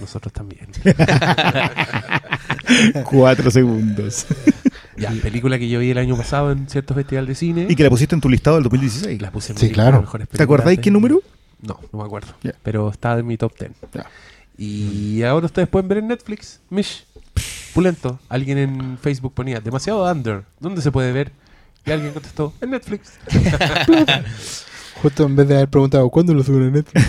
Nosotros también. Cuatro segundos. ya, película que yo vi el año pasado en cierto festival de cine. y que la pusiste en tu listado del 2016. la puse en Sí, mi lista claro. mejores ¿Te acordáis qué número? No, no me acuerdo. Ya. Pero está en mi top 10. Ya. Y ahora ustedes pueden ver en Netflix, Mish, Pulento. Alguien en Facebook ponía, demasiado under. ¿Dónde se puede ver? Y alguien contestó, en Netflix. Justo en vez de haber preguntado cuándo lo suben en Netflix.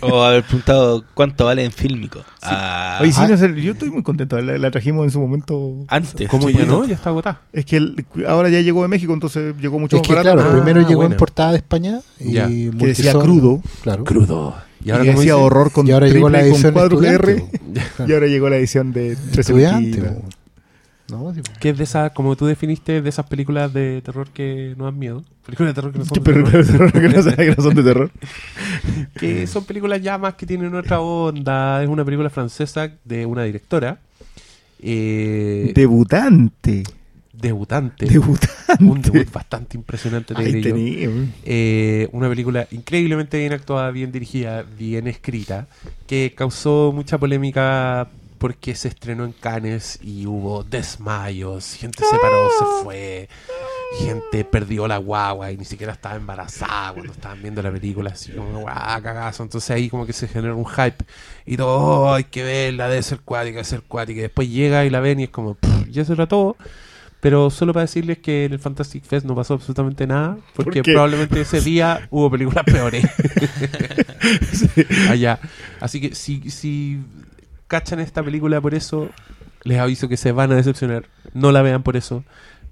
O haber preguntado cuánto vale en fílmico. Ah, Oye, sí, Ah. no sé, yo estoy muy contento. La, la trajimos en su momento. antes. ¿Cómo sí, ya bueno. no? Ya está agotada. Es que el- ahora ya llegó de México, entonces llegó mucho es más que barato. claro, Ah, primero llegó buena. importada de España y Ya. que decía crudo. Claro. Crudo. Y Y, ahora como decía dice, horror con y ahora llegó la triple, con edición cuadro estudiante, R. po. Y ahora llegó la edición de 13 Estudiante, luquitas. po. No, sí, Que es de esas, como tú definiste, de esas películas de terror que no dan miedo. Películas de terror que no son de Pero terror. que no, que no sabe que no son de terror. que son películas ya más que tienen otra onda. Es una película francesa de una directora. eh, Debutante. debutante. Debutante. Un debut bastante impresionante, te Ahí tenía. Eh, una película increíblemente bien actuada, bien dirigida, bien escrita, que causó mucha polémica porque se estrenó en Cannes y hubo desmayos, gente se paró, se fue, gente perdió la guagua y ni siquiera estaba embarazada cuando estaban viendo la película, así como guau, cagazo. Entonces ahí como que se generó un hype y todo, "Oh, hay que verla, debe ser cuática, debe ser cuática. Y después llega y la ven y es como, "Pff, ya se todo. Pero solo para decirles que en el Fantastic Fest no pasó absolutamente nada, porque probablemente ese día hubo películas peores allá. Así que si, si cachan esta película por eso, les aviso que se van a decepcionar. No la vean por eso.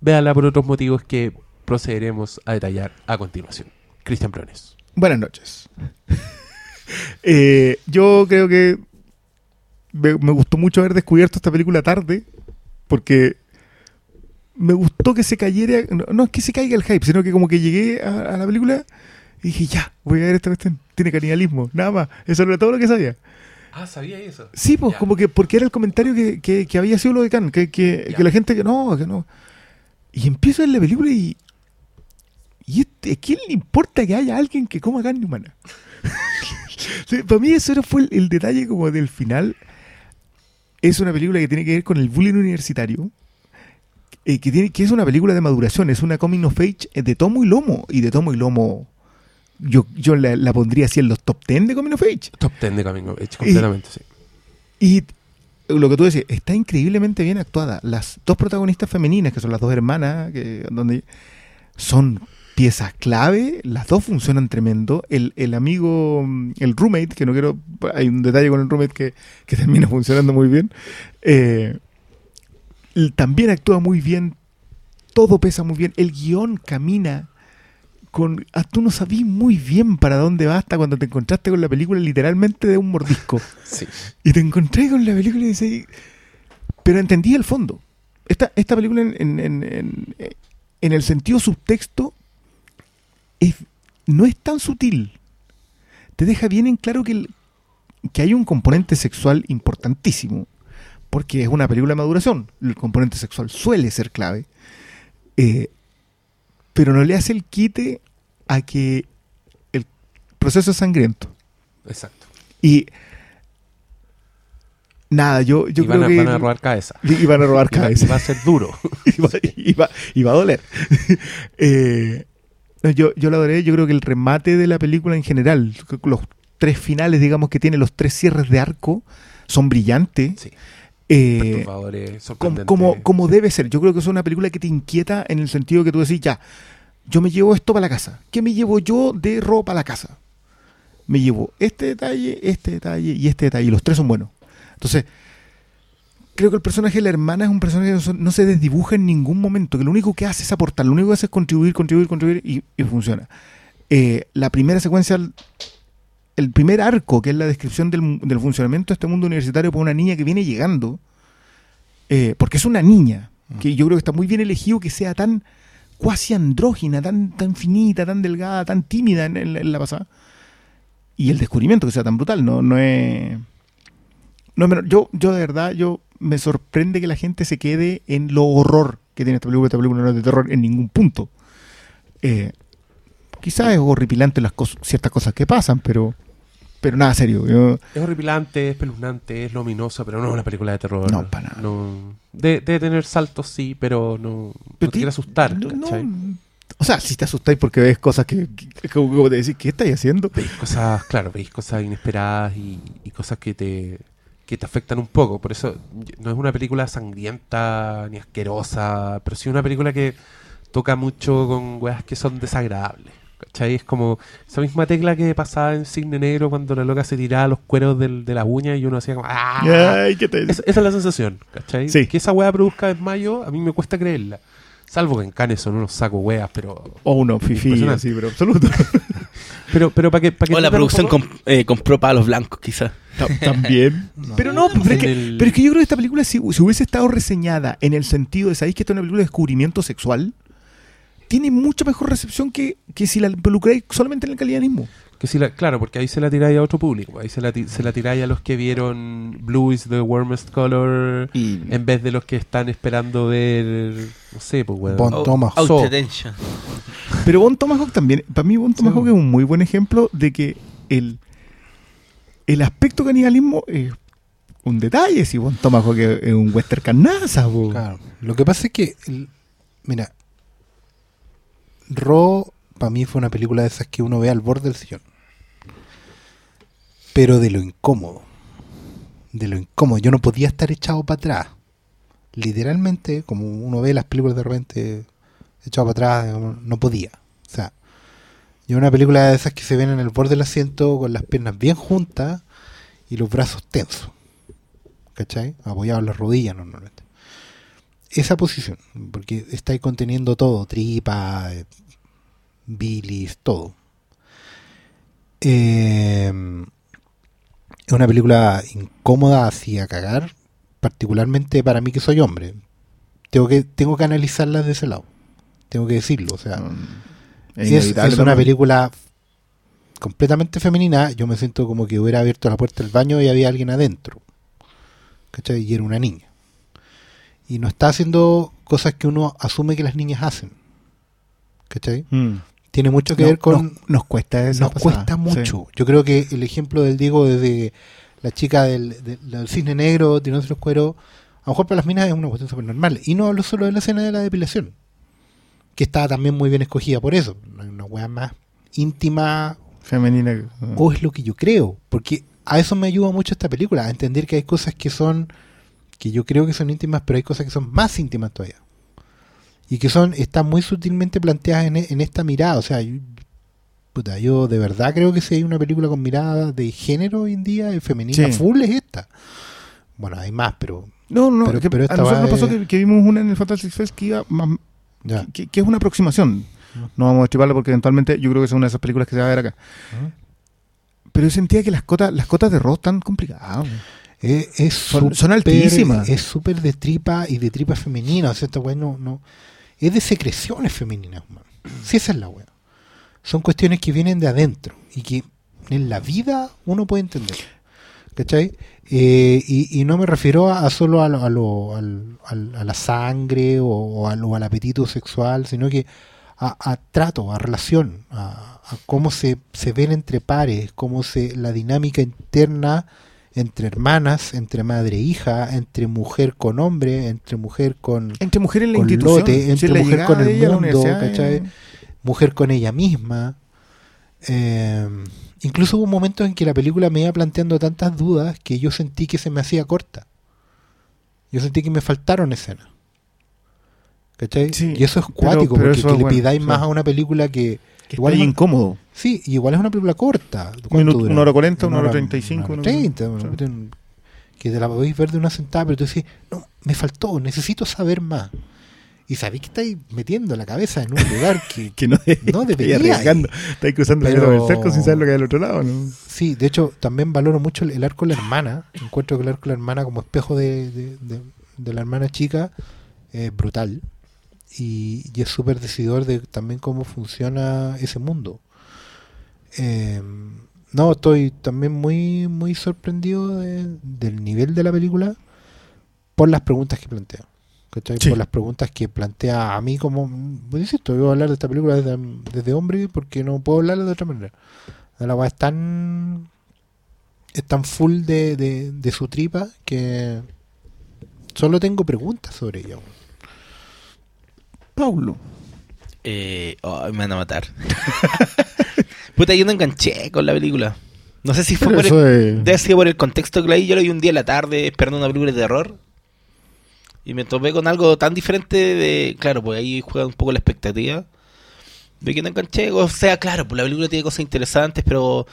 Véanla por otros motivos que procederemos a detallar a continuación. Cristian Brones. Buenas noches. Eh, yo creo que me, gustó mucho haber descubierto esta película tarde, porque me gustó que se cayera, no, es que se caiga el hype, sino que como que llegué a, a la película y dije, ya, voy a ver esta cuestión, tiene canibalismo, nada más, eso era todo lo que sabía. Ah, ¿sabía eso? Sí, pues Ya. como que porque era el comentario que, que- que había sido lo de Khan, que, que, la gente que no, que no. Y empiezo a ver la película y. ¿Y este- a quién le importa que haya alguien que coma carne humana? Sí, para mí eso era- fue el, el detalle como del final. Es una película que tiene que ver con el bullying universitario. eh, que, tiene, que es una película de maduración, es una coming of age eh, de tomo y lomo. Y de tomo y lomo, yo, yo la, la pondría así en los top 10 de coming of age. Top 10 de Camino Edge, completamente, sí. Y lo que tú decías, está increíblemente bien actuada. Las dos protagonistas femeninas, que son las dos hermanas, que, donde son piezas clave, las dos funcionan tremendo. El, el amigo, mm, el roommate, que no quiero, hay un detalle con el roommate que, que termina funcionando muy bien, eh, también actúa muy bien, todo pesa muy bien, el guion camina con... ah, tú no sabís muy bien para dónde va hasta cuando te encontraste con la película literalmente de un mordisco. Sí. Y te encontré con la película y dices, pero entendí el fondo. Esta, esta película en, en- en- en- en el sentido subtexto es- no es tan sutil. Te deja bien en claro que, el- que hay un componente sexual importantísimo. Porque es una película de maduración. El componente sexual suele ser clave. Eh, pero no le hace el quite a que el proceso es sangriento. Exacto. Y nada, yo, yo y van, creo a, que van a robar cabeza. y van a robar Y va, cabeza. y va a ser duro. y, va, y va- y va a doler. Eh, no, yo, yo lo adoré, yo creo que el remate de la película en general, los tres finales, digamos, que tiene los tres cierres de arco, son brillantes. Sí. Eh, Perturbadores, como, como, como debe ser. Yo creo que es una película que te inquieta en el sentido que tú decís, ya, yo me llevo esto para la casa. ¿Qué me llevo yo de ropa a la casa? Me llevo este detalle, este detalle y este detalle. Y los tres son buenos. Entonces, creo que el personaje de la hermana es un personaje que no, se- no se desdibuja en ningún momento, que lo único que hace es aportar, lo único que hace es contribuir, contribuir, contribuir y, y funciona. Eh, la primera secuencia, el, primer arco, que es la descripción del, del funcionamiento de este mundo universitario por una niña que viene llegando, eh, porque es una niña, que yo creo que está muy bien elegido que sea tan cuasi andrógina, tan, tan finita, tan delgada, tan tímida en, en la- en la pasada. Y el descubrimiento que sea tan brutal, no, no es... No es menor. yo, yo de verdad, yo me sorprende que la gente se quede en lo horror que tiene esta película. Esta película no es de terror en ningún punto. Eh, quizás es horripilante las cosas, ciertas cosas que pasan, pero, pero nada serio. Yo, Es horripilante, es espeluznante, es luminosa, pero no es una película de terror. No, para nada. No- de- debe tener saltos, sí, pero no, no Pero te quiere asustar. no- no, o sea, si te asustáis porque ves cosas que, que- como, como te decís, ¿qué estáis haciendo? Veis cosas, claro, veis cosas inesperadas y, y cosas que te, que te afectan un poco. Por eso no es una película sangrienta ni asquerosa, pero sí una película que toca mucho con weas que son desagradables. ¿Cachai? Es como esa misma tecla que pasaba en Cisne Negro cuando la loca se tiraba los cueros del- de la uña y uno hacía como ¡Ah! Ay, ¿qué te Esa, esa es la sensación, ¿cachai? Sí. Que esa wea produzca desmayo, a mí me cuesta creerla. Salvo que en Canes son unos sacos weas, pero O uno, fifi, así, pero absoluto. Pero, pero para que, para que O la producción poco- com- eh, compró para los blancos, quizás. Ta- También. Pero no, pero es, que, En el- pero es que yo creo que esta película, si, si hubiese estado reseñada en el sentido de, ¿sabéis que esta es una película de descubrimiento sexual? Tiene mucha mejor recepción que, que si la involucráis solamente en el calidadismo. Que si la, claro, porque ahí se la tiráis a otro público. Ahí se la, ti- se la tiráis a los que vieron Blue is the warmest color Y en vez de los que están esperando ver, no sé, pues, weón. Bon Tomahawk. Out So. Attention. Pero Bon Tomahawk también, para mí Bon Tomahawk es un muy buen ejemplo de que el, el aspecto canibalismo es un detalle, si Bon Tomahawk es, es un western carnaza. Claro. Lo que pasa es que, el- mira, Ro para mí fue una película de esas que uno ve al borde del sillón. Pero de lo incómodo. De lo incómodo. Yo no podía estar echado para atrás. Literalmente, como uno ve las películas de repente echado para atrás, no- podía. O sea, yo una película de esas que se ven en el borde del asiento con las piernas bien juntas y los brazos tensos. ¿Cachai? Apoyados en las rodillas normalmente esa posición, porque está ahí conteniendo todo, tripa, bilis, todo. Eh, es una película incómoda hacia cagar, particularmente para mí que soy hombre. Tengo que, tengo que analizarla de ese lado. Tengo que decirlo. O sea, Mm, es, una película completamente femenina. Yo me siento como que hubiera abierto la puerta del baño y había alguien adentro. ¿Cachai? Y era una niña. Y no está haciendo cosas que uno asume que las niñas hacen. ¿Cachai? Mm. Tiene mucho que No- ver con... nos, nos cuesta esa nos pasada, cuesta sí. mucho. Yo creo que el ejemplo del Diego desde la chica del, del, del cisne negro, tirándose los cueros, a lo mejor para las minas es una cuestión súper normal. Y no hablo solo de la escena de la depilación, que estaba también muy bien escogida por eso. No hay Una weá más íntima, Femenina. o es lo que yo creo. Porque a eso me ayuda mucho esta película, a entender que hay cosas que son, que yo creo que son íntimas, pero hay cosas que son más íntimas todavía. Y que son, están muy sutilmente planteadas en, e- en esta mirada. O sea, yo, puta, yo de verdad creo que si hay una película con mirada de género hoy en día, eh, femenina Sí. full es esta. Bueno, hay más, pero No, no, Pero- que pero a esta nosotros va nos pasó de- que, que vimos una en el Fantastic Fest que iba más, ya. que, que es una aproximación. No vamos a estriparla porque eventualmente yo creo que es una de esas películas que se va a ver acá. Pero yo sentía que las cotas, las cotas de rock están complicadas. Es, es Son- súper- son altísimas. Es súper de tripa y de tripa femenina. O sea, esta weá no, no- Es de secreciones femeninas, man. Sí, esa es la weá. Son cuestiones que vienen de adentro y que en la vida uno puede entender. ¿Cachai? Eh, y, y no me refiero a, a solo a, lo- a, lo- a la sangre o, o al, o al apetito sexual, sino que a, a trato, a relación, a, a cómo se, se ven entre pares, cómo se la dinámica interna entre hermanas, entre madre e hija, entre mujer con hombre, entre mujer con, Entre mujeres en la institución. lote, entre la mujer con el mundo, eh, mujer con ella misma. Eh, incluso hubo momentos en que la película me iba planteando tantas dudas que yo sentí que se me hacía corta. Yo sentí que me faltaron escenas. ¿Cachai? Sí, y eso es cuático, pero porque eso que le pidáis sí. más a una película que... que igual está es incómodo. Sí, y igual es una película corta. ¿Cuánto Minuto- una hora cuarenta, una hora hora- treinta y cinco, una hora una cosa. treinta, Sí. una cuestión que te la podéis ver de una sentada, pero tú decís, no, me faltó, necesito saber más. Y sabéis que estáis metiendo la cabeza en un lugar que... Que no, No estáis debería. arriesgando. Estáis cruzando Pero- del cerco sin saber lo que hay al otro lado. ¿no? Sí, de hecho, también valoro mucho el, el arco de la hermana. Encuentro que el arco de la hermana como espejo de, de- de- de la hermana chica es brutal. Y, y es súper decidor de también cómo funciona ese mundo. Eh, no, estoy también muy muy sorprendido de- del nivel de la película por las preguntas que plantea. ¿cachai? Sí. Por las preguntas que plantea a mí como... Pues insisto, yo voy a hablar de esta película desde, desde hombre porque no puedo hablarla de otra manera. La weá es tan. Es tan full de, de, de su tripa que. Solo tengo preguntas sobre ella. Paulo. Eh, ay, me van a matar. Puta, yo no enganché con la película. No sé si fue Pero por el, eso es- debe ser por el contexto que la vi. Yo la vi un día en la tarde esperando una película de terror. Y me topé con algo tan diferente de... Claro, pues ahí juega un poco la expectativa. De que no enganché. O sea, claro, pues la película tiene cosas interesantes, pero...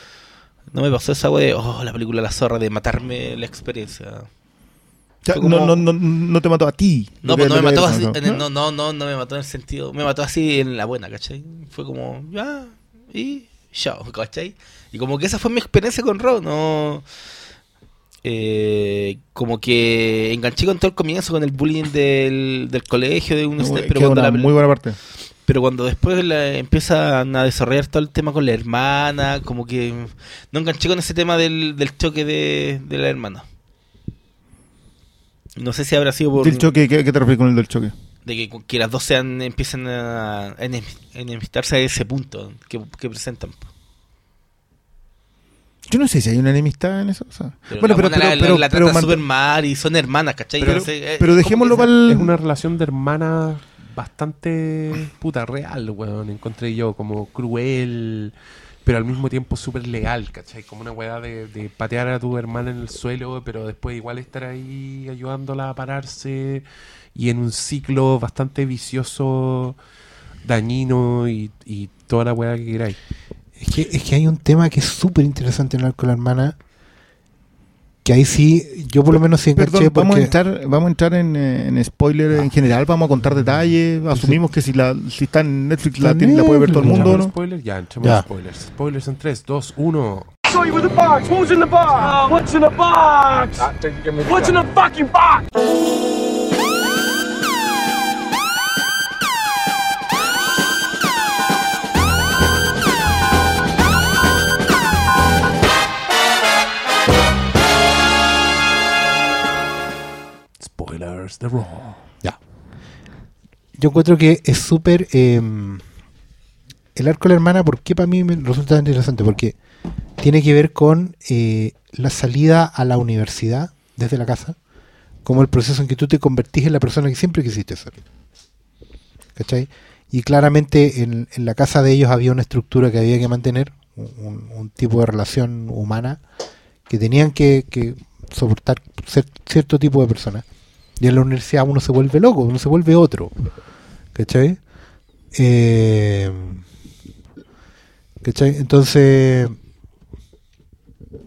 No me pasó esa wea de... Oh, la película La Zorra, de matarme la experiencia. O sea, Fue como- no, no, no, no te mató a ti. No, pues no me mató así, no, no, no, no me mató en el sentido, me mató así en la buena, ¿cachai? Fue como, ya, y chao, ¿cachai? Y como que esa fue mi experiencia con Raw, no... Eh, como que enganché con todo el comienzo con el bullying del, del colegio de un pero, que es cuando una la- muy buena parte. pero cuando después la- empiezan a desarrollar todo el tema con la hermana como que no enganché con ese tema del, del choque de, de la hermana no sé si habrá sido por ¿Del choque? ¿Qué, qué te refieres con el del choque? de que, que las dos sean empiecen a enem- enemistarse a ese punto que, que presentan Yo no sé si hay una enemistad en eso. o sea. pero bueno, la pero, pero, la, pero, la pero man- súper mal y son hermanas ¿cachai? pero- No sé, eh, dejémoslo para el... Es una relación de hermana bastante puta real, weón. Encontré yo como cruel, pero al mismo tiempo súper leal, ¿cachai? Como una weá de, patear a tu hermana en el suelo, pero después igual estar ahí ayudándola a pararse y en un ciclo bastante vicioso, dañino y, toda la weá que queráis. Es que, es que hay un tema que es súper interesante en el de la hermana. Que ahí sí, yo por lo menos sí enganché Perdón, vamos a porque- entrar, vamos a entrar en, eh, en spoiler en general, vamos a contar detalles, asumimos que si la si está en Netflix la, tiene- la puede ver todo el mundo, ¿Entramos en ¿no? spoiler? Ya, entramos Ya. spoilers. Spoilers en 3, 2, 1. Show you with the box. Who's in the box? Uh, what's in the box? What's in the fucking box? Ya. Yo encuentro que es súper. eh, el arco de la hermana, ¿por qué para mí me resulta interesante? Porque tiene que ver con eh, la salida a la universidad desde la casa, como el proceso en que tú te convertís en la persona que siempre quisiste ser. ¿Cachai? Y claramente en, la casa de ellos había una estructura que había que mantener, un, tipo de relación humana que tenían que, soportar cierto tipo de personas. Y en la universidad uno se vuelve loco, uno se vuelve otro. ¿Cachai? Eh, ¿Cachai? Entonces.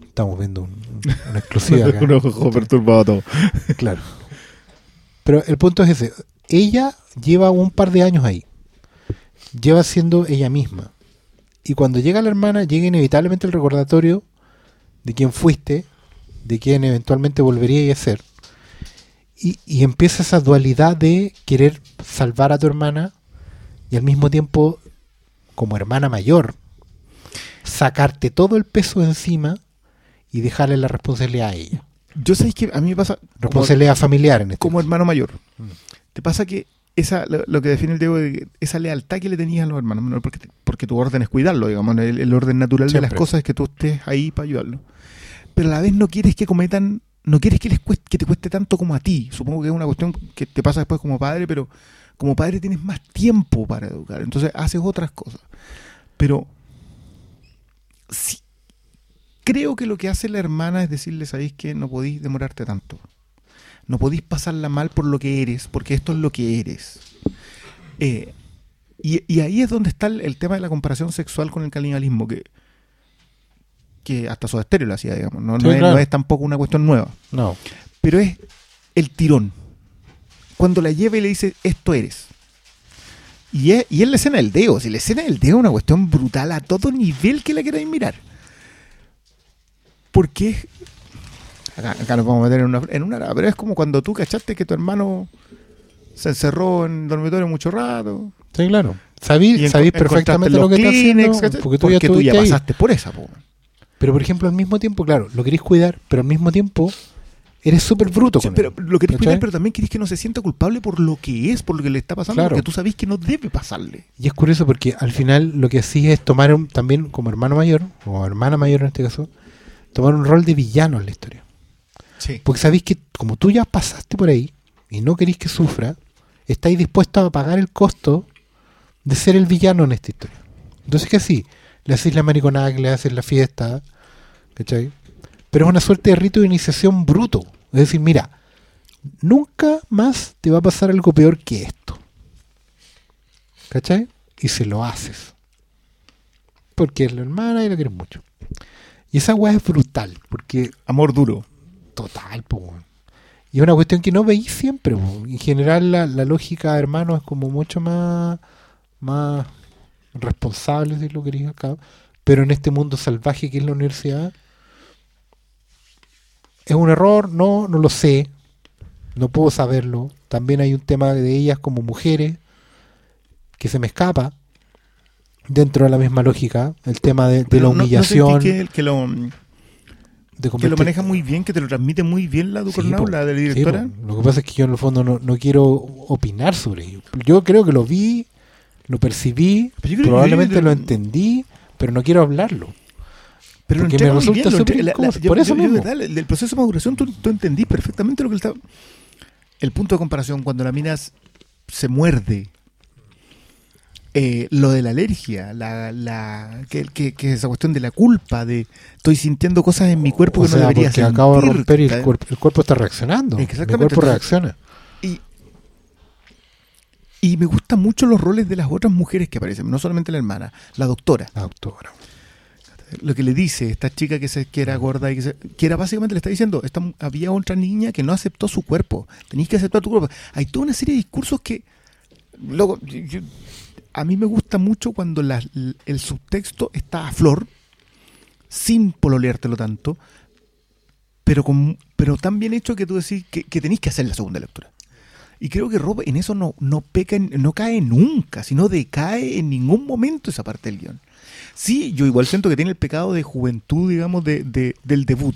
Estamos viendo un- una exclusiva acá. Un ojo perturbado todo. Claro. Pero el punto es ese. Ella lleva un par de años ahí. Lleva siendo ella misma. Y cuando llega la hermana, llega inevitablemente el recordatorio de quién fuiste, de quién eventualmente volvería a ser. Y, y empieza esa dualidad de querer salvar a tu hermana y al mismo tiempo, como hermana mayor, sacarte todo el peso de encima y dejarle la responsabilidad a ella. Yo sé que a mí me pasa como, Responsabilidad familiar en este como hermano mayor. Mm. Te pasa que esa lo, lo que define el Diego, esa lealtad que le tenías a los hermanos menores, porque, porque tu orden es cuidarlo, digamos, el, el orden natural de las cosas es que tú estés ahí para ayudarlo. Pero a la vez no quieres que cometan, no quieres que les cueste, que te cueste tanto como a ti. Supongo que es una cuestión que te pasa después como padre, pero como padre tienes más tiempo para educar, entonces haces otras cosas. Pero creo que lo que hace la hermana es decirle, sabéis que no podéis demorarte tanto. No podéis pasarla mal por lo que eres, porque esto es lo que eres. Eh, y, ahí es donde está el, el tema de la comparación sexual con el canibalismo, que, que hasta Soda Stereo lo hacía, digamos. No, Sí, no es, claro. no es tampoco una cuestión nueva. No. Pero es el tirón. Cuando la lleva y le dice, esto eres. Y es, y es la escena del dedo. Si la escena del dedo es una cuestión brutal a todo nivel que la queráis mirar. Porque es- Acá, acá nos vamos a meter en una, en una... Pero es como cuando tú cachaste que tu hermano se encerró en el dormitorio mucho rato. Sí, claro. Sabí, y sabí perfectamente lo que los está haciendo. Porque tú ya, Porque tú ya estuviste ahí. pasaste por esa. po. Pero por ejemplo, al mismo tiempo, claro, lo querés cuidar, pero al mismo tiempo eres súper bruto Sí, con pero él. lo querés cuidar, pero también querés que no se sienta culpable por lo que es, por lo que le está pasando, Claro. porque tú sabés que no debe pasarle. Y es curioso porque al final lo que hacís es tomar un- también como hermano mayor, o hermana mayor en este caso, tomar un rol de villano en la historia. Sí. Porque sabéis que como tú ya pasaste por ahí y no queréis que sufra, estáis dispuestos a pagar el costo de ser el villano en esta historia. Entonces, que sí, le hacéis la mariconada que le haces la fiesta, ¿cachai? Pero es una suerte de rito de iniciación bruto. Es decir, mira, nunca más te va a pasar algo peor que esto. ¿Cachai? Y se lo haces. Porque es la hermana y la quieres mucho. Y esa weá es brutal, porque Amor duro. Total, weón. Y es una cuestión que no veis siempre, po. En general la, la lógica hermano es como mucho más, más responsable, si lo queréis acá. pero en este mundo salvaje que es la universidad, ¿es un error? No, no lo sé, no puedo saberlo. También hay un tema de ellas como mujeres que se me escapa dentro de la misma lógica, el tema de, de la no- no humillación, que, que lo, de que lo maneja muy bien, que te lo transmite muy bien la Ducornau, la de la directora. Lo que pasa es que yo en el fondo no, no quiero opinar sobre ello. Yo creo que lo vi, lo percibí, probablemente lo entendí, pero no quiero hablarlo. Pero lo Porque me resulta bien, la- la- yo- por eso yo- mismo. el- proceso de maduración tú, tú entendís perfectamente lo que él está... El punto de comparación cuando la mina se muerde, eh, lo de la alergia, la, la que, que, que esa cuestión de la culpa, de estoy sintiendo cosas en mi cuerpo o que sea, no debería porque acabo de sentir, romper y el cuerpo, el cuerpo está reaccionando. Exactamente, El cuerpo entonces- reacciona. Y, me gustan mucho los roles de las otras mujeres que aparecen, no solamente la hermana, la doctora. La doctora. Lo que le dice esta chica que, se, que era gorda y que, se- que era básicamente le está diciendo, esta, había otra niña que no aceptó su cuerpo, tenéis que aceptar tu cuerpo. Hay toda una serie de discursos que, luego, a mí me gusta mucho cuando la- el subtexto está a flor, sin pololeártelo tanto, pero, con, pero tan bien hecho que tú decís que, que tenéis que hacer la segunda lectura. Y creo que Rob en eso no, no peca, no cae nunca, sino decae en ningún momento esa parte del guion. Sí, yo igual siento que tiene el pecado de juventud, digamos, de, de- del debut.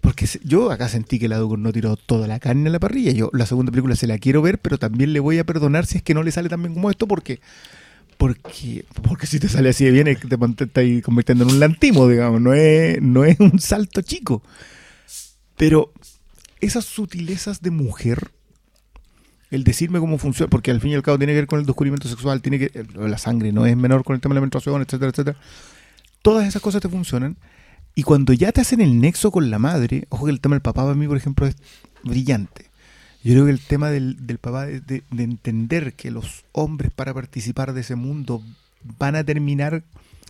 Porque yo acá sentí que la Ducor no tiró toda la carne a la parrilla. Yo la segunda película se la quiero ver, pero también le voy a perdonar si es que no le sale tan bien como esto, porque porque porque si te sale así de bien te estás convirtiendo en un lantimo, digamos, no es, no es un salto chico. Pero esas sutilezas de mujer, el decirme cómo funciona, porque al fin y al cabo tiene que ver con el descubrimiento sexual, tiene que la sangre no es menor con el tema de la menstruación, etcétera, etcétera. Todas esas cosas te funcionan. Y cuando ya te hacen el nexo con la madre, ojo que el tema del papá para mí, por ejemplo, es brillante. Yo creo que el tema del, del papá, de, de- de entender que los hombres para participar de ese mundo van a terminar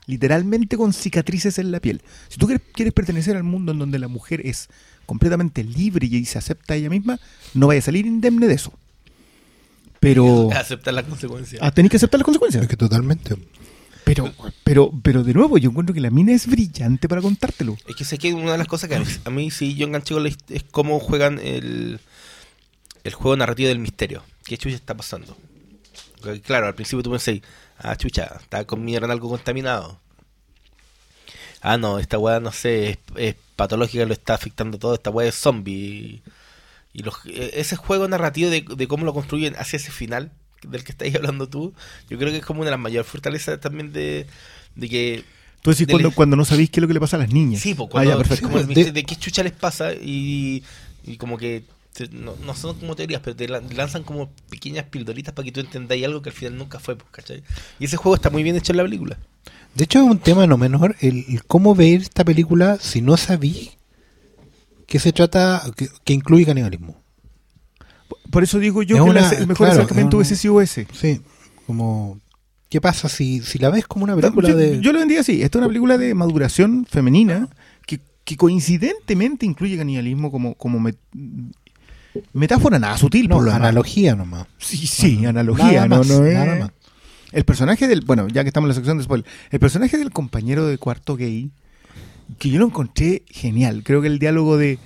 literalmente con cicatrices en la piel. Si tú quieres, quieres pertenecer al mundo en donde la mujer es completamente libre y se acepta a ella misma, no vaya a salir indemne de eso. Pero Aceptar las consecuencias. ah, tenés que aceptar las consecuencias. Es que totalmente. Pero, pero, pero de nuevo, yo encuentro que la mina es brillante para contártelo. Es que sé que una de las cosas que a mí, a mí sí yo enganché con la es cómo juegan el, el juego narrativo del misterio. ¿Qué chucha está pasando? Porque, claro, al principio tú pensás, ah, chucha, está con mierda en algo contaminado. Ah, no, esta weá, no sé, es, es patológica, lo está afectando todo, esta weá es zombie. Y los, e- ese juego narrativo de, de cómo lo construyen hacia ese final del que estáis hablando tú, yo creo que es como una de las mayores fortalezas también de, de que Tú decís cuando, cuando no sabéis qué es lo que le pasa a las niñas. Sí, pues Ah, cuando ya, perfecto. como el De- de, qué chucha les pasa y, y como que te- no, no son como teorías, pero te lan- lanzan como pequeñas pildoritas para que tú entendáis algo que al final nunca fue, pues, ¿cachai? Y ese juego está muy bien hecho en la película. De hecho, es un tema no menor el, el cómo ver esta película si no sabí que se trata, que, que incluye canibalismo. Por eso digo yo Es que una- la- el mejor claro, acercamiento hubiese sido ese. Sí, como... ¿Qué pasa si, si la ves como una película yo, de... yo lo vendía así. Esta es una película de maduración femenina que, que coincidentemente incluye canibalismo como, como met- metáfora nada sutil. no, por lo demás. analogía nomás. Sí, sí, Bueno, analogía. nada no, más, no es- nada más. El personaje del. Bueno, ya que estamos en la sección de spoiler. El personaje del compañero de cuarto gay, que yo lo encontré genial. Creo que el diálogo de.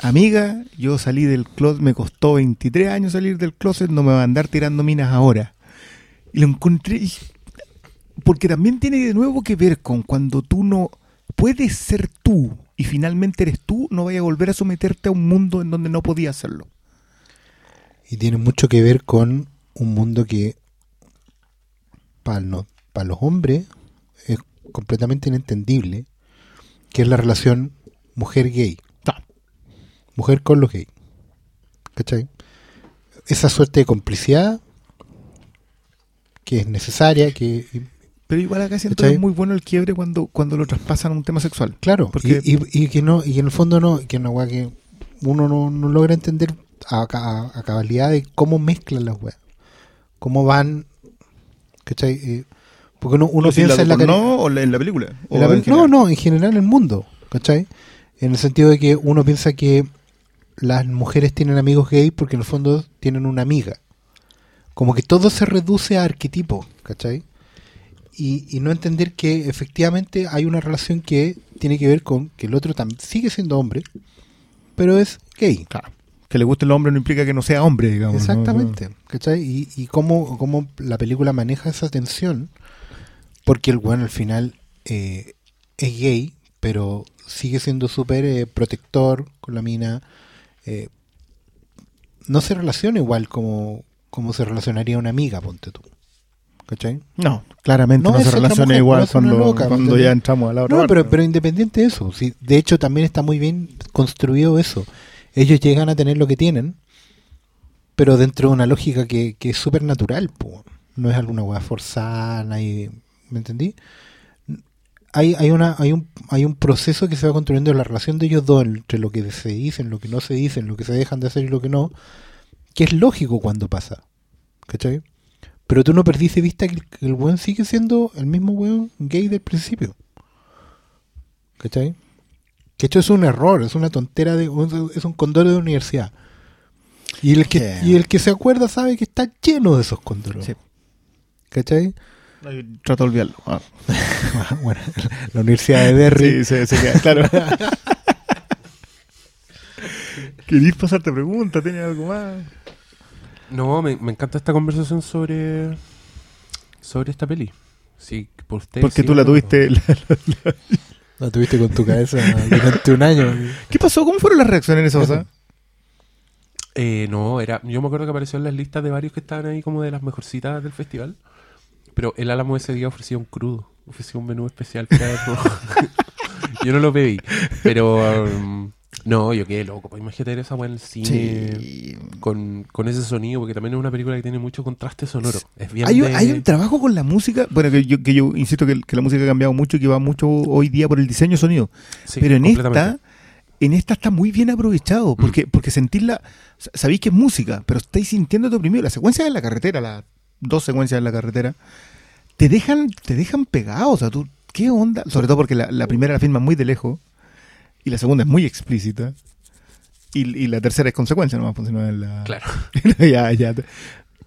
Amiga, yo salí del closet, me costó 23 años salir del closet, no me va a andar tirando minas ahora. Y lo encontré. Porque también tiene de nuevo que ver con cuando tú no puedes ser tú y finalmente eres tú, no vayas a volver a someterte a un mundo en donde no podías hacerlo. Y tiene mucho que ver con un mundo que para los hombres es completamente inentendible, que es la relación mujer-gay. Mujer con los gays. ¿Cachai? Esa suerte de complicidad que es necesaria, que Pero igual acá siento ¿Cachai? que es muy bueno el quiebre cuando, cuando lo traspasan a un tema sexual. Claro, Porque- y, y- y que no, y en el fondo no, que weá que uno no, no logra entender a, a- a cabalidad de cómo mezclan las weas, cómo van, ¿cachai? Eh, porque uno, uno piensa en la no o la- en la película. O en la en pel- no, no, en general en el mundo, ¿cachai? En el sentido de que uno piensa que las mujeres tienen amigos gays porque en el fondo tienen una amiga. Como que todo se reduce a arquetipo, ¿cachai? y, y no entender que efectivamente hay una relación que tiene que ver con que el otro también sigue siendo hombre, pero es gay. Claro. Que le guste el hombre no implica que no sea hombre, digamos. ¿no? Exactamente. ¿Cachai? Y, y cómo, cómo la película maneja esa tensión, porque el weón al final eh, es gay, pero sigue siendo súper eh, protector con la mina. eh, no se relaciona igual como, como se relacionaría una amiga, ponte tú. ¿Cachai? No, claramente No, se relaciona mujer, igual cuando, loca, ya entramos a la otra No, parte. pero, pero independiente de eso, sí, de hecho también está muy bien construido eso. Ellos llegan a tener lo que tienen, pero dentro de una lógica que, que es súper natural, po. no es alguna hueá forzada, nadie- ¿me entendí? Hay, hay, una, hay, un, hay un proceso que se va construyendo en la relación de ellos dos, entre lo que se dicen, lo que no se dicen, lo que se dejan de hacer y lo que no, que es lógico cuando pasa. ¿Cachai? Pero tú no perdiste vista que el, que el weón sigue siendo el mismo weón gay del principio. ¿Cachai? Que esto es un error, es una tontera, de, es un condoro de universidad. Y el, que, Sí. y el que se acuerda sabe que está lleno de esos condoros. Sí. ¿Cachai? Trato de olvidarlo. Ah. bueno, la Universidad de Derry. Sí, se, se queda, claro. ¿Querís pasarte pregunta? ¿Tienes algo más? No, me, me encanta esta conversación sobre sobre esta peli. Sí, por. Porque sí, tú la no. tuviste. la- La tuviste con tu cabeza durante un año. ¿Qué pasó? ¿Cómo fueron las reacciones en esa cosa? Eh, no, era. Yo me acuerdo que apareció en las listas de varios que estaban ahí como de las mejorcitas del festival. Pero el Álamo ese día ofrecía un crudo, ofrecía un menú especial para. Yo no lo pedí. Pero um, no, yo quedé loco. Pues imagínate esa weá en el cine Sí. con, con ese sonido, porque también es una película que tiene mucho contraste sonoro. Es bien Hay, un- de- hay un trabajo con la música. Bueno, que yo, que yo insisto que, que la música ha cambiado mucho y que va mucho hoy día por el diseño sonido. Sí, pero en esta, en esta está muy bien aprovechado. Porque, porque sentirla. Sabéis que es música, pero estáis sintiéndote oprimido. Las secuencias en la carretera, las dos secuencias en la carretera, te dejan, te dejan pegado. O sea, tú, ¿qué onda? Sobre todo porque la, la primera la filma muy de lejos y la segunda es muy explícita. Y, y la tercera es consecuencia nomás, pues, no es la... Claro. ya, ya.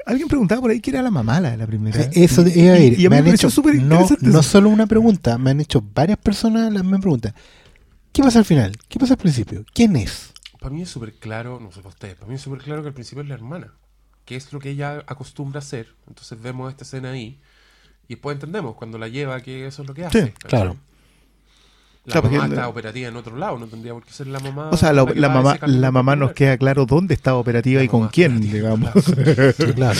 Alguien preguntaba por ahí que era la mamá la de la primera. Eh, Eso iba a ir. Y, y a mí me han hecho súper no, interesante no solo una pregunta, me han hecho varias personas la misma pregunta. ¿Qué pasa al final? ¿Qué pasa al principio? ¿Quién es? Para mí es súper claro, no sé para ustedes, para mí es súper claro que al principio es la hermana, que es lo que ella acostumbra a hacer. Entonces vemos esta escena ahí y después entendemos cuando la lleva que eso es lo que hace. ¿cachai? claro. La Claro, mamá porque- está operativa en otro lado, no tendría por qué ser la mamá. O sea, la, la va a mamá, la mamá nos queda claro dónde está operativa La y con quién, digamos. Sí, claro.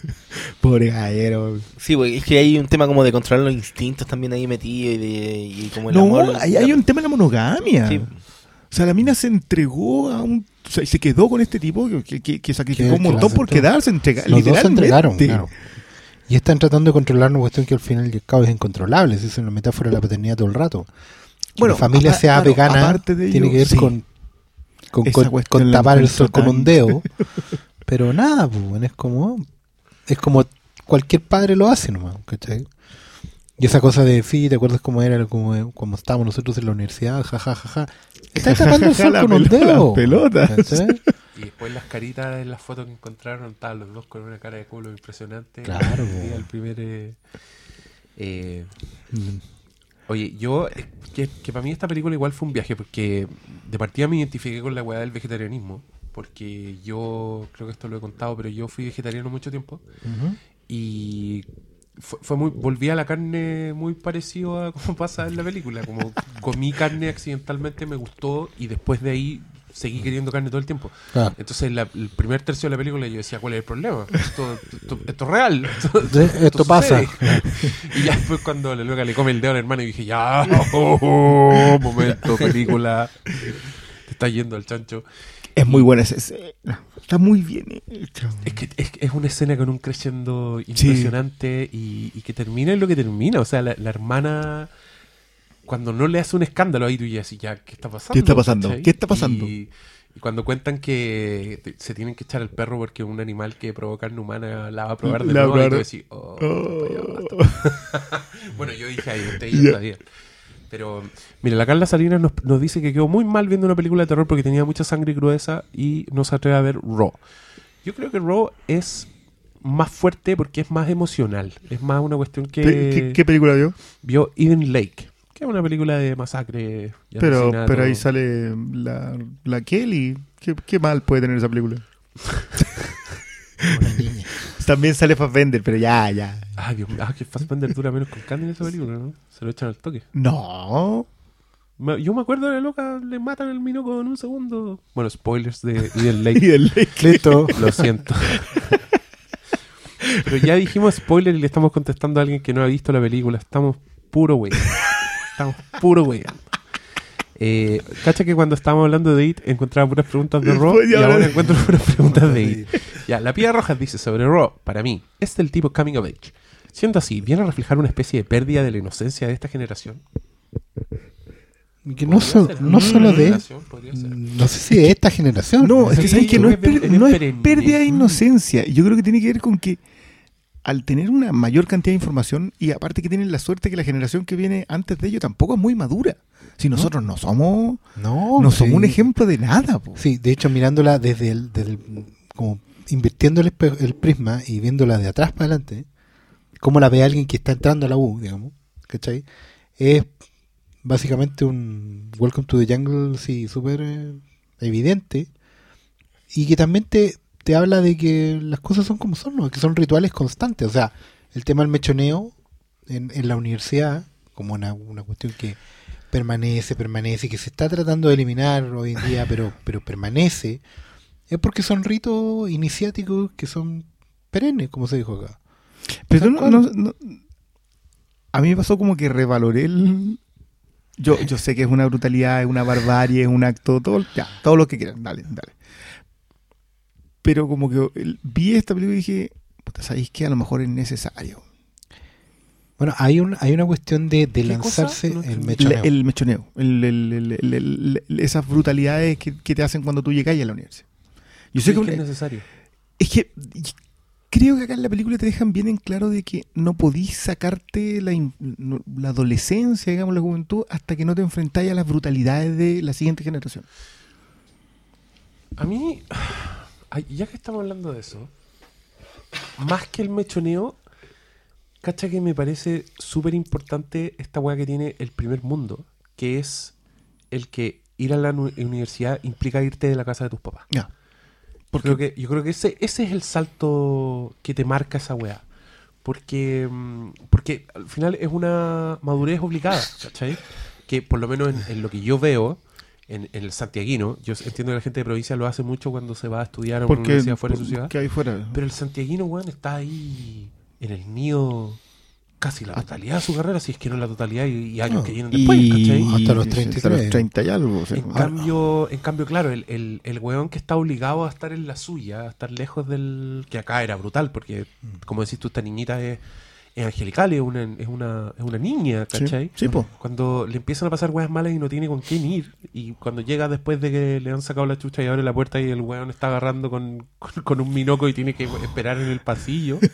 Pobre gallero. Sí, porque es que hay un tema como de controlar los instintos también ahí metido y, de, y como el No, amor. hay, hay un tema de la monogamia. Sí. O sea, la mina se entregó a un... O sea, y se quedó con este tipo que, que- que- sacrificó un que montón por quedarse, entrega, Los dos se literalmente. entregaron, claro. Y están tratando de controlar una cuestión que al final y al cabo es incontrolable. Esa es una metáfora de la paternidad todo el rato. Bueno, la familia sea claro, vegana tiene que ver sí. con, con, con- tapar el sol con un dedo. Pero nada, pues, es como es como cualquier padre lo hace nomás, ¿cachai? Y esa cosa de, sí, ¿te acuerdas cómo era como, como estábamos nosotros en la universidad? Ja, ja, ja, ja. Está tapando el sol con un dedo. las pelotas. Y después las caritas en las fotos que encontraron, estaban los dos con una cara de culo impresionante. Claro. El, día del primer. eh, eh, oye, yo. eh, Que, que para mí esta película igual fue un viaje, porque de partida me identifiqué con la weá del vegetarianismo. Porque yo, creo que esto lo he contado, pero yo fui vegetariano mucho tiempo. Y fue, fue muy volví a la carne muy parecido a como pasa en la película como comí carne accidentalmente me gustó y después de ahí seguí queriendo carne todo el tiempo Ah. entonces la- el primer tercio de la película yo decía cuál es el problema esto, esto, esto es real esto, pasa. sucede". y ya después cuando la loca le come el dedo al hermano y dije ya oh, oh, momento película te está yendo al chancho Es muy buena esa escena. Está muy bien hecha. Es que es, es una escena con un crescendo impresionante y, y que termina en lo que termina. O sea, la, la hermana, cuando no le hace un escándalo ahí, tú ya así, ya, ¿qué está pasando? ¿Qué está pasando? ¿Cachai? ¿Qué está pasando? Y, y cuando cuentan que se tienen que echar al perro porque un animal que provoca carne humana la va a probar de La nuevo, y tú decís, oh, Oh. bueno, yo dije ahí, usted ya está bien. Pero, mira, la Carla Salinas nos, nos dice que quedó muy mal viendo una película de terror porque tenía mucha sangre y crudeza y no se atreve a ver Raw. Yo creo que Raw es más fuerte porque es más emocional. Es más una cuestión que ¿Qué, qué película vio? vio Eden Lake, que es una película de masacre. y Pero, asesinato. pero ahí sale la, la Kelly. ¿Qué, qué mal puede tener esa película? Una niña. También sale Fassbender, pero ya, ya. Ay, Dios mío, ah, que Fassbender dura menos con Candy en esa película, ¿no? Se lo echan al toque. No. Me- Yo me acuerdo de la loca, le matan el minoco en un segundo. Bueno, spoilers de Eden Lake. Y el Lake. Listo. Lo siento. Pero ya dijimos spoiler y le estamos contestando a alguien que no ha visto la película. Estamos puro wey. Estamos puro wey. Eh, cacha que cuando estábamos hablando de IT encontraba puras preguntas de Raw y ahora encuentro puras preguntas de IT. Ya, la piedra roja dice sobre Raw, para mí, es del tipo coming of age. Siendo así, ¿viene a reflejar una especie de pérdida de la inocencia de esta generación? Que no, so- no solo de. No sé si de esta generación. No, es que sabes que no es, per- no es pérdida de inocencia. Yo creo que tiene que ver con que al tener una mayor cantidad de información y aparte que tienen la suerte que la generación que viene antes de ellos tampoco es muy madura. Si nosotros no somos, No, no sí. somos un ejemplo de nada. po. Sí, de hecho, mirándola desde el. Desde el- como invirtiendo el, el prisma y viéndola de atrás para adelante, como la ve alguien que está entrando a la U, digamos, ¿cachai? Es básicamente un Welcome to the Jungle, sí, súper eh, evidente. Y que también te, te habla de que las cosas son como son, ¿no? que son rituales constantes. O sea, el tema del mechoneo en, en la universidad, como una, una cuestión que permanece, permanece, que se está tratando de eliminar hoy en día, pero, pero permanece, es porque son ritos iniciáticos que son perennes, como se dijo acá. Pero no- no- no- a mí me pasó como que revaloré el... Yo, yo sé que es una brutalidad, es una barbarie, es un acto, todo, ya, todo lo que quieran, dale, dale. Pero como que vi esta película y dije, puta, ¿sabéis que A lo mejor es necesario. Bueno, hay, un, hay una cuestión de, lanzarse No el mechoneo. El mechoneo, el- el- el- el- el- el- esas brutalidades que, que te hacen cuando tú llegas a la universidad. Yo sé que, que es necesario. es que creo que acá en la película te dejan bien en claro de que no podís sacarte la, la adolescencia, digamos, la juventud, hasta que no te enfrentáis a las brutalidades de la siguiente generación. A mí, ya que estamos hablando de eso, más que el mechoneo, cacha que me parece súper importante esta weá que tiene el primer mundo, que es el que ir a la universidad implica irte de la casa de tus papás. Ya. Yo creo que, yo creo que ese, ese es el salto que te marca esa weá. Porque, mm, porque al final es una madurez obligada, ¿cachai? Que por lo menos en, en lo que yo veo, en, en el santiaguino, yo entiendo que la gente de provincia lo hace mucho cuando se va a estudiar a una Porque, universidad fuera de su ciudad. porque ahí fuera. Pero el santiaguino, weón, está ahí en el nido casi la totalidad de su carrera, si es que no la totalidad y, y años No, que vienen después, y, ¿cachai? Hasta los hasta 33. los 30 y algo. o sea, En cambio, en cambio, claro, el, el, el weón que está obligado a estar en la suya, a estar lejos del... que acá era brutal, porque, como decís tú, esta niñita es, es angelical, es una, es una, es una niña, sí, ¿cachai? sí, po. Cuando le empiezan a pasar weas malas y no tiene con quién ir, y cuando llega después de que le han sacado la chucha y abre la puerta y el weón está agarrando con, con, con un minoco y tiene que esperar en el pasillo...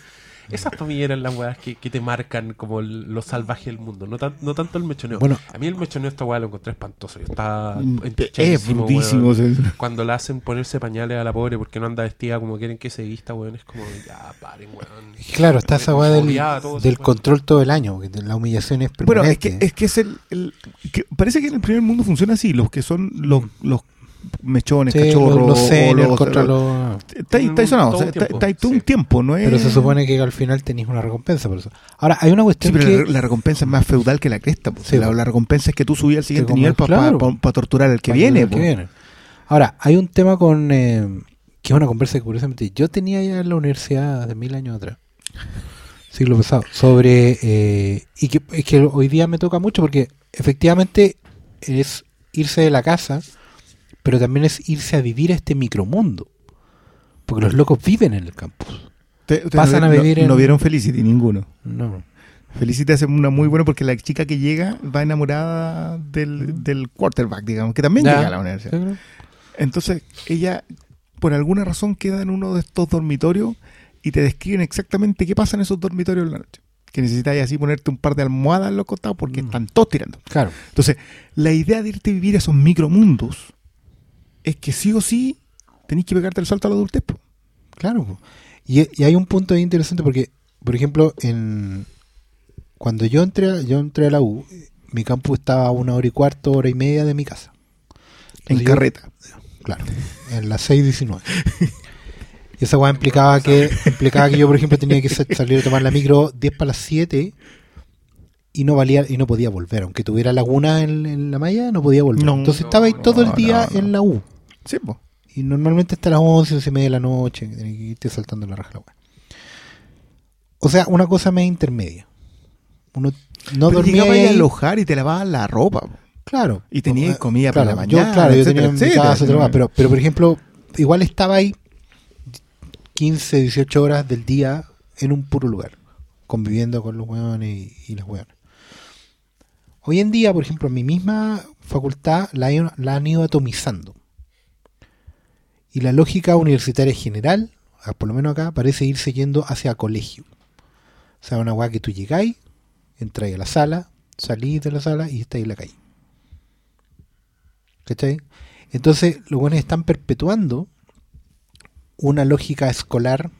Esas para mí eran las weas que, que te marcan como el- lo salvaje del mundo, no, tan- no tanto el mechoneo. Bueno. a mí el mechoneo esta wea lo encontré espantoso. Estaba Mm, Es brutísimo. weón. Cuando la hacen ponerse pañales a la pobre porque no anda vestida como quieren que se vista, weón, es como, ya, paren, weón. Claro, está esa weá del, del control todo el año, la humillación es Bueno, es permanente. que, es que es el, el- que parece que en el primer mundo funciona así, los que son los, los mechones, Sí, cachorros, los, los los- contra los... Está ahí, está ahí sonado, Todo o sea, un está, ahí todo un tiempo, ¿no es? Pero se supone que al final tenéis una recompensa por eso. Ahora, hay una Sí, cuestión pero que... la, la recompensa es más feudal que la cresta. pues. Sí, la, pues. la recompensa es que tú subías al siguiente nivel para claro. torturar al que para viene. el que pues. viene. Ahora, hay un tema con... eh, que es una conversa que curiosamente yo tenía ya en la universidad de mil años atrás. Siglo pasado. Sobre... eh, y que, es que hoy día me toca mucho porque efectivamente es irse de la casa, pero también es irse a vivir a este micromundo. Porque los locos viven en el campus. Te- te- Pasan no, a vivir no- en- no vieron Felicity ninguno. No. Felicity hace una muy buena porque la chica que llega va enamorada del, del quarterback, digamos, que también Ya. llega a la universidad. Entonces, ella, por alguna razón, queda en uno de estos dormitorios y te describen exactamente qué pasa en esos dormitorios en la noche. Que necesitas así ponerte un par de almohadas en los costados porque Mm. están todos tirando. Claro. Entonces, la idea de irte a vivir a esos micromundos es que sí o sí tenés que pegarte el salto a la adultez. po. Claro. po. Y, y hay un punto ahí interesante porque, por ejemplo, en cuando yo entré, a- yo entré a la U, mi campus estaba a una hora y cuarto, hora y media de mi casa. En yo- carreta. Claro, en las 6.19. Y esa weá implicaba que, implicaba que yo, por ejemplo, tenía que sa- salir a tomar la micro 10 para las 7 y no valía y no podía volver. Aunque tuviera laguna en, en la malla, no podía volver. No, Entonces estaba ahí todo el día en la U. Sí, pues. Y normalmente hasta las 11, 11 y media de la noche, que tenés que irte saltando la raja la weá. O sea, una cosa media intermedia. Uno no Pero dormía ahí a alojar y te lavaban la ropa. po. Claro. Y tenía Eh, comida claro, para la yo, mañana, claro, yo etcétera, tenía en mi etcétera. casa cosa, pero, pero por ejemplo, igual estaba ahí 15, 18 horas del día en un puro lugar, conviviendo con los hueones y, y las hueonas. Hoy en día, por ejemplo, mi misma facultad la, la han ido atomizando. Y la lógica universitaria general, ah, por lo menos acá, parece irse yendo hacia colegio. O sea, una hueá que tú llegáis, entráis a la sala, salís de la sala y estáis en la calle. ¿Cachai? Entonces, los buenos están perpetuando una lógica escolar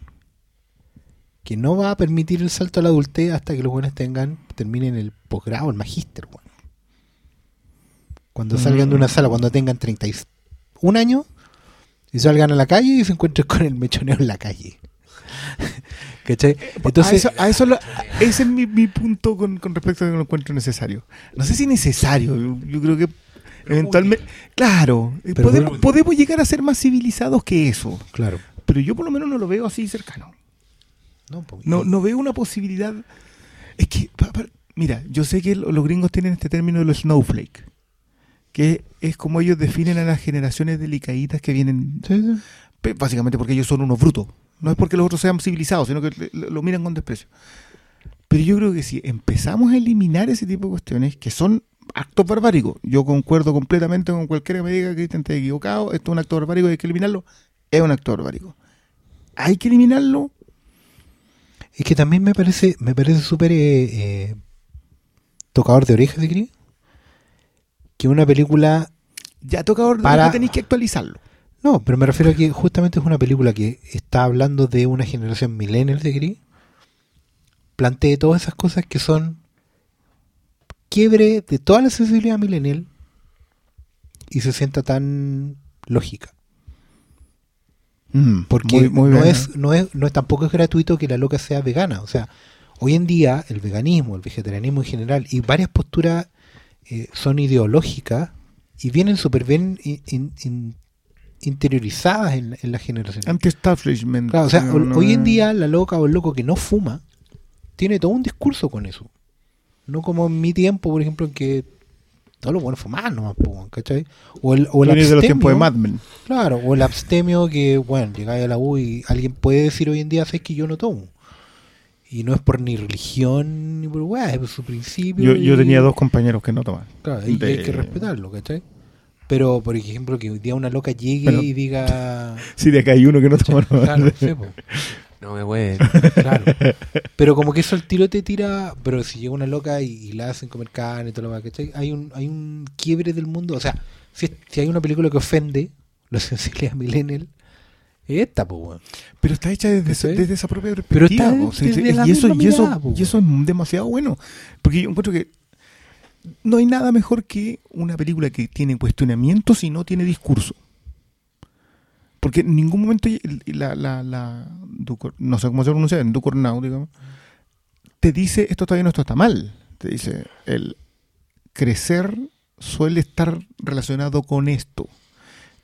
que no va a permitir el salto a la adultez hasta que los buenos tengan, terminen el posgrado, el magíster. Cuando salgan de una sala, cuando tengan 31 años, y salgan a la calle y se encuentren con el mechoneo en la calle. ¿Cachai? Entonces, a eso, a eso lo- a- ese es mi, mi punto con, con respecto a que lo encuentro necesario. No sé si necesario, yo, yo creo que eventualmente... Claro, eh, Pero podemos, podemos llegar a ser más civilizados que eso, claro. pero yo por lo menos no lo veo así cercano. No, No, no veo una posibilidad... Es que, pa- pa- mira, yo sé que lo- los gringos tienen este término de los snowflake, que es como ellos definen a las generaciones delicaditas que vienen Sí, sí. Pe- Básicamente porque ellos son unos brutos. No es porque los otros sean civilizados, sino que lo, miran con desprecio. Pero yo creo que si empezamos a eliminar ese tipo de cuestiones, que son actos barbáricos, yo concuerdo completamente con cualquiera que me diga que te equivocado, esto es un acto barbárico y hay que eliminarlo, es un acto barbárico. Hay que eliminarlo. Es que también me parece, me parece súper eh, eh, tocador de orejas. Que una película. Ya toca ahora Para- tenéis que actualizarlo. No, pero me refiero a que justamente es una película que está hablando de una generación millennial, ¿te crees? Plantee todas esas cosas que son quiebre de toda la sensibilidad millennial y se sienta tan lógica. Porque Muy- muy no, bien, es, no, es, no es tampoco es gratuito que la loca sea vegana. O sea, hoy en día el veganismo, el vegetarianismo en general y varias posturas eh, son ideológicas y vienen súper bien in- in- in- interiorizadas en, en la generación. Anti-establishment. Claro, o sea, No, ho- no, hoy en día la loca o el loco que no fuma tiene todo un discurso con eso. No como en mi tiempo, por ejemplo, en que todos los buenos fumaban nomás, ¿cachai? O el, o el vienes de los tiempos de abstemio- Mad Men. Claro, o el abstemio que, bueno, llegáis a la U y alguien puede decir hoy en día, sabes que yo no tomo. Y no es por ni religión ni por weá, es por su principio. Yo, yo tenía dos compañeros que no tomaban. Claro, y de- hay que respetarlo, ¿cachai? Pero, por ejemplo, que hoy día una loca llegue Pero- y diga. Sí, de acá hay uno que no toma. no. Claro, sí, No me güey. claro. Pero como que eso el tiro te tira. Pero si llega una loca y, y la hacen comer carne y todo lo demás, ¿cachai? Hay un, hay un quiebre del mundo. O sea, si, si hay una película que ofende la sensibilidad millennial, esta, pues, weón. Pero está hecha desde, esa propia Pero perspectiva. está desde la y eso, y eso, mirada, po. y eso es demasiado bueno. Porque yo encuentro que no hay nada mejor que una película que tiene cuestionamientos y no tiene discurso. Porque en ningún momento la, la, la Ducor- no sé cómo se pronuncia, en Ducornau, digamos, te dice esto está bien o esto está mal. Te dice el crecer suele estar relacionado con esto.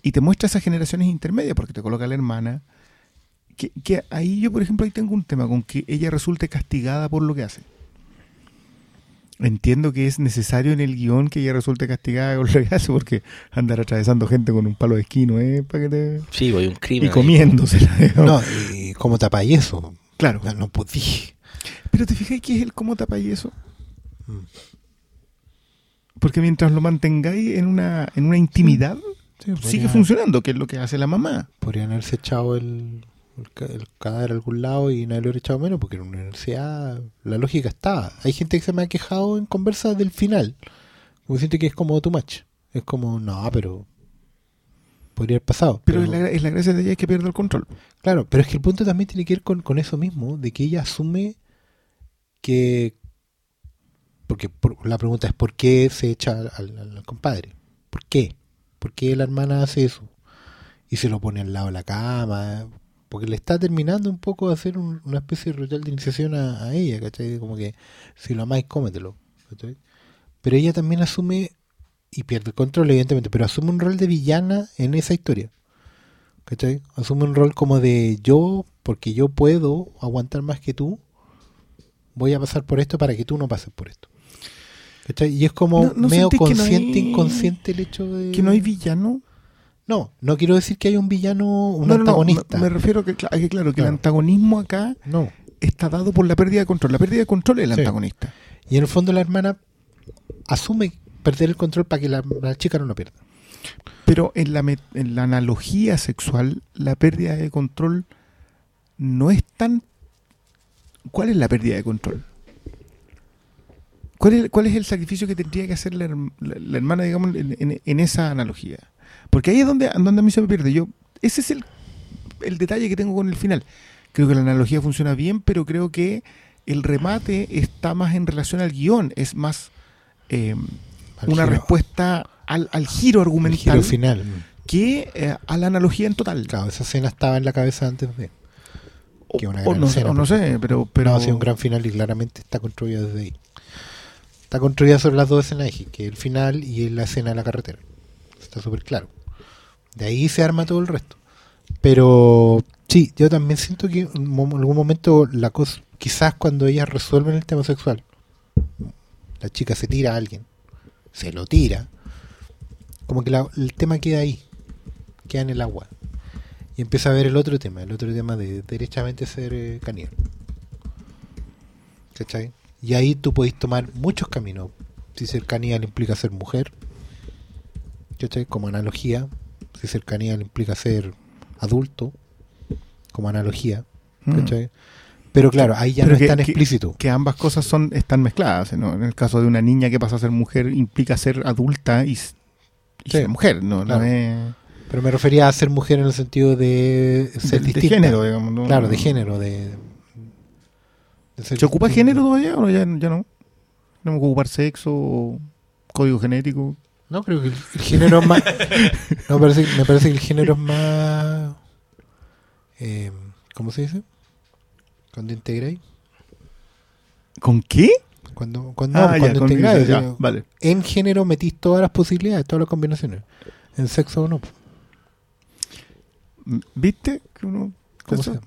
Y te muestra esas generaciones intermedias, porque te coloca la hermana. Que, que ahí yo, por ejemplo, ahí tengo un tema con que ella resulte castigada por lo que hace. Entiendo que es necesario en el guion que ella resulte castigada por lo que hace, porque andar atravesando gente con un palo de esquino, ¿eh? Para que te... Sí, voy un crimen. Y comiéndosela. digamos. No, y como tapáis eso. claro. No, no podí. Pero te fijas que es el cómo tapáis eso. Mm. Porque mientras lo mantengáis en una, en una intimidad, Sí, sigue podría- funcionando, que es lo que hace la mamá. Podrían haberse echado el, el, ca- el cadáver a algún lado y nadie lo hubiera echado menos, porque en una universidad la lógica estaba. Hay gente que se me ha quejado en conversas del final. Como siente que es como too much. Es como, no, pero. podría haber pasado. Pero es la, es la gracia de ella es que pierde el control. Claro, pero es que el punto también tiene que ver con, con eso mismo, de que ella asume que... Porque por- la pregunta es, ¿por qué se echa al, al- al compadre? ¿Por qué? ¿Por qué la hermana hace eso? Y se lo pone al lado de la cama, porque le está terminando un poco de hacer un- una especie de ritual de iniciación a, a ella, ¿cachai? Como que si lo amáis, cómetelo. ¿cachai? Pero ella también asume, y pierde el control evidentemente, pero asume un rol de villana en esa historia. ¿Cachai? Asume un rol como de yo, porque yo puedo aguantar más que tú, voy a pasar por esto para que tú no pases por esto. ¿Cachai? Y es como ¿No- no medio no consciente, hay- inconsciente el hecho de... Que no hay villano. No, no quiero decir que haya un villano, un No, no, no, antagonista. me, refiero a que, a que, claro, que el antagonismo acá no. está dado por la pérdida de control. La pérdida de control es el Sí. antagonista. Y en el fondo la hermana asume perder el control para que la, la chica no lo pierda. Pero en la, en la analogía sexual, la pérdida de control no es tan... ¿Cuál es la pérdida de control? ¿Cuál es, cuál es el sacrificio que tendría que hacer la, herm- la- la hermana, digamos, en, en- en esa analogía? Porque ahí es donde, donde a mí se me pierde. Yo, ese es el, el detalle que tengo con el final. Creo que la analogía funciona bien, pero creo que el remate está más en relación al guion. Es más eh, una giro- respuesta al, al giro al argumental giro final. que eh, a la analogía en total. Claro, esa escena estaba en la cabeza antes de... Que una o gran no, escena, o no sé, pero... Pero pero ha sido un gran final y claramente está construida desde ahí. Está construida sobre las dos escenas, que es el final y la escena de la carretera. Está súper claro. De ahí se arma todo el resto. Pero sí, yo también siento que en algún momento la cosa, quizás cuando ellas resuelven el tema sexual, la chica se tira a alguien, se lo tira, como que el tema queda ahí, queda en el agua. Y empieza a ver el otro tema, el otro tema de derechamente ser eh, caníbal. ¿Cachai? Y ahí tú podéis tomar muchos caminos. Si ser caníbal implica ser mujer, ¿cachai? Como analogía. Si ser caníbal implica ser adulto, como analogía, Mm. ¿cachai? Pero claro, ahí ya Pero no que- es tan explícito. que ambas cosas son están mezcladas. ¿no? En el caso de una niña que pasa a ser mujer, implica ser adulta y, s- y Sí, ser mujer. No, No claro. es Pero me refería a ser mujer en el sentido de ser de, de distinta. género, digamos. ¿no? Claro, de género, de... ¿Se ocupa género todavía o ya, ya no? No me ocupar sexo o código genético. No, creo que el, el género es más. no, parece, me parece que el género es más. eh, ¿Cómo se dice? Cuando integráis. ¿Con qué? Cuando, cuando, Ah, no, cuando integráis. ya, vale. En género metís todas las posibilidades, todas las combinaciones. En sexo o no. ¿Viste? Que uno-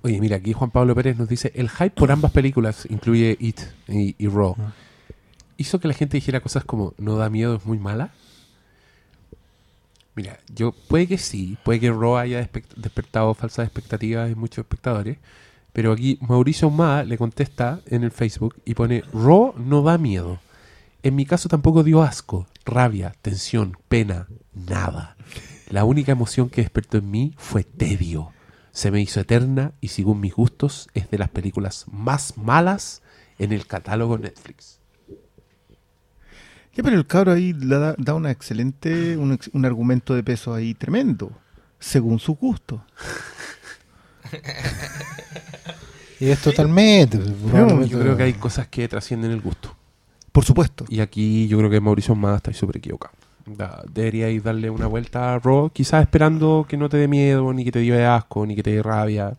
Oye, mira, aquí Juan Pablo Pérez nos dice, el hype por ambas películas, incluye It y, y Raw, Ah. hizo que la gente dijera cosas como, no da miedo, es muy mala. Mira, yo puede que sí, puede que Raw haya despe- despertado falsas expectativas en muchos espectadores, pero aquí Mauricio Ahumada le contesta en el Facebook y pone, Raw no da miedo. En mi caso tampoco dio asco, rabia, tensión, pena, nada. La única emoción que despertó en mí fue tedio. Se me hizo eterna y según mis gustos es de las películas más malas en el catálogo Netflix. Ya, pero el cabro ahí le da, da una excelente, un, argumento de peso ahí tremendo, según su gusto. Y es totalmente. Yo creo que hay cosas que trascienden el gusto. Por supuesto. Y aquí yo creo que Mauricio Más está súper equivocado. Da- Deberíais darle una vuelta a Raw, quizás esperando que no te dé miedo, ni que te dé asco, ni que te dé rabia.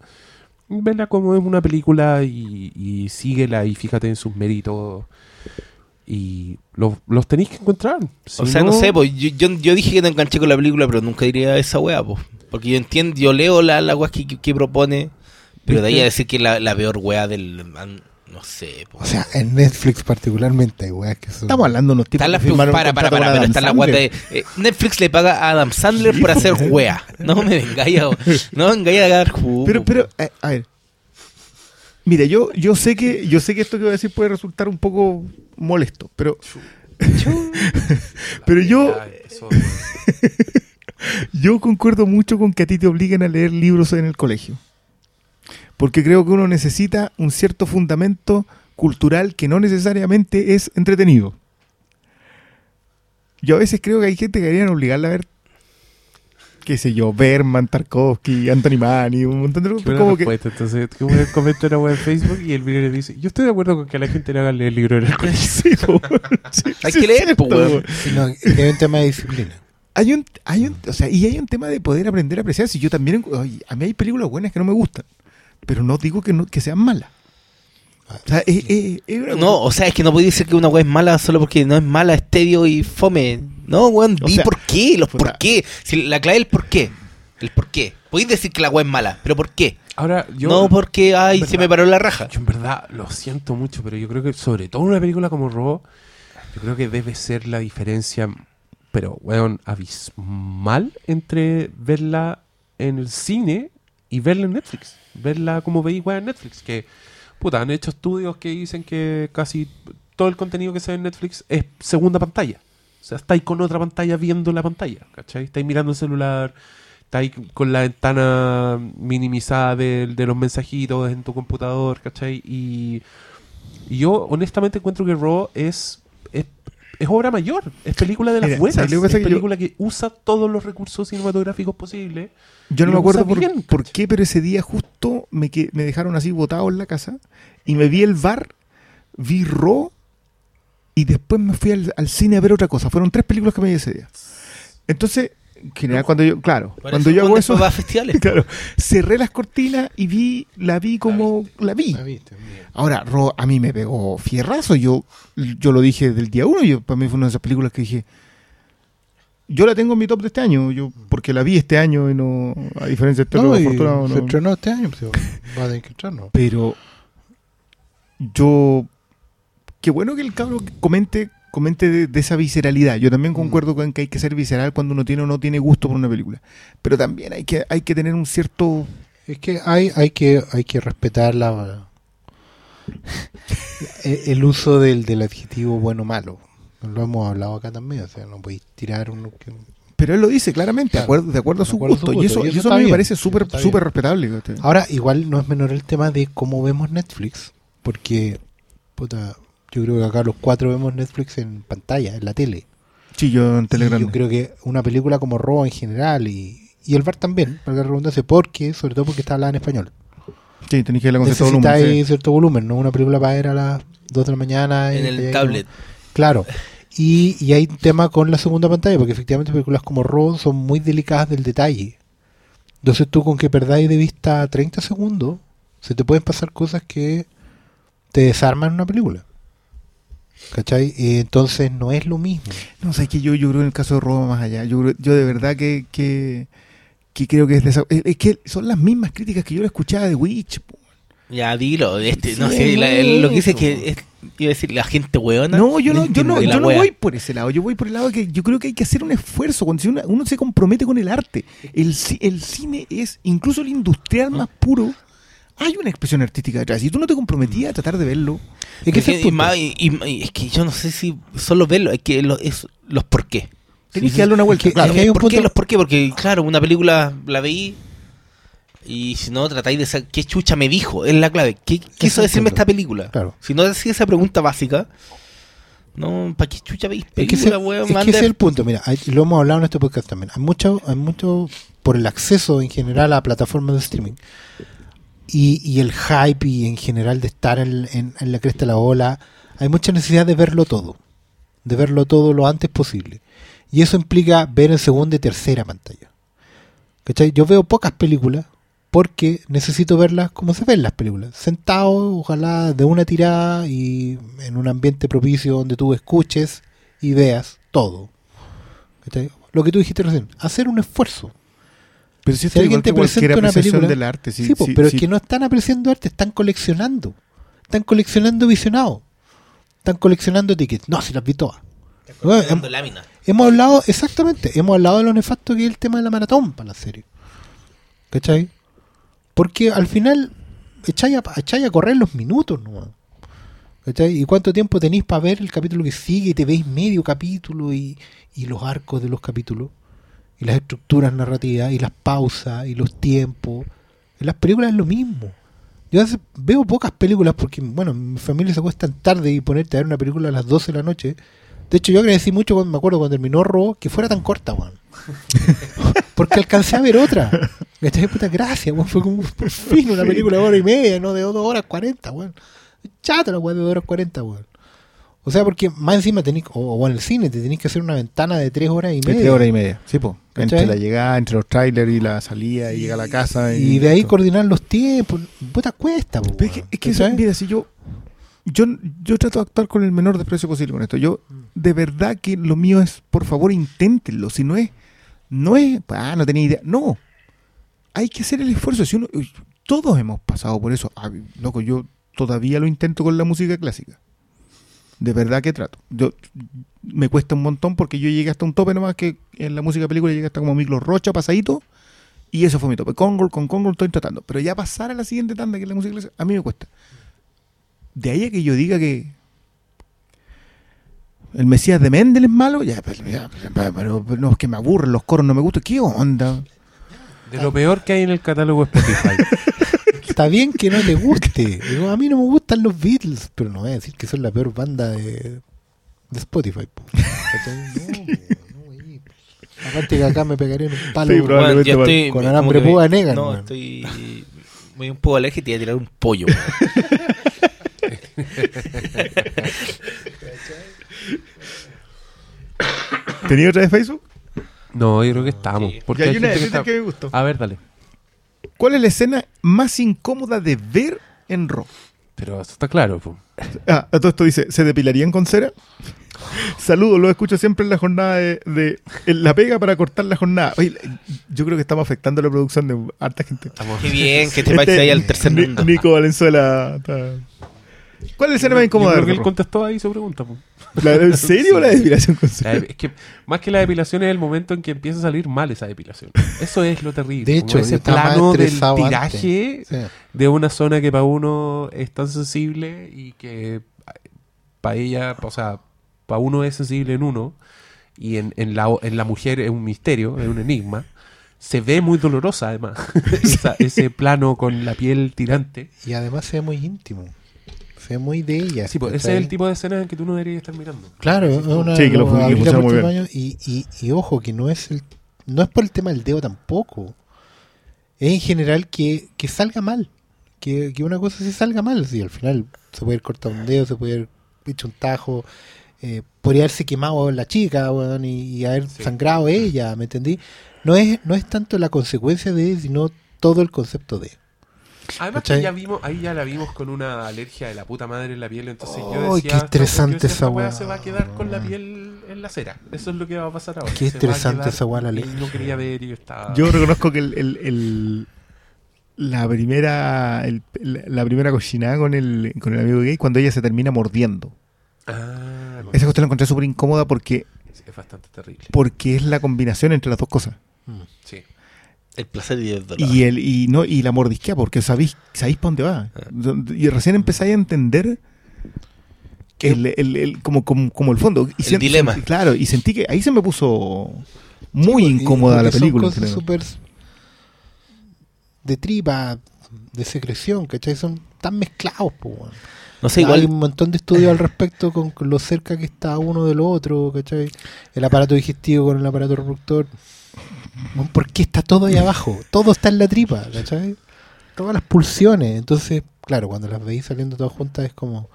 Verla como es una película y, y síguela y fíjate en sus méritos. Y los, los tenéis que encontrar. Si o sea, no, sé, pues yo, yo, yo dije que no enganché con la película, pero nunca diría esa wea, pues. Porque yo entiendo, yo leo la, la wea que, que- que propone, pero de ahí a decir que la, la peor wea del. No sé, O sea, en Netflix particularmente hay weas que son. Estamos hablando de unos tipos Están las que firmaron para, para, para, pero Adam está la guata Sandler. de. eh, Netflix le paga a Adam Sandler por hacer wea. No me vengáis a. No me vengáis a dar jugo. Pero, pero, eh, a ver. Mira, yo, yo sé que, yo sé que esto que voy a decir puede resultar un poco molesto, pero, pero yo, yo concuerdo mucho con que a ti te obliguen a leer libros en el colegio. Porque creo que uno necesita un cierto fundamento cultural que no necesariamente es entretenido. Yo a veces creo que hay gente que deberían obligarla a ver qué sé yo, Berman, Tarkovsky, Anthony Mann y un montón de buena como que. Entonces, como él comenta una web en Facebook y el video le dice: Yo estoy de acuerdo con que a la gente le hagan leer el libro de la Sí, po. Sí, Hay sí, que leer. Sí, no, es un tema de disciplina. Hay un, hay un, o sea, y hay un tema de poder aprender a apreciar. Si yo también, oye, a mí hay películas buenas que no me gustan, pero no digo que no, que sean malas. O sea, es, es- es una- No, o sea, es que no podéis decir que una weá es mala solo porque no es mala, es tedio y fome. No, weón, O di sea, por qué, los por qué. Si la clave es el por qué. El por qué. Podéis decir que la weá es mala, pero ¿por qué? Ahora, yo. no porque, ay, ¿verdad? se me paró la raja. Yo en verdad lo siento mucho, pero yo creo que sobre todo en una película como Robo, yo creo que debe ser la diferencia, pero weón, abismal entre verla en el cine y verla en Netflix. Verla como veis en Netflix, que puta, han hecho estudios que dicen que casi todo el contenido que se ve en Netflix es segunda pantalla. O sea, estáis con otra pantalla viendo la pantalla, ¿cachai? Estáis mirando el celular, estáis con la ventana minimizada de, de los mensajitos en tu computador, ¿cachai? Y, y yo honestamente encuentro que Raw es, es, es obra mayor, es película de las Mira, buenas, ¿sabes lo que es? Que yo- película que usa todos los recursos cinematográficos posibles. Yo no me acuerdo por, bien, por ¿cachai? qué, pero ese día justo me, que- me dejaron así botado en la casa y me vi el bar, vi Raw y después me fui al, al cine a ver otra cosa. Fueron tres películas que me vi ese día. Entonces, en general, cuando yo, claro, cuando yo hago eso, va a festivales. claro, cerré las cortinas y vi, la vi como la vi. Ah, viste. Ahora, Ro, a mí me pegó fierrazo. Yo, yo lo dije del día uno. Yo, para mí fue una de esas películas que dije. Yo la tengo en mi top de este año, yo porque la vi este año y no, a diferencia de este No, afortunado, se no. estrenó este año, pues, va a tener que Pero yo, qué bueno que el cabro comente, comente de, de esa visceralidad. Yo también concuerdo con que hay que ser visceral cuando uno tiene o no tiene gusto por una película. Pero también hay que, hay que tener un cierto Es que hay, hay que hay que respetar la el, uso del, del adjetivo bueno o malo. Lo hemos hablado acá también, o sea, no podéis tirar un que- Pero él lo dice claramente, de acuerdo, de acuerdo a su acuerdo a su gusto. Y eso, y y eso a mí me parece súper súper respetable. Ahora, igual no es menor el tema de cómo vemos Netflix, porque puta, yo creo que acá los cuatro vemos Netflix en pantalla, en la tele. Sí, yo en Y Telegram. yo creo que una película como Robo en general y, y el bar también, para que redundancia, porque, sobre todo porque está hablada en español. Sí, tenéis que irla con cierto volumen. Necesitáis sí. cierto volumen, no una película para ver a las 2 de la mañana. En el tablet. Claro. Y, hay un tema con la segunda pantalla, porque efectivamente películas como Robo son muy delicadas del detalle. Entonces tú con que perdáis de vista 30 segundos, se te pueden pasar cosas que te desarman una película. ¿Cachai? Entonces no es lo mismo. No, sé que yo, yo creo en el caso de Robo más allá. Yo, yo de verdad que, que, que creo que es, es es que son las mismas críticas que yo le escuchaba de Witch. Ya, dilo. Este, no sé, la- lo que dice es que es, iba a decir la gente weona. No, yo no, yo no, la yo no wea. voy por ese lado. Yo voy por el lado que yo creo que hay que hacer un esfuerzo. Cuando si uno se compromete con el arte, el, ci- el cine es, incluso el industrial más puro, hay una expresión artística detrás. Si tú no te comprometías a tratar de verlo, Es que Es ese es el y punto. más- y- y- y es que yo no sé si solo verlo, es que lo- es los por qué. tenés que darle una vuelta. que- claro. es que hay un ¿Por qué punto- los por qué? Porque, claro, una película la veí y si no tratáis de saber qué chucha me dijo, es la clave. ¿Qué quiso decirme esta película? Claro. Si no decís esa pregunta básica, no, ¿para qué chucha veis Es que, ese, weón? es que Manda- ese es el punto, mira, hay- lo hemos hablado en este podcast también. Hay mucho, hay mucho por el acceso en general a plataformas de streaming y, y el hype y en general de estar en, en- en la cresta de la ola, hay mucha necesidad de verlo todo, de verlo todo lo antes posible. Y eso implica ver en segunda y tercera pantalla. ¿Cachai? Yo veo pocas películas porque necesito verlas como se ven las películas. Sentado, ojalá de una tirada y en un ambiente propicio donde tú escuches y veas todo. ¿Cachai? Lo que tú dijiste recién, hacer un esfuerzo. Pero si, Si alguien te presenta una película, del arte. Sí, sí, po, sí, pero sí. es que no están apreciando arte, están coleccionando. Están coleccionando visionado. Están coleccionando tickets. No, si las vi todas. Bueno, hemos hablado, exactamente, hemos hablado de lo nefasto que es el tema de la maratón para la serie. ¿Cachai? Porque al final echáis a, echáis a correr los minutos nomás. ¿Y cuánto tiempo tenéis para ver el capítulo que sigue y te veis medio capítulo y, y los arcos de los capítulos? Y las estructuras narrativas y las pausas y los tiempos. En las películas es lo mismo. Yo veo pocas películas porque, bueno, mi familia se acuestan tarde y ponerte a ver una película a las 12 de la noche. De hecho, yo agradecí mucho cuando me acuerdo cuando terminó Robo que fuera tan corta, weón. porque alcancé a ver otra. ¿Cachai? Puta gracia, weón. Fue como por fin una película de hora y media, no de dos horas cuarenta, weón. Chata la weón de dos horas cuarenta, weón. O sea, porque más encima tenés, o, o en el cine, te tenés que hacer una ventana de tres horas y De media. tres horas y media. Sí, po. ¿Cachai? Entre la llegada, entre los trailers y la salida y llega a la casa. Y de ahí coordinar los tiempos. Puta cuesta, po, es que, es que eso, ¿Cachai? mira, si yo, yo, yo trato de actuar con el menor desprecio posible con esto. Yo, de verdad que lo mío es, por favor, inténtenlo. Si no es, no es, ah, no tenía idea. No. Hay que hacer el esfuerzo. Si uno, todos hemos pasado por eso. Ah, loco, yo todavía lo intento con la música clásica. De verdad que trato. Yo, me cuesta un montón porque yo llegué hasta un tope nomás que en la música película llegué hasta como Micro Rocha, pasadito. Y eso fue mi tope. Congo, con Congo estoy tratando. Pero ya pasar a la siguiente tanda, que es la música clásica, a mí me cuesta. De ahí a que yo diga que el Mesías de Mendel es malo, ya, pero- pero- pero no, es que me aburren los coros, no me gusta. ¿Qué onda? De lo peor que hay en el catálogo de Spotify. Está bien que no te guste. Digo, a mí no me gustan los Beatles, pero no voy a decir que son la peor banda de, de Spotify. Aparte que acá me pegaré en un palo Sí, con- yo estoy, alambre púa negra, No, estoy muy un poco alérgico y te voy a tirar un pollo. ¿Tenía otra de Facebook? No, yo creo que estamos. Sí. Porque Ya, hay hay una gente que Twitter está- que me gustó. A ver, dale. ¿Cuál es la escena más incómoda de ver en Raw? Pero eso está claro. po. Ah, todo esto dice, ¿se depilarían con cera? Saludos, lo escucho siempre en la jornada de, de- en la pega para cortar la jornada. Oye, yo creo que estamos afectando la producción de harta gente. Estamos- Qué bien que este país se vaya al tercer mundo. Nico Valenzuela. está- ¿Cuál es la escena más Yo incómoda creo de que él contestó ahí su pregunta. po. ¿La- ¿En serio o la depilación con cera? es que más que la depilación es el momento en que empieza a salir mal esa depilación. Eso es lo terrible. De hecho, ese plano del tiraje Sí. de una zona que para uno es tan sensible y que para ella, o sea, para uno es sensible en uno y en, en la, en la mujer es un misterio, es un enigma. Se ve muy dolorosa además, Esa- ese plano con la piel tirante. Y además se ve muy íntimo. Se ve muy de ella. Sí, pues, ese es el tipo de escena en que tú no deberías estar mirando. Claro, es una Sí, que lo- lo que abrí la funciona muy próxima bien. año y, y, y ojo, que no es el, no es por el tema del dedo tampoco. Es en general que, que salga mal. Que, que una cosa sí salga mal. Sí, al final se puede haber cortado un dedo, se puede haber hecho un tajo. eh, podría haberse quemado la chica weón, y, y haber Sí. sangrado ella, ¿me entendí? No es, no es tanto la consecuencia de, sino todo el concepto de. Además ¿Cachai? que ya vimos, ahí ya la vimos con una alergia de la puta madre en la piel, entonces yo decía, qué esta esa weá se va a quedar con la piel en la cera. Eso es lo que va a pasar ahora. Qué quedar- esa weá, la y alergia. no quería ver y yo estaba... Yo reconozco que el, el- el- la primera el- la primera cochinada con el, con el amigo gay cuando ella se termina mordiendo. Ah, bueno, Esa cuestión la encontré súper incómoda porque, es bastante terrible. porque es la combinación entre las dos cosas. Sí. El placer y el dolor. Y el y no y la mordisquea porque sabéis sabéis para dónde va. Y recién empezáis a entender el, el- el- como, como, como el fondo. Y El dilema. sentí- claro, y sentí que ahí se me puso muy Sí, pues, incómoda la son película. en cosas súper de tripa, de secreción, ¿cachai? Son tan mezclados, po, weón. no sé, Hay igual un montón de estudios al respecto con, con lo cerca que está uno de lo otro, ¿cachai? El aparato digestivo con el aparato reproductor. ¿Por qué está todo ahí abajo? Todo está en la tripa, ¿cachai? Todas las pulsiones. Entonces, claro, cuando las veis saliendo todas juntas es como...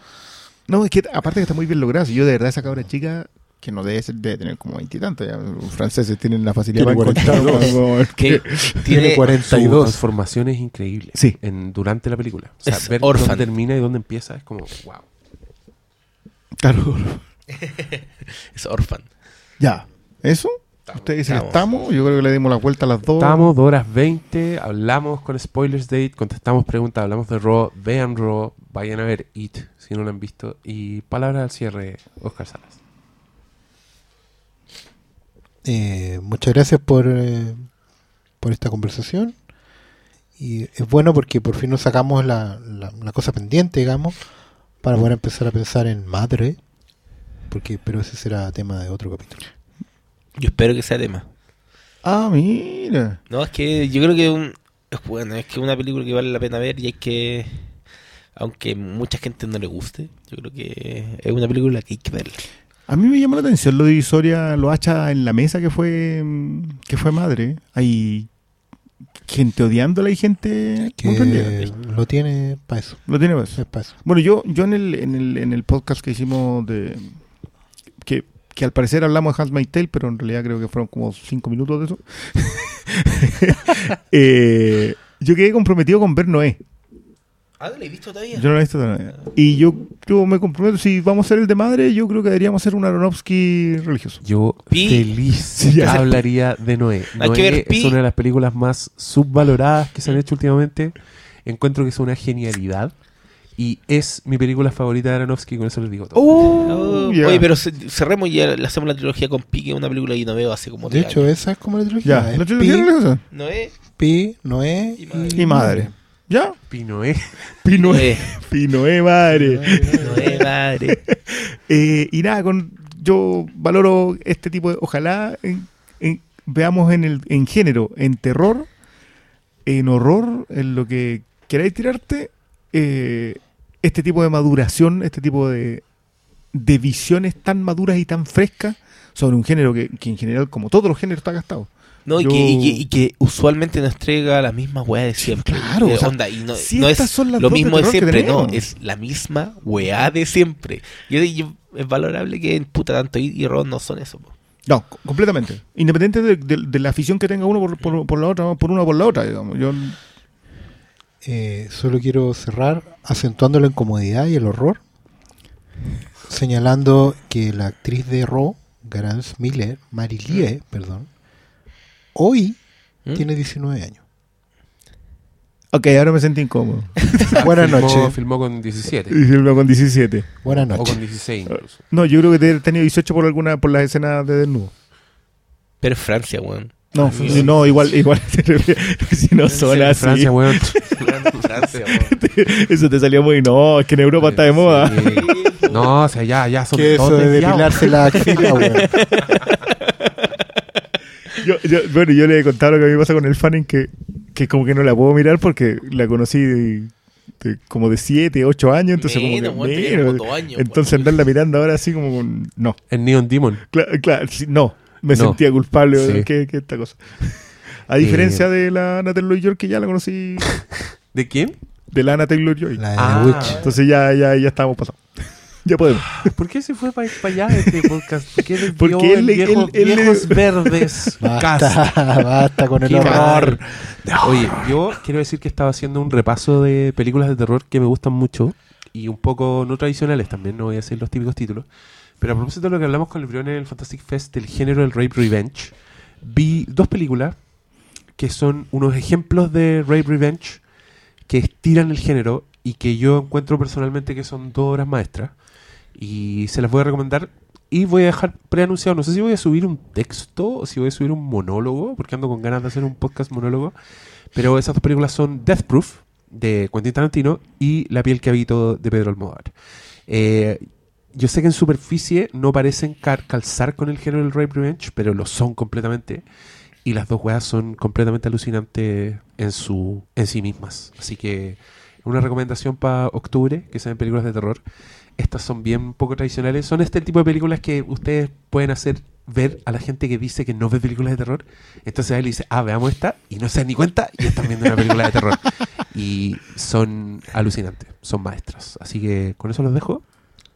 No, es que aparte que está muy bien logrado. Si yo de verdad esa cabra chica, que no debe, ser, debe tener como veintitantos, ya, los franceses tienen la facilidad Tiene para 42. como- que Tiene tiene Su 42. transformación es increíble. Sí. En, durante la película. O sea, Es ver dónde termina y dónde empieza es como, wow. Claro. es orphan. Ya. ¿Eso? Ustedes dicen que Estamos. estamos. Yo creo que le dimos la vuelta a las dos. Estamos dos horas 20, hablamos con Spoilers Date, contestamos preguntas, hablamos de Raw, vean Raw, vayan a ver It si no lo han visto. Y palabras al cierre, Oscar Salas. Eh, muchas gracias por, eh, por esta conversación. Y es bueno porque por fin nos sacamos la, la, la cosa pendiente, digamos, para poder empezar a pensar en madre. Porque, pero ese será tema de otro capítulo. Yo espero que sea tema. Ah, mira. No, es que yo creo que un, es bueno, es que una película que vale la pena ver y hay que, aunque mucha gente no le guste, yo creo que es una película que hay que ver. A mí me llamó la atención lo de Visoria, lo hacha en la mesa que fue que fue madre. Hay gente odiándola y gente. Que lo tiene para eso. Lo tiene. Es para eso. Bueno, yo, yo en el, en el, en el podcast que hicimos de que, que al parecer hablamos de Hans Tale, pero en realidad creo que fueron como cinco minutos de eso. Eh, yo quedé comprometido con ver Noé. Ah, ¿lo he visto todavía? Yo no lo he visto todavía. Y yo, yo me comprometo, si vamos a hacer el de madre, yo creo que deberíamos hacer un Aronofsky religioso. Yo Pi. feliz ya. hablaría de Noé. Hay Noé que ver es Pi. una de las películas más subvaloradas que se han hecho últimamente. Encuentro que es una genialidad. Y es mi película favorita de Aronofsky, con eso les digo todo. Oh, ya. Oye, pero ce- cerremos y ya le hacemos la trilogía con Pique, una película que no veo hace como De hecho, años. esa es como la trilogía. Ya, es ¿la trilogía Pi, religiosa? Noé, Pi, Noé Y madre. Y madre. ¿Ya? Pi Noé. Pinoé. Noé, Pinoé, madre. Noé, madre. Eh, y nada, con, yo valoro este tipo de. Ojalá en- en- veamos en el en género, en terror, en horror, en lo que queráis tirarte, eh, este tipo de maduración, este tipo de, de visiones tan maduras y tan frescas sobre un género que, que en general, como todos los géneros, está gastado. No, y, que, y, que, y que usualmente nos entrega la misma weá de siempre. claro, Eh, o sea, onda, y no, si no estas es son las lo mismo de siempre, no, es la misma weá de siempre. Y, y- es valorable que puta tanto y, y Ron no son eso. po. No, co- completamente. Independiente de, de- de la afición que tenga uno por, por- por la otra, por una o por la otra, digamos. Yo, Eh, solo quiero cerrar acentuando la incomodidad y el horror, señalando que la actriz de Ro, Garance Miller, Marilie, perdón, hoy ¿Mm? tiene 19 años. ok, ahora me sentí incómodo. Buenas noches. Filmó con 17. Y filmó con 17. Buenas O con noches. 16 incluso. No, yo creo que te- tenía 18 por alguna por las escenas de desnudo. Pero es Francia, weón. No, Sí. no, igual, igual. si no son así. Francia, weón. Francia, weón. Eso te salió muy. No, es que en Europa está de moda. Sí. No, o sea, ya, ya son ¿Qué eso de depilarse la axila, weón? Yo, yo- bueno, yo le he contado lo que a mí me pasa con el fan en que, que como que no la puedo mirar porque la conocí de- de- como de 7, 8 años. Entonces, Menos, como que. menos. años, entonces, weón. andarla mirando ahora así como. con- No, El Neon Demon. claro, claro, sí, no. Me No. sentía culpable Sí. de que, que esta cosa. A Eh. diferencia de la Anna Taylor Joy, que ya la conocí. ¿De quién? De la Anna Taylor Joy. La de Ah. Witch. Entonces ya, ya, ya estamos pasados. ya podemos. ¿Por qué se fue para allá este podcast? ¿Por qué desvió Porque él el le- viejo- él- él le- viejos verdes? Basta, basta con el Qué horror. Oye, yo quiero decir que estaba haciendo un repaso de películas de terror que me gustan mucho y un poco no tradicionales también, no voy a decir los típicos títulos. Pero a propósito de lo que hablamos con el Brion en el Fantastic Fest del género del Rape Revenge, vi dos películas que son unos ejemplos de Rape Revenge que estiran el género y que yo encuentro personalmente que son dos obras maestras. Y se las voy a recomendar. Y voy a dejar preanunciado, no sé si voy a subir un texto o si voy a subir un monólogo, porque ando con ganas de hacer un podcast monólogo. Pero esas dos películas son Death Proof, de Quentin Tarantino, y La piel que habito, de Pedro Almodóvar. Eh, yo sé que en superficie no parecen calzar con el género del Rape Revenge, pero lo son completamente. Y las dos weas son completamente alucinantes en, su, en sí mismas. Así que una recomendación para octubre, que sean películas de terror. Estas son bien poco tradicionales. Son este tipo de películas que ustedes pueden hacer ver a la gente que dice que no ve películas de terror. Entonces a él le dice, ah, veamos esta, y no se dan ni cuenta, y están viendo una película de terror. Y son alucinantes, son maestras. Así que con eso los dejo.